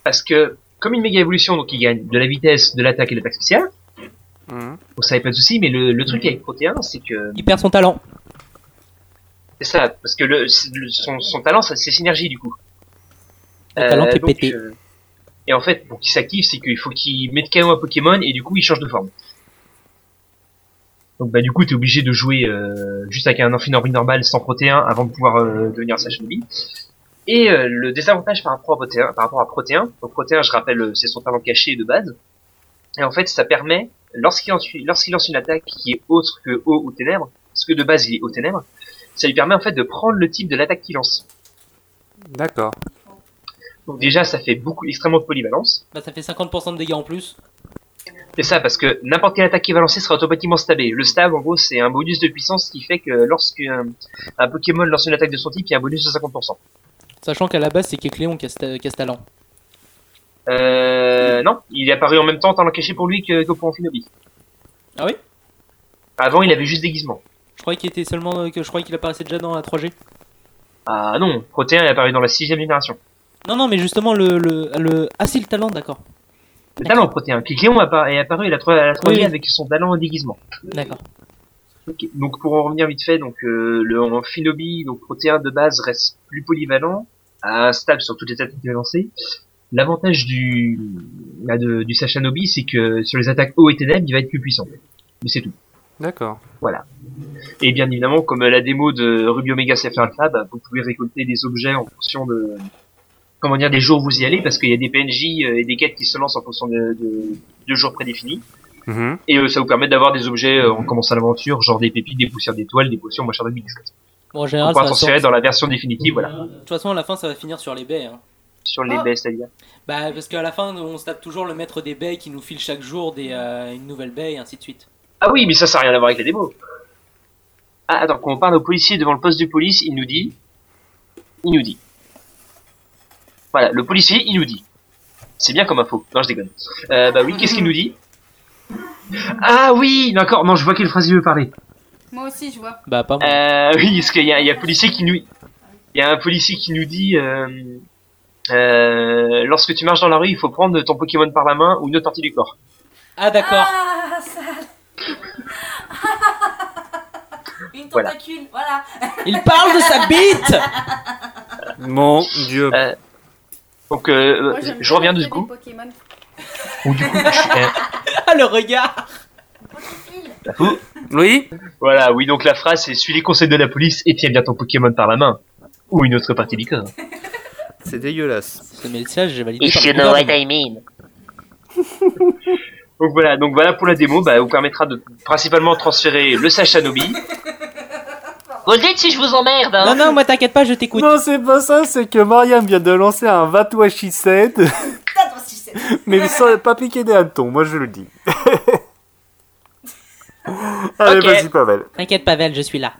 Parce que comme une méga évolution, donc il gagne de la vitesse, de l'attaque et de l'attaque spéciale. Mhm. Donc ça n'avait pas de souci, mais le, le truc avec Protéin, c'est que Il perd son talent. C'est ça, parce que le, son, son talent, c'est synergie du coup. Le talent qui est donc, pété. euh, et en fait, pour qu'il s'active, c'est qu'il faut qu'il mette KO un Pokémon et du coup, il change de forme. Donc bah du coup, t'es obligé de jouer euh, juste avec un Amphinori normal sans Protéin avant de pouvoir euh, devenir Sashinobi. Et euh, le désavantage par rapport à Protéin, par rapport à Protéin, donc Protéin, je rappelle, euh, c'est son talent caché de base. Et en fait, ça permet, lorsqu'il lance, lorsqu'il lance une attaque qui est autre que eau ou ténèbres, parce que de base il est eau ténèbres, ça lui permet en fait de prendre le type de l'attaque qu'il lance. D'accord. Donc déjà, ça fait beaucoup, extrêmement de polyvalence. Bah, ça fait 50% de dégâts en plus. C'est ça, parce que n'importe quelle attaque qui va lancer sera automatiquement stabé. Le stab, en gros, c'est un bonus de puissance qui fait que lorsque un, un Pokémon lance une attaque de son type, il y a un bonus de 50%. Sachant qu'à la base, c'est Kecléon qui a ce qui a ce talent. Euh, non, il est apparu en même temps, talent caché pour lui que, que pour Amphinobi. Ah oui? Avant, il avait juste déguisement. Je croyais qu'il était seulement. que je croyais qu'il apparaissait déjà dans la 3G. Ah non, Protéin est apparu dans la sixième génération. Non, non, mais justement, le. le, le... Ah, si, le talent, d'accord. Le talent Protéin. Kikléon est apparu à la 3 à la 3G Oui, oui. avec son talent en déguisement. D'accord. Donc pour en revenir vite fait, donc euh, le Amphinobi, donc Protéin de base reste plus polyvalent, à stable sur toutes les attaques qu'il va lancer. L'avantage du bah, de- du Sachanobi, c'est que sur les attaques haut et ténèbres, il va être plus puissant. Mais c'est tout. D'accord. Voilà. Et bien évidemment, comme la démo de Ruby Omega Sapphire bah, vous pouvez récolter des objets en fonction de comment dire des jours où vous y allez, parce qu'il y a des PNJ euh, et des quêtes qui se lancent en fonction de, de, de jours prédéfinis. Mhm. Et euh, ça vous permet d'avoir des objets euh, en commençant l'aventure, genre des pépites, des poussières d'étoiles, des potions, machin de mix. Bon, en On général, transférer sortir- dans la version définitive, voilà. De toute façon, à la fin, ça va finir sur les baies. Hein. Sur les baies, c'est-à-dire. Bah, parce qu'à la fin, on se tape toujours le maître des baies qui nous file chaque jour des, euh, une nouvelle baie et ainsi de suite. Ah oui, mais ça, ça n'a rien à voir avec la démo. Ah, attends, quand on parle au policier devant le poste de police, il nous dit... Il nous dit. Voilà, le policier, il nous dit. C'est bien comme info. Non, je déconne. Euh, bah oui, qu'est-ce qu'il nous dit? Ah oui, d'accord, non, je vois quelle phrase il veut parler. Moi aussi, je vois. Bah, pas moi. Euh, oui, parce qu'il y a, il y a un policier qui nous, il y a un policier qui nous dit, euh, euh, lorsque tu marches dans la rue, il faut prendre ton Pokémon par la main ou une autre partie du corps. Ah, d'accord. Ah. (laughs) Une Voilà. tentacule, voilà. (laughs) Il parle de sa bite Mon dieu. Euh, donc, euh, Moi, je reviens du coup. des Pokémon. Donc, du coup, je- (laughs) Ah, le regard Oui Voilà, oui, donc la phrase c'est suis les conseils de la police et tiens bien ton Pokémon par la main. Ou une autre partie du corps. C'est dégueulasse. Ce message, j'ai validé If you know what. I mean. Donc voilà, donc voilà pour la démo, bah, vous permettra de principalement transférer le Sachanobi. (laughs) Vous dites si je vous emmerde, hein Non, non, moi t'inquiète pas, je t'écoute. Non, c'est pas ça, c'est que Mariam vient de lancer un si c'est. (laughs) mais sans pas piquer des hannetons, moi je le dis. (laughs) Allez, Ok. vas-y, Pavel. T'inquiète, Pavel, je suis là.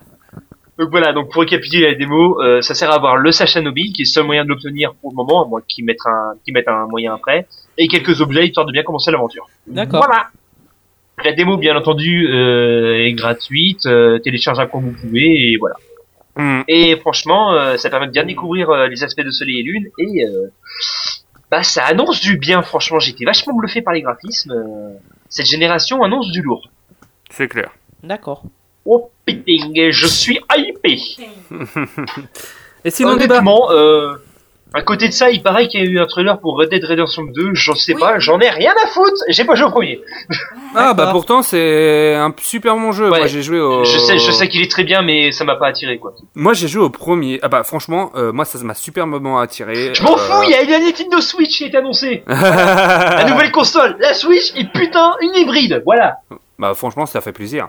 Donc voilà, donc pour récapituler la démo, euh, ça sert à avoir le Sachanobi, qui est le seul moyen de l'obtenir pour le moment, à moins qu'ils mettent un, qu'ils mettent un moyen après, et quelques objets histoire de bien commencer l'aventure. D'accord. Voilà. La démo, bien entendu, euh, est gratuite, euh, téléchargeable quand vous pouvez, et voilà. Hmm. Et franchement, euh, ça permet de bien découvrir euh, les aspects de Soleil et Lune, et euh, bah ça annonce du bien. Franchement, j'étais vachement bluffé par les graphismes. cette génération annonce du lourd. C'est clair. D'accord. Oh putain, je suis hypé. (laughs) Et sinon, débat? Honnêtement, euh, À côté de ça, il paraît qu'il y a eu un trailer pour Red Dead Redemption 2, j'en sais pas, j'en ai rien à foutre, j'ai pas joué au premier. Ah bah pourtant c'est un super bon jeu. Moi j'ai joué au. Je sais, je sais qu'il est très bien, mais ça m'a pas attiré quoi. Moi j'ai joué au premier. Ah bah franchement, euh, moi ça m'a superbement attiré. Je m'en Euh, fous, il y a une Nintendo Switch qui est annoncée. (laughs) La nouvelle console, la Switch et putain une hybride, voilà. Bah franchement ça fait plaisir.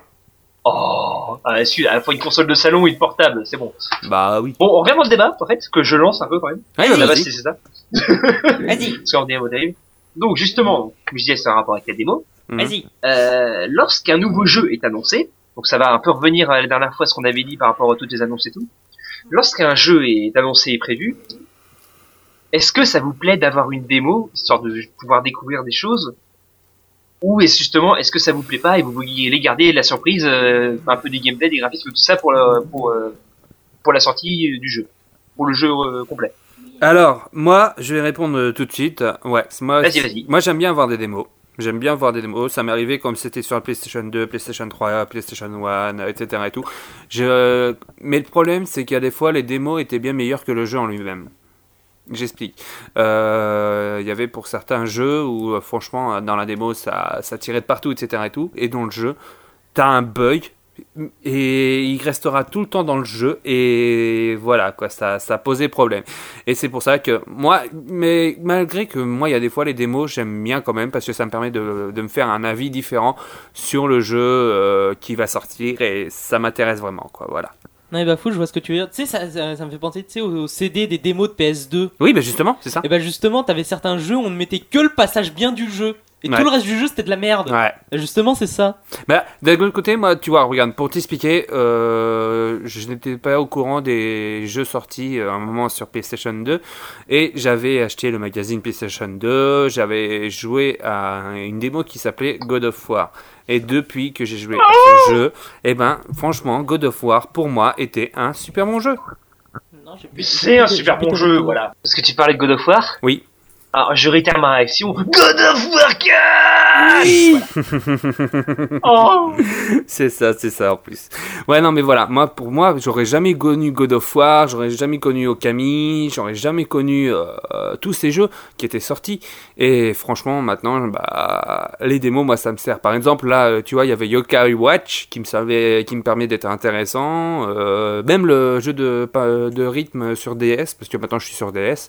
Oh, ah, à la fois une console de salon et une portable, c'est bon. Bah oui. Bon, on revient dans le débat, en fait, que je lance un peu quand même. Ouais, À la vas-y. base, c'est ça. Vas-y. (laughs) Parce qu'on au. Donc justement, comme je disais, c'est un rapport avec la démo. Mhm. Vas-y. Euh, lorsqu'un nouveau jeu est annoncé, donc ça va un peu revenir à la dernière fois ce qu'on avait dit par rapport à toutes les annonces et tout. Lorsqu'un jeu est annoncé et prévu, est-ce que ça vous plaît d'avoir une démo, histoire de pouvoir découvrir des choses Ou est-ce justement, est-ce que ça vous plaît pas et vous vouliez garder la surprise, euh, un peu du gameplay, des graphismes, tout ça pour, le, pour, euh, pour la sortie euh, du jeu Pour le jeu euh, complet? Alors, moi, je vais répondre euh, tout de suite. Ouais, moi, Vas-y, vas-y. Moi, j'aime bien voir des démos. J'aime bien voir des démos. Ça m'est arrivé comme c'était sur la PlayStation 2, PlayStation 3, PlayStation 1, etc. et tout. Je... Mais le problème, c'est qu'il y a des fois, les démos étaient bien meilleures que le jeu en lui-même. J'explique. Euh, Il y avait pour certains jeux où, euh, franchement, euh, dans la démo, ça, tirait de partout, etc. et tout. Et dans le jeu, t'as un bug et il restera tout le temps dans le jeu et voilà quoi ça ça posait problème et c'est pour ça que moi mais malgré que moi il y a des fois les démos j'aime bien quand même parce que ça me permet de, me faire un avis différent sur le jeu qui va sortir et ça m'intéresse vraiment quoi voilà Non, bah fou, je vois ce que tu veux dire. Tu sais, ça, ça, ça me fait penser tu sais, au, au CD des démos de PS2. oui bah justement c'est ça Et bah justement, t'avais certains jeux où on ne mettait que le passage bien du jeu. Et Ouais. tout le reste du jeu, c'était de la merde. ouais justement, c'est ça. Bah, d'un autre côté, moi, tu vois, regarde, pour t'expliquer, euh, je n'étais pas au courant des jeux sortis euh, à un moment sur PlayStation 2 et j'avais acheté le magazine PlayStation 2, j'avais joué à une démo qui s'appelait God of War. Et depuis que j'ai joué à ce jeu, eh ben, franchement, God of War, pour moi, était un super bon jeu. C'est un super bon jeu, voilà. Parce que tu parlais de God of War Oui. Alors, je réitère ma réaction. God of War 4 (laughs) Oh c'est ça, c'est ça en plus. Ouais, non, mais voilà, moi, pour moi, j'aurais jamais connu God of War, j'aurais jamais connu Okami, j'aurais jamais connu euh, euh, tous ces jeux qui étaient sortis. Et franchement, maintenant, bah, les démos, moi, ça me sert. Par exemple, là, euh, tu vois, il y avait Yokai Watch qui me servait, qui me permet d'être intéressant. Euh, même le jeu de, rythme sur DS, parce que maintenant je suis sur DS,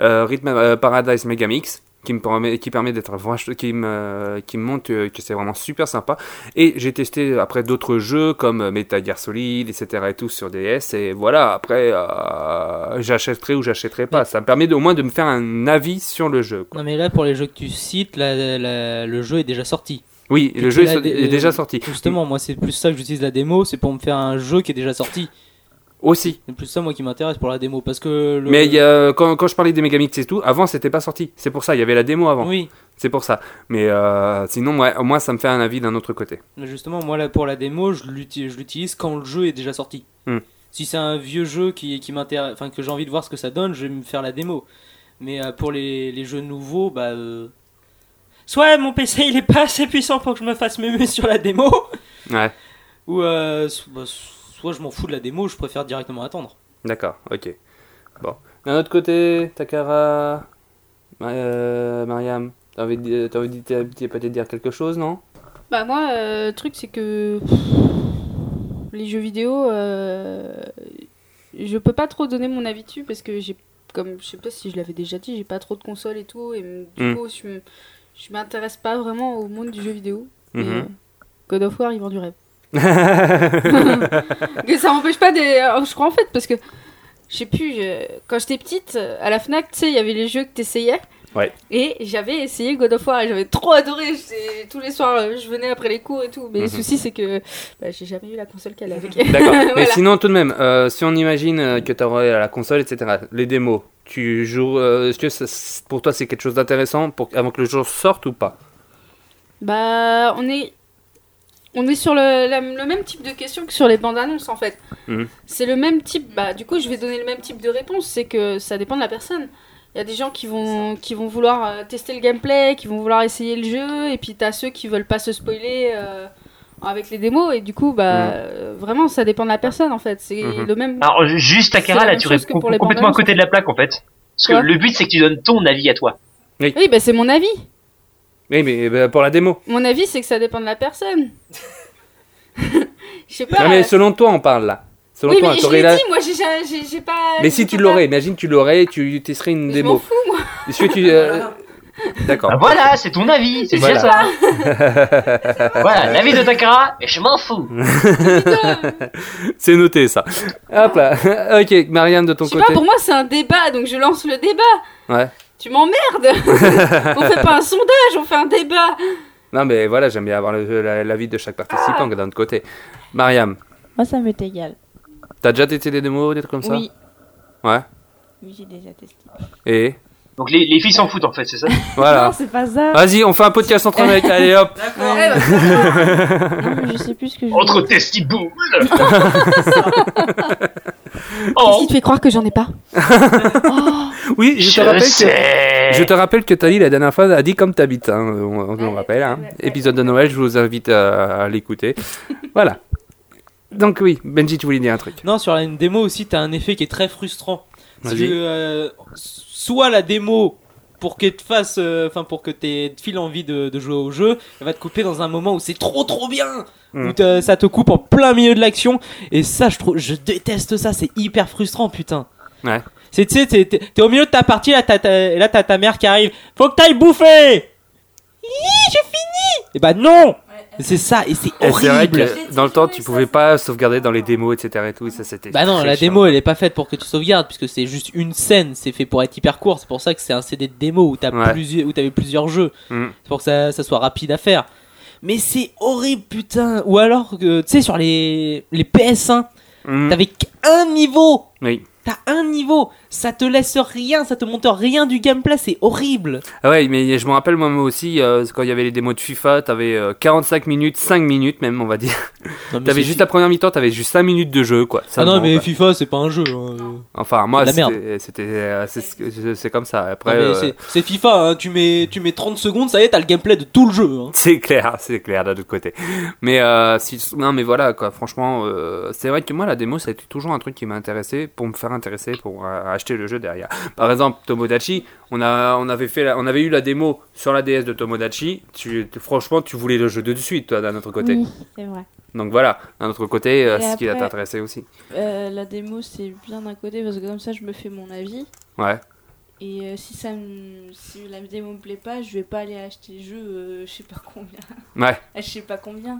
euh, Rhythm euh, Paradise Megamix qui me permet, qui permet d'être qui me, qui me montre que c'est vraiment super sympa. Et j'ai testé après d'autres jeux comme Metal Gear Solid, etc. et tout sur DS. Et voilà, après, euh, j'achèterai ou j'achèterai pas. Ça me permet au moins de me faire un avis sur le jeu. quoi. Non, mais là, pour les jeux que tu cites, le jeu est déjà sorti. Oui, le jeu est, est déjà sorti. Justement, moi, c'est plus ça que j'utilise la démo, c'est pour me faire un jeu qui est déjà sorti. Aussi. C'est plus ça, moi, qui m'intéresse pour la démo. Parce que. Le... Mais y a- quand, quand je parlais des Megamix et tout, avant c'était pas sorti. C'est pour ça, il y avait la démo avant. Oui. C'est pour ça. Mais euh, sinon, ouais, moins ça me fait un avis d'un autre côté. Justement, moi, là, pour la démo, je l'utilise quand le jeu est déjà sorti. Hmm. Si c'est un vieux jeu qui, qui m'intéresse, enfin, que j'ai envie de voir ce que ça donne, je vais me faire la démo. Mais euh, pour les, les jeux nouveaux, bah. euh, Soit mon PC il est pas assez puissant pour que je me fasse mémé sur la démo, Ouais, ou euh, bah, soit je m'en fous de la démo, je préfère directement attendre. d'accord, ok. Bon. D'un autre côté, Takara, euh, Mariam, t'as envie de t'as envie de peut-être dire quelque chose, non? Bah moi, euh, le truc c'est que les jeux vidéo, euh, je peux pas trop donner mon avis dessus parce que j'ai, comme je sais pas si je l'avais déjà dit, j'ai pas trop de consoles et tout et du Mm. coup je, je m'intéresse pas vraiment au monde du jeu vidéo. Mhm. euh, God of War, il vend du rêve. (laughs) Mais ça m'empêche pas des. alors, Je crois en fait parce que je sais plus. je- Quand j'étais petite, à la Fnac, tu sais, il y avait les jeux que t'essayais. Ouais. Et j'avais essayé God of War et j'avais trop adoré. Tous les soirs, euh, je venais après les cours et tout. Mais le Mhm. souci, c'est que bah, j'ai jamais eu la console qu'elle avait. D'accord. (laughs) Mais sinon, tout de même, euh, si on imagine euh, que tu aurais la console, etc., les démos, tu joues. euh, Est-ce que ça- pour toi c'est quelque chose d'intéressant pour, avant que le jour sorte ou pas? Bah, on est. On est sur le, la- le même type de question que sur les bandes annonces en fait. Mhm. C'est le même type. Bah, du coup, je vais donner le même type de réponse. C'est que ça dépend de la personne. Il y a des gens qui vont, qui vont vouloir euh, tester le gameplay, qui vont vouloir essayer le jeu, et puis t'as ceux qui veulent pas se spoiler euh, avec les démos, et du coup, bah, Mhm. euh, vraiment, ça dépend de la personne en fait. C'est Mhm. le même. Alors, juste Takara, la là, tu réponds complètement à côté de la plaque, en fait. Parce que le but, c'est que tu donnes ton avis à toi. Oui, bah c'est mon avis. Oui, mais bah, pour la démo. Mon avis, c'est que ça dépend de la personne. (laughs) Je sais pas. Non, mais selon toi, on parle là. Selon oui, toi, mais je l'ai la- dit, moi j'ai pas. Mais je si tu pas- l'aurais, imagine tu l'aurais, tu testerais une Je démo. m'en fous, moi. Est-ce que tu. euh, D'accord. Bah voilà, c'est ton avis, c'est Voilà. déjà ça. (laughs) voilà, l'avis de Takara, et je m'en fous. (laughs) C'est noté ça. Hop là. ok, Marianne de ton Je sais côté. pas, pour moi c'est un débat, donc je lance le débat. Ouais. Tu m'emmerdes (laughs) On fait pas un sondage, on fait un débat Non, mais voilà, j'aime bien avoir l'avis de chaque participant d'un autre côté. Mariam, Moi, ça m'est égal. t'as déjà testé des démos, des trucs comme ça? Oui. Ouais. Oui, j'ai déjà testé. Et? Donc les, les filles s'en foutent en fait, c'est ça (laughs) voilà. Non, c'est pas ça. Vas-y, on fait un podcast entre (laughs) mecs. Allez hop. Non, mais je sais plus ce que je Entre testiboules (laughs) Qu'est-ce Oh qui te fait croire que j'en ai pas Oui, je te Je rappelle sais. que je te rappelle que Tali la dernière fois a dit comme t'habites. Hein, on, on le rappelle. Hein. Épisode de Noël, je vous invite à, à l'écouter. voilà. Donc oui, Benji, tu voulais dire un truc. Non, sur une démo aussi, t'as un effet qui est très frustrant. Parce que Vas-y. euh, soit la démo, pour qu'elle te fasse, euh, enfin pour que t'aies- te file envie de, de jouer au jeu, elle va te couper dans un moment où c'est trop trop bien, Mm. où ça te coupe en plein milieu de l'action. Et ça, je trouve, je déteste ça. C'est hyper frustrant, putain. Ouais. C'est, tu sais, t'es, au milieu de ta partie, là, t'as, là, t'as ta mère qui arrive. Faut que t'ailles bouffer. Hi, j'ai fini. Et bah non. C'est ça, et c'est c'est vrai horrible. que dans le temps, tu pouvais pas sauvegarder dans les démos, etc. Et tout, et ça c'était. Bah non, la chiant. démo elle est pas faite pour que tu sauvegardes puisque c'est juste une scène, c'est fait pour être hyper court, c'est pour ça que c'est un CD de démo où t'as Ouais. plusieurs où t'avais plusieurs jeux. Mm. C'est pour que ça, ça soit rapide à faire. Mais c'est horrible putain. Ou alors que tu sais sur les les PS1, Mm. t'avais qu'un niveau. Oui. T'as un niveau, ça te laisse rien, ça te montre rien du gameplay, c'est horrible. Ah ouais, mais je me rappelle moi aussi, euh, quand il y avait les démos de FIFA, t'avais euh, 45 minutes, 5 minutes même, on va dire. T'avais juste la première mi-temps, t'avais juste 5 minutes de jeu, quoi. Ah non mais quoi. FIFA c'est pas un jeu. hein. Enfin, moi, c'était, euh, c'est, comme ça. Après, euh, c'est- FIFA, hein. tu mets tu mets 30 secondes, ça y est, t'as le gameplay de tout le jeu. hein. (laughs) c'est clair, c'est clair d'un autre côté. Mais euh, si, non, mais voilà, quoi. Franchement, euh, c'est vrai que moi, la démo, ça a été toujours un truc qui m'a intéressé pour me faire intéresser pour euh, acheter le jeu derrière. Par exemple, Tomodachi, on a, on avait fait, la- on avait eu la démo sur la DS de Tomodachi. Tu, tu- franchement, tu voulais le jeu de suite, toi, d'un autre côté. Oui, c'est vrai. Donc voilà, d'un autre côté, euh, ce qui va t'intéresser aussi. Euh, la démo, c'est bien d'un côté parce que comme ça, je me fais mon avis. Ouais. Et euh, si, ça me... si la démo me plaît pas, je vais pas aller acheter le jeu, euh, je sais pas combien. Ouais. (laughs) Je sais pas combien.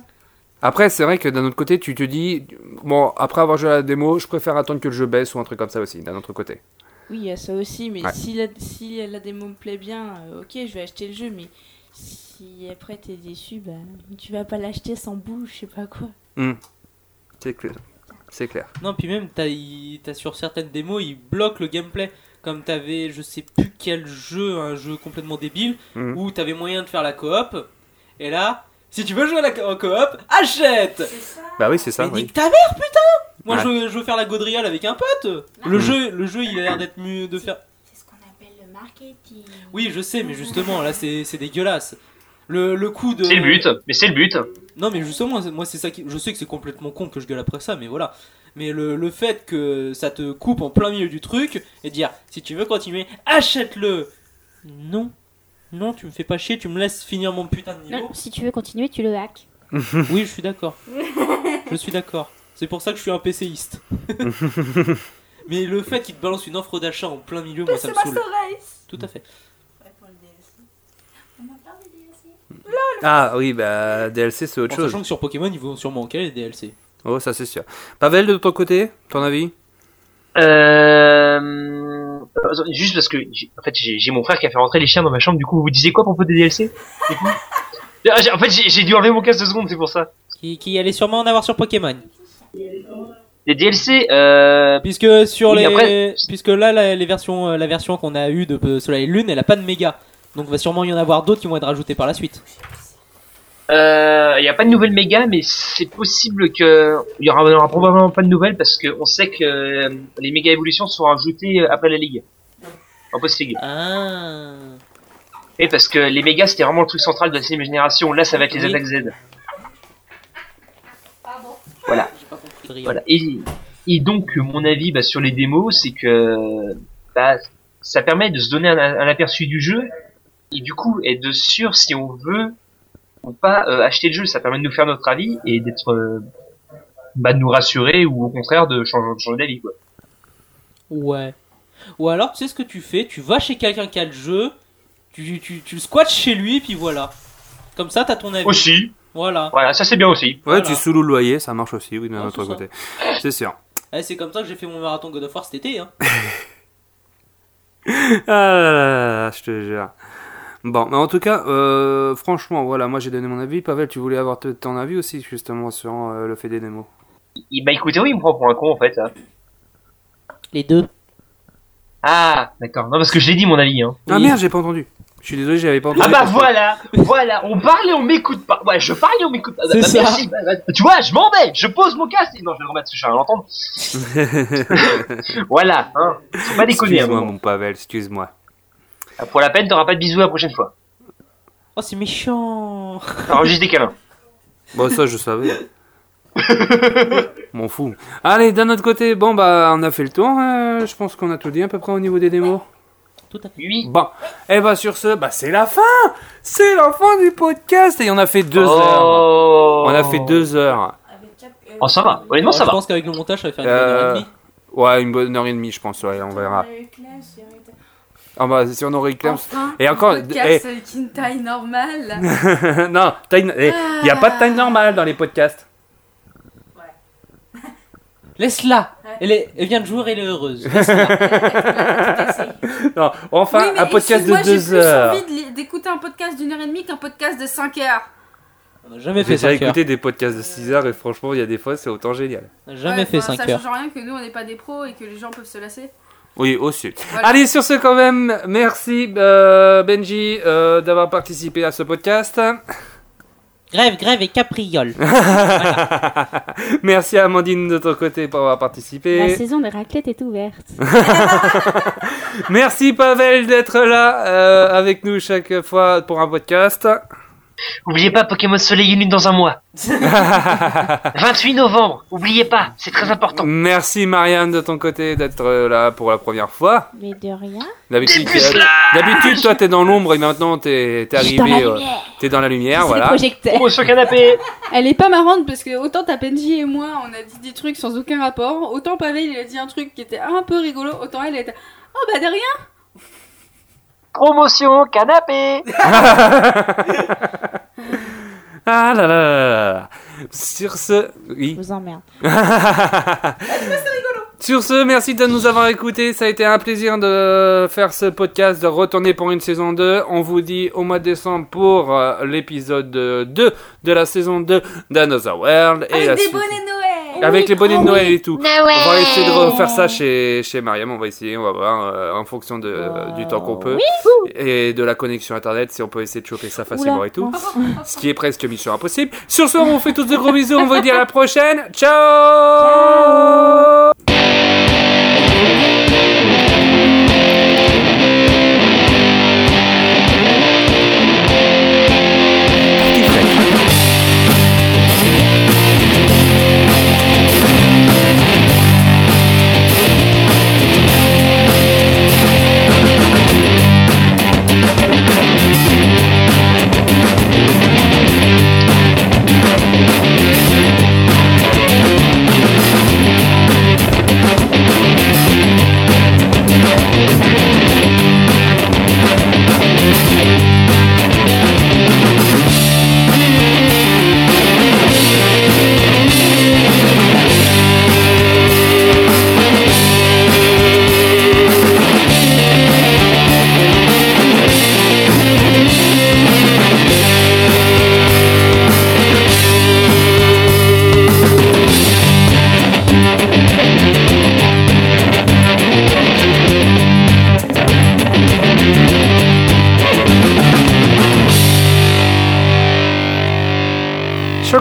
Après, c'est vrai que d'un autre côté, tu te dis, bon, après avoir joué à la démo, je préfère attendre que le jeu baisse ou un truc comme ça aussi, d'un autre côté. Oui, il y a ça aussi, mais Ouais. si, la, si la démo me plaît bien, euh, ok, je vais acheter le jeu, mais si après t'es déçu, bah tu vas pas l'acheter sans boule, je sais pas quoi. Hmm. C'est clair. C'est clair. Non, puis même, t'as t'as sur certaines démos, ils bloquent le gameplay. Comme t'avais, je sais plus quel jeu, un jeu complètement débile, Mhm. où t'avais moyen de faire la coop. Et là, si tu veux jouer à la co- en coop, achète Bah oui, c'est ça. Mais oui. nique ta mère, putain Moi, Ouais. je, veux, je veux faire la gaudriole avec un pote. Le, Mhm. jeu, le jeu, il a l'air d'être mieux de faire. C'est ce qu'on appelle le marketing. Oui, je sais, mais justement, là, c'est c'est dégueulasse. Le, le coup de. C'est le but, mais c'est le but. Non, mais justement, moi, c'est ça qui. Je sais que c'est complètement con que je gueule après ça, mais voilà. Mais le, le fait que ça te coupe en plein milieu du truc et dire si tu veux continuer, achète-le Non. Non, tu me fais pas chier, tu me laisses finir mon putain de niveau. Non, si tu veux continuer, tu le hack. (laughs) Oui, je suis d'accord. Je suis d'accord. C'est pour ça que je suis un PCiste. (laughs) mais le fait qu'il te balance une offre d'achat en plein milieu, moi, ça me saoule. Tout à fait. Ah oui, bah DLC, c'est autre En chose. sachant que sur Pokémon, ils vont sûrement manquer les DLC. Oh, ça c'est sûr. Pavel, de ton côté, ton avis? Euh... Juste parce que, j'ai- en fait, j'ai mon frère qui a fait rentrer les chiens dans ma chambre. Du coup, vous disiez quoi à propos des DLC (laughs) Ah, En fait, j'ai dû enlever mon casque de secondes, c'est pour ça. Qui, qui allait sûrement en avoir sur Pokémon. Les DLC, euh... Puisque sur Oui, les, après- puisque là la, les versions, euh, la version qu'on a eue de euh, Soleil et Lune, elle a pas de méga. Donc va sûrement y en avoir d'autres qui vont être rajoutés par la suite. Il n'y a pas de nouvelles méga, mais c'est possible que il y aura, y aura probablement pas de nouvelles parce qu'on sait que euh, les méga évolutions sont rajoutées euh, après la ligue, en post ligue. Ah. Et parce que les mégas c'était vraiment le truc central de la sixième génération. Là, ça va être les Oui. attaques Z. Voilà. Adrien. Voilà. Et, et donc mon avis bah, sur les démos, c'est que bah, ça permet de se donner un, un aperçu du jeu et du coup être de sûr si on veut ou pas euh, acheter le jeu. Ça permet de nous faire notre avis et d'être euh, bah, de nous rassurer ou au contraire de changer, de changer d'avis quoi. Ouais. Ou alors, tu sais ce que tu fais? Tu vas chez quelqu'un qui a le jeu, tu, tu, tu le squattes chez lui, puis voilà. Comme ça, t'as ton avis. Aussi. Voilà. Voilà, ça c'est bien aussi. Ouais, Voilà. tu sous-loues le loyer, ça marche aussi, oui, d'un Ouais, autre c'est ça. côté. C'est sûr. (laughs) Eh, c'est comme ça que j'ai fait mon marathon God of War cet été. Hein. (laughs) Ah là là là, je te jure. Bon, mais en tout cas, euh, franchement, voilà, moi j'ai donné mon avis. Pavel, tu voulais avoir ton avis aussi, justement, sur euh, le fait des démos? Il, bah écoutez, oui, il me prend pour un con en fait. ça. Les deux. Ah, d'accord. Non, parce que je l'ai dit mon avis. Hein. Ah merde, j'ai pas entendu. Je suis désolé, j'avais pas entendu. Ah bah voilà, voilà, on parle et on m'écoute pas. Ouais, je parle et on m'écoute pas. C'est Bah, ça. merci. bah, bah, tu vois, je m'en vais, je pose mon casque. Non, je vais le remettre, je vais rien entendre. (laughs) Voilà, hein. Faut pas déconner. à un Excuse-moi, moment. mon Pavel, excuse-moi. Pour la peine, t'auras pas de bisous la prochaine fois. Oh, c'est méchant. (laughs) Alors juste des câlins. Bon, ça, je savais. M'en fous. Allez, d'un autre côté, bon, bah, on a fait le tour. euh, je pense qu'on a tout dit à peu près au niveau des démos. Tout à fait. Oui. Bon, et bah, sur ce, bah, c'est la fin C'est la fin du podcast Et on a fait deux Oh. heures. On a fait deux heures. Oh, ça va. Honnêtement, ça je va. pense qu'avec le montage, ça va faire une bonne heure et Euh, demie. ouais, une bonne heure et demie, je pense, ouais, on verra. Ah bah, si on aurait eu Clems. Enfin, Et encore, podcast avec une taille normale. eh, (laughs) non, taille- eh, il n'y a pas de taille normale dans les podcasts. Laisse-la. Elle, est- elle vient de jouer, elle est heureuse. (laughs) Laisse-la. Non, enfin, Oui, un podcast de excuse-moi, deux J'ai heures. plus envie d'écouter un podcast d'une heure et demie qu'un podcast de 5 heures. On n'a jamais J'ai fait déjà 5 heures. écouté des podcasts de 6 heures et franchement, il y a des fois, c'est autant génial. On n'a jamais Ouais, fait enfin, 5 Ça heures. change rien que nous on n'est pas des pros et que les gens peuvent se lasser. Oui, aussi. Voilà. Allez, sur ce, quand même, merci euh, Benji euh, d'avoir participé à ce podcast. Grève, grève et capriole. (laughs) merci à Amandine de ton côté pour avoir La participé. saison des raclettes est ouverte. (laughs) Merci Pavel d'être là euh, avec nous chaque fois pour un podcast. Oubliez pas Pokémon Soleil et Lune dans un mois. (laughs) 28 novembre. Oubliez pas, c'est très important. Merci Marianne de ton côté d'être euh, là pour la première fois. Mais de rien. D'habitude, t'es- d'habitude, toi t'es dans l'ombre et maintenant t'es t'es Je suis dans arrivé, la euh, lumière. t'es dans la lumière, voilà. Oh, sur canapé. Elle est pas marrante parce que autant t'as Benji et moi on a dit des trucs sans aucun rapport, autant Pavel il a dit un truc qui était un peu rigolo, autant elle était Oh bah de rien Promotion canapé. (laughs) Ah là là là là là. Sur ce, oui. Je vous emmerde. (laughs) Sur ce, merci de nous avoir écoutés. Ça a été un plaisir de faire ce podcast, de retourner pour une saison 2. On vous dit au mois de décembre pour euh, l'épisode 2 de la saison 2 d'Another World. Avec la des suite- bonnets de Noël Avec les bonnets de Oh Noël oui. et tout. Noël. On va essayer de refaire ça chez, chez Mariam. On va essayer, on va voir euh, en fonction de, du temps qu'on peut. Et de la connexion internet, si on peut essayer de choper ça facilement Oula, et tout. Ce qui est presque mission impossible. Sur ce, on vous fait tous de gros bisous. On vous dit à la prochaine. Ciao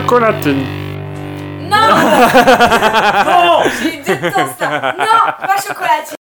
Chocolatine. Non. (laughs) Non Je déteste ça. Non Pas chocolat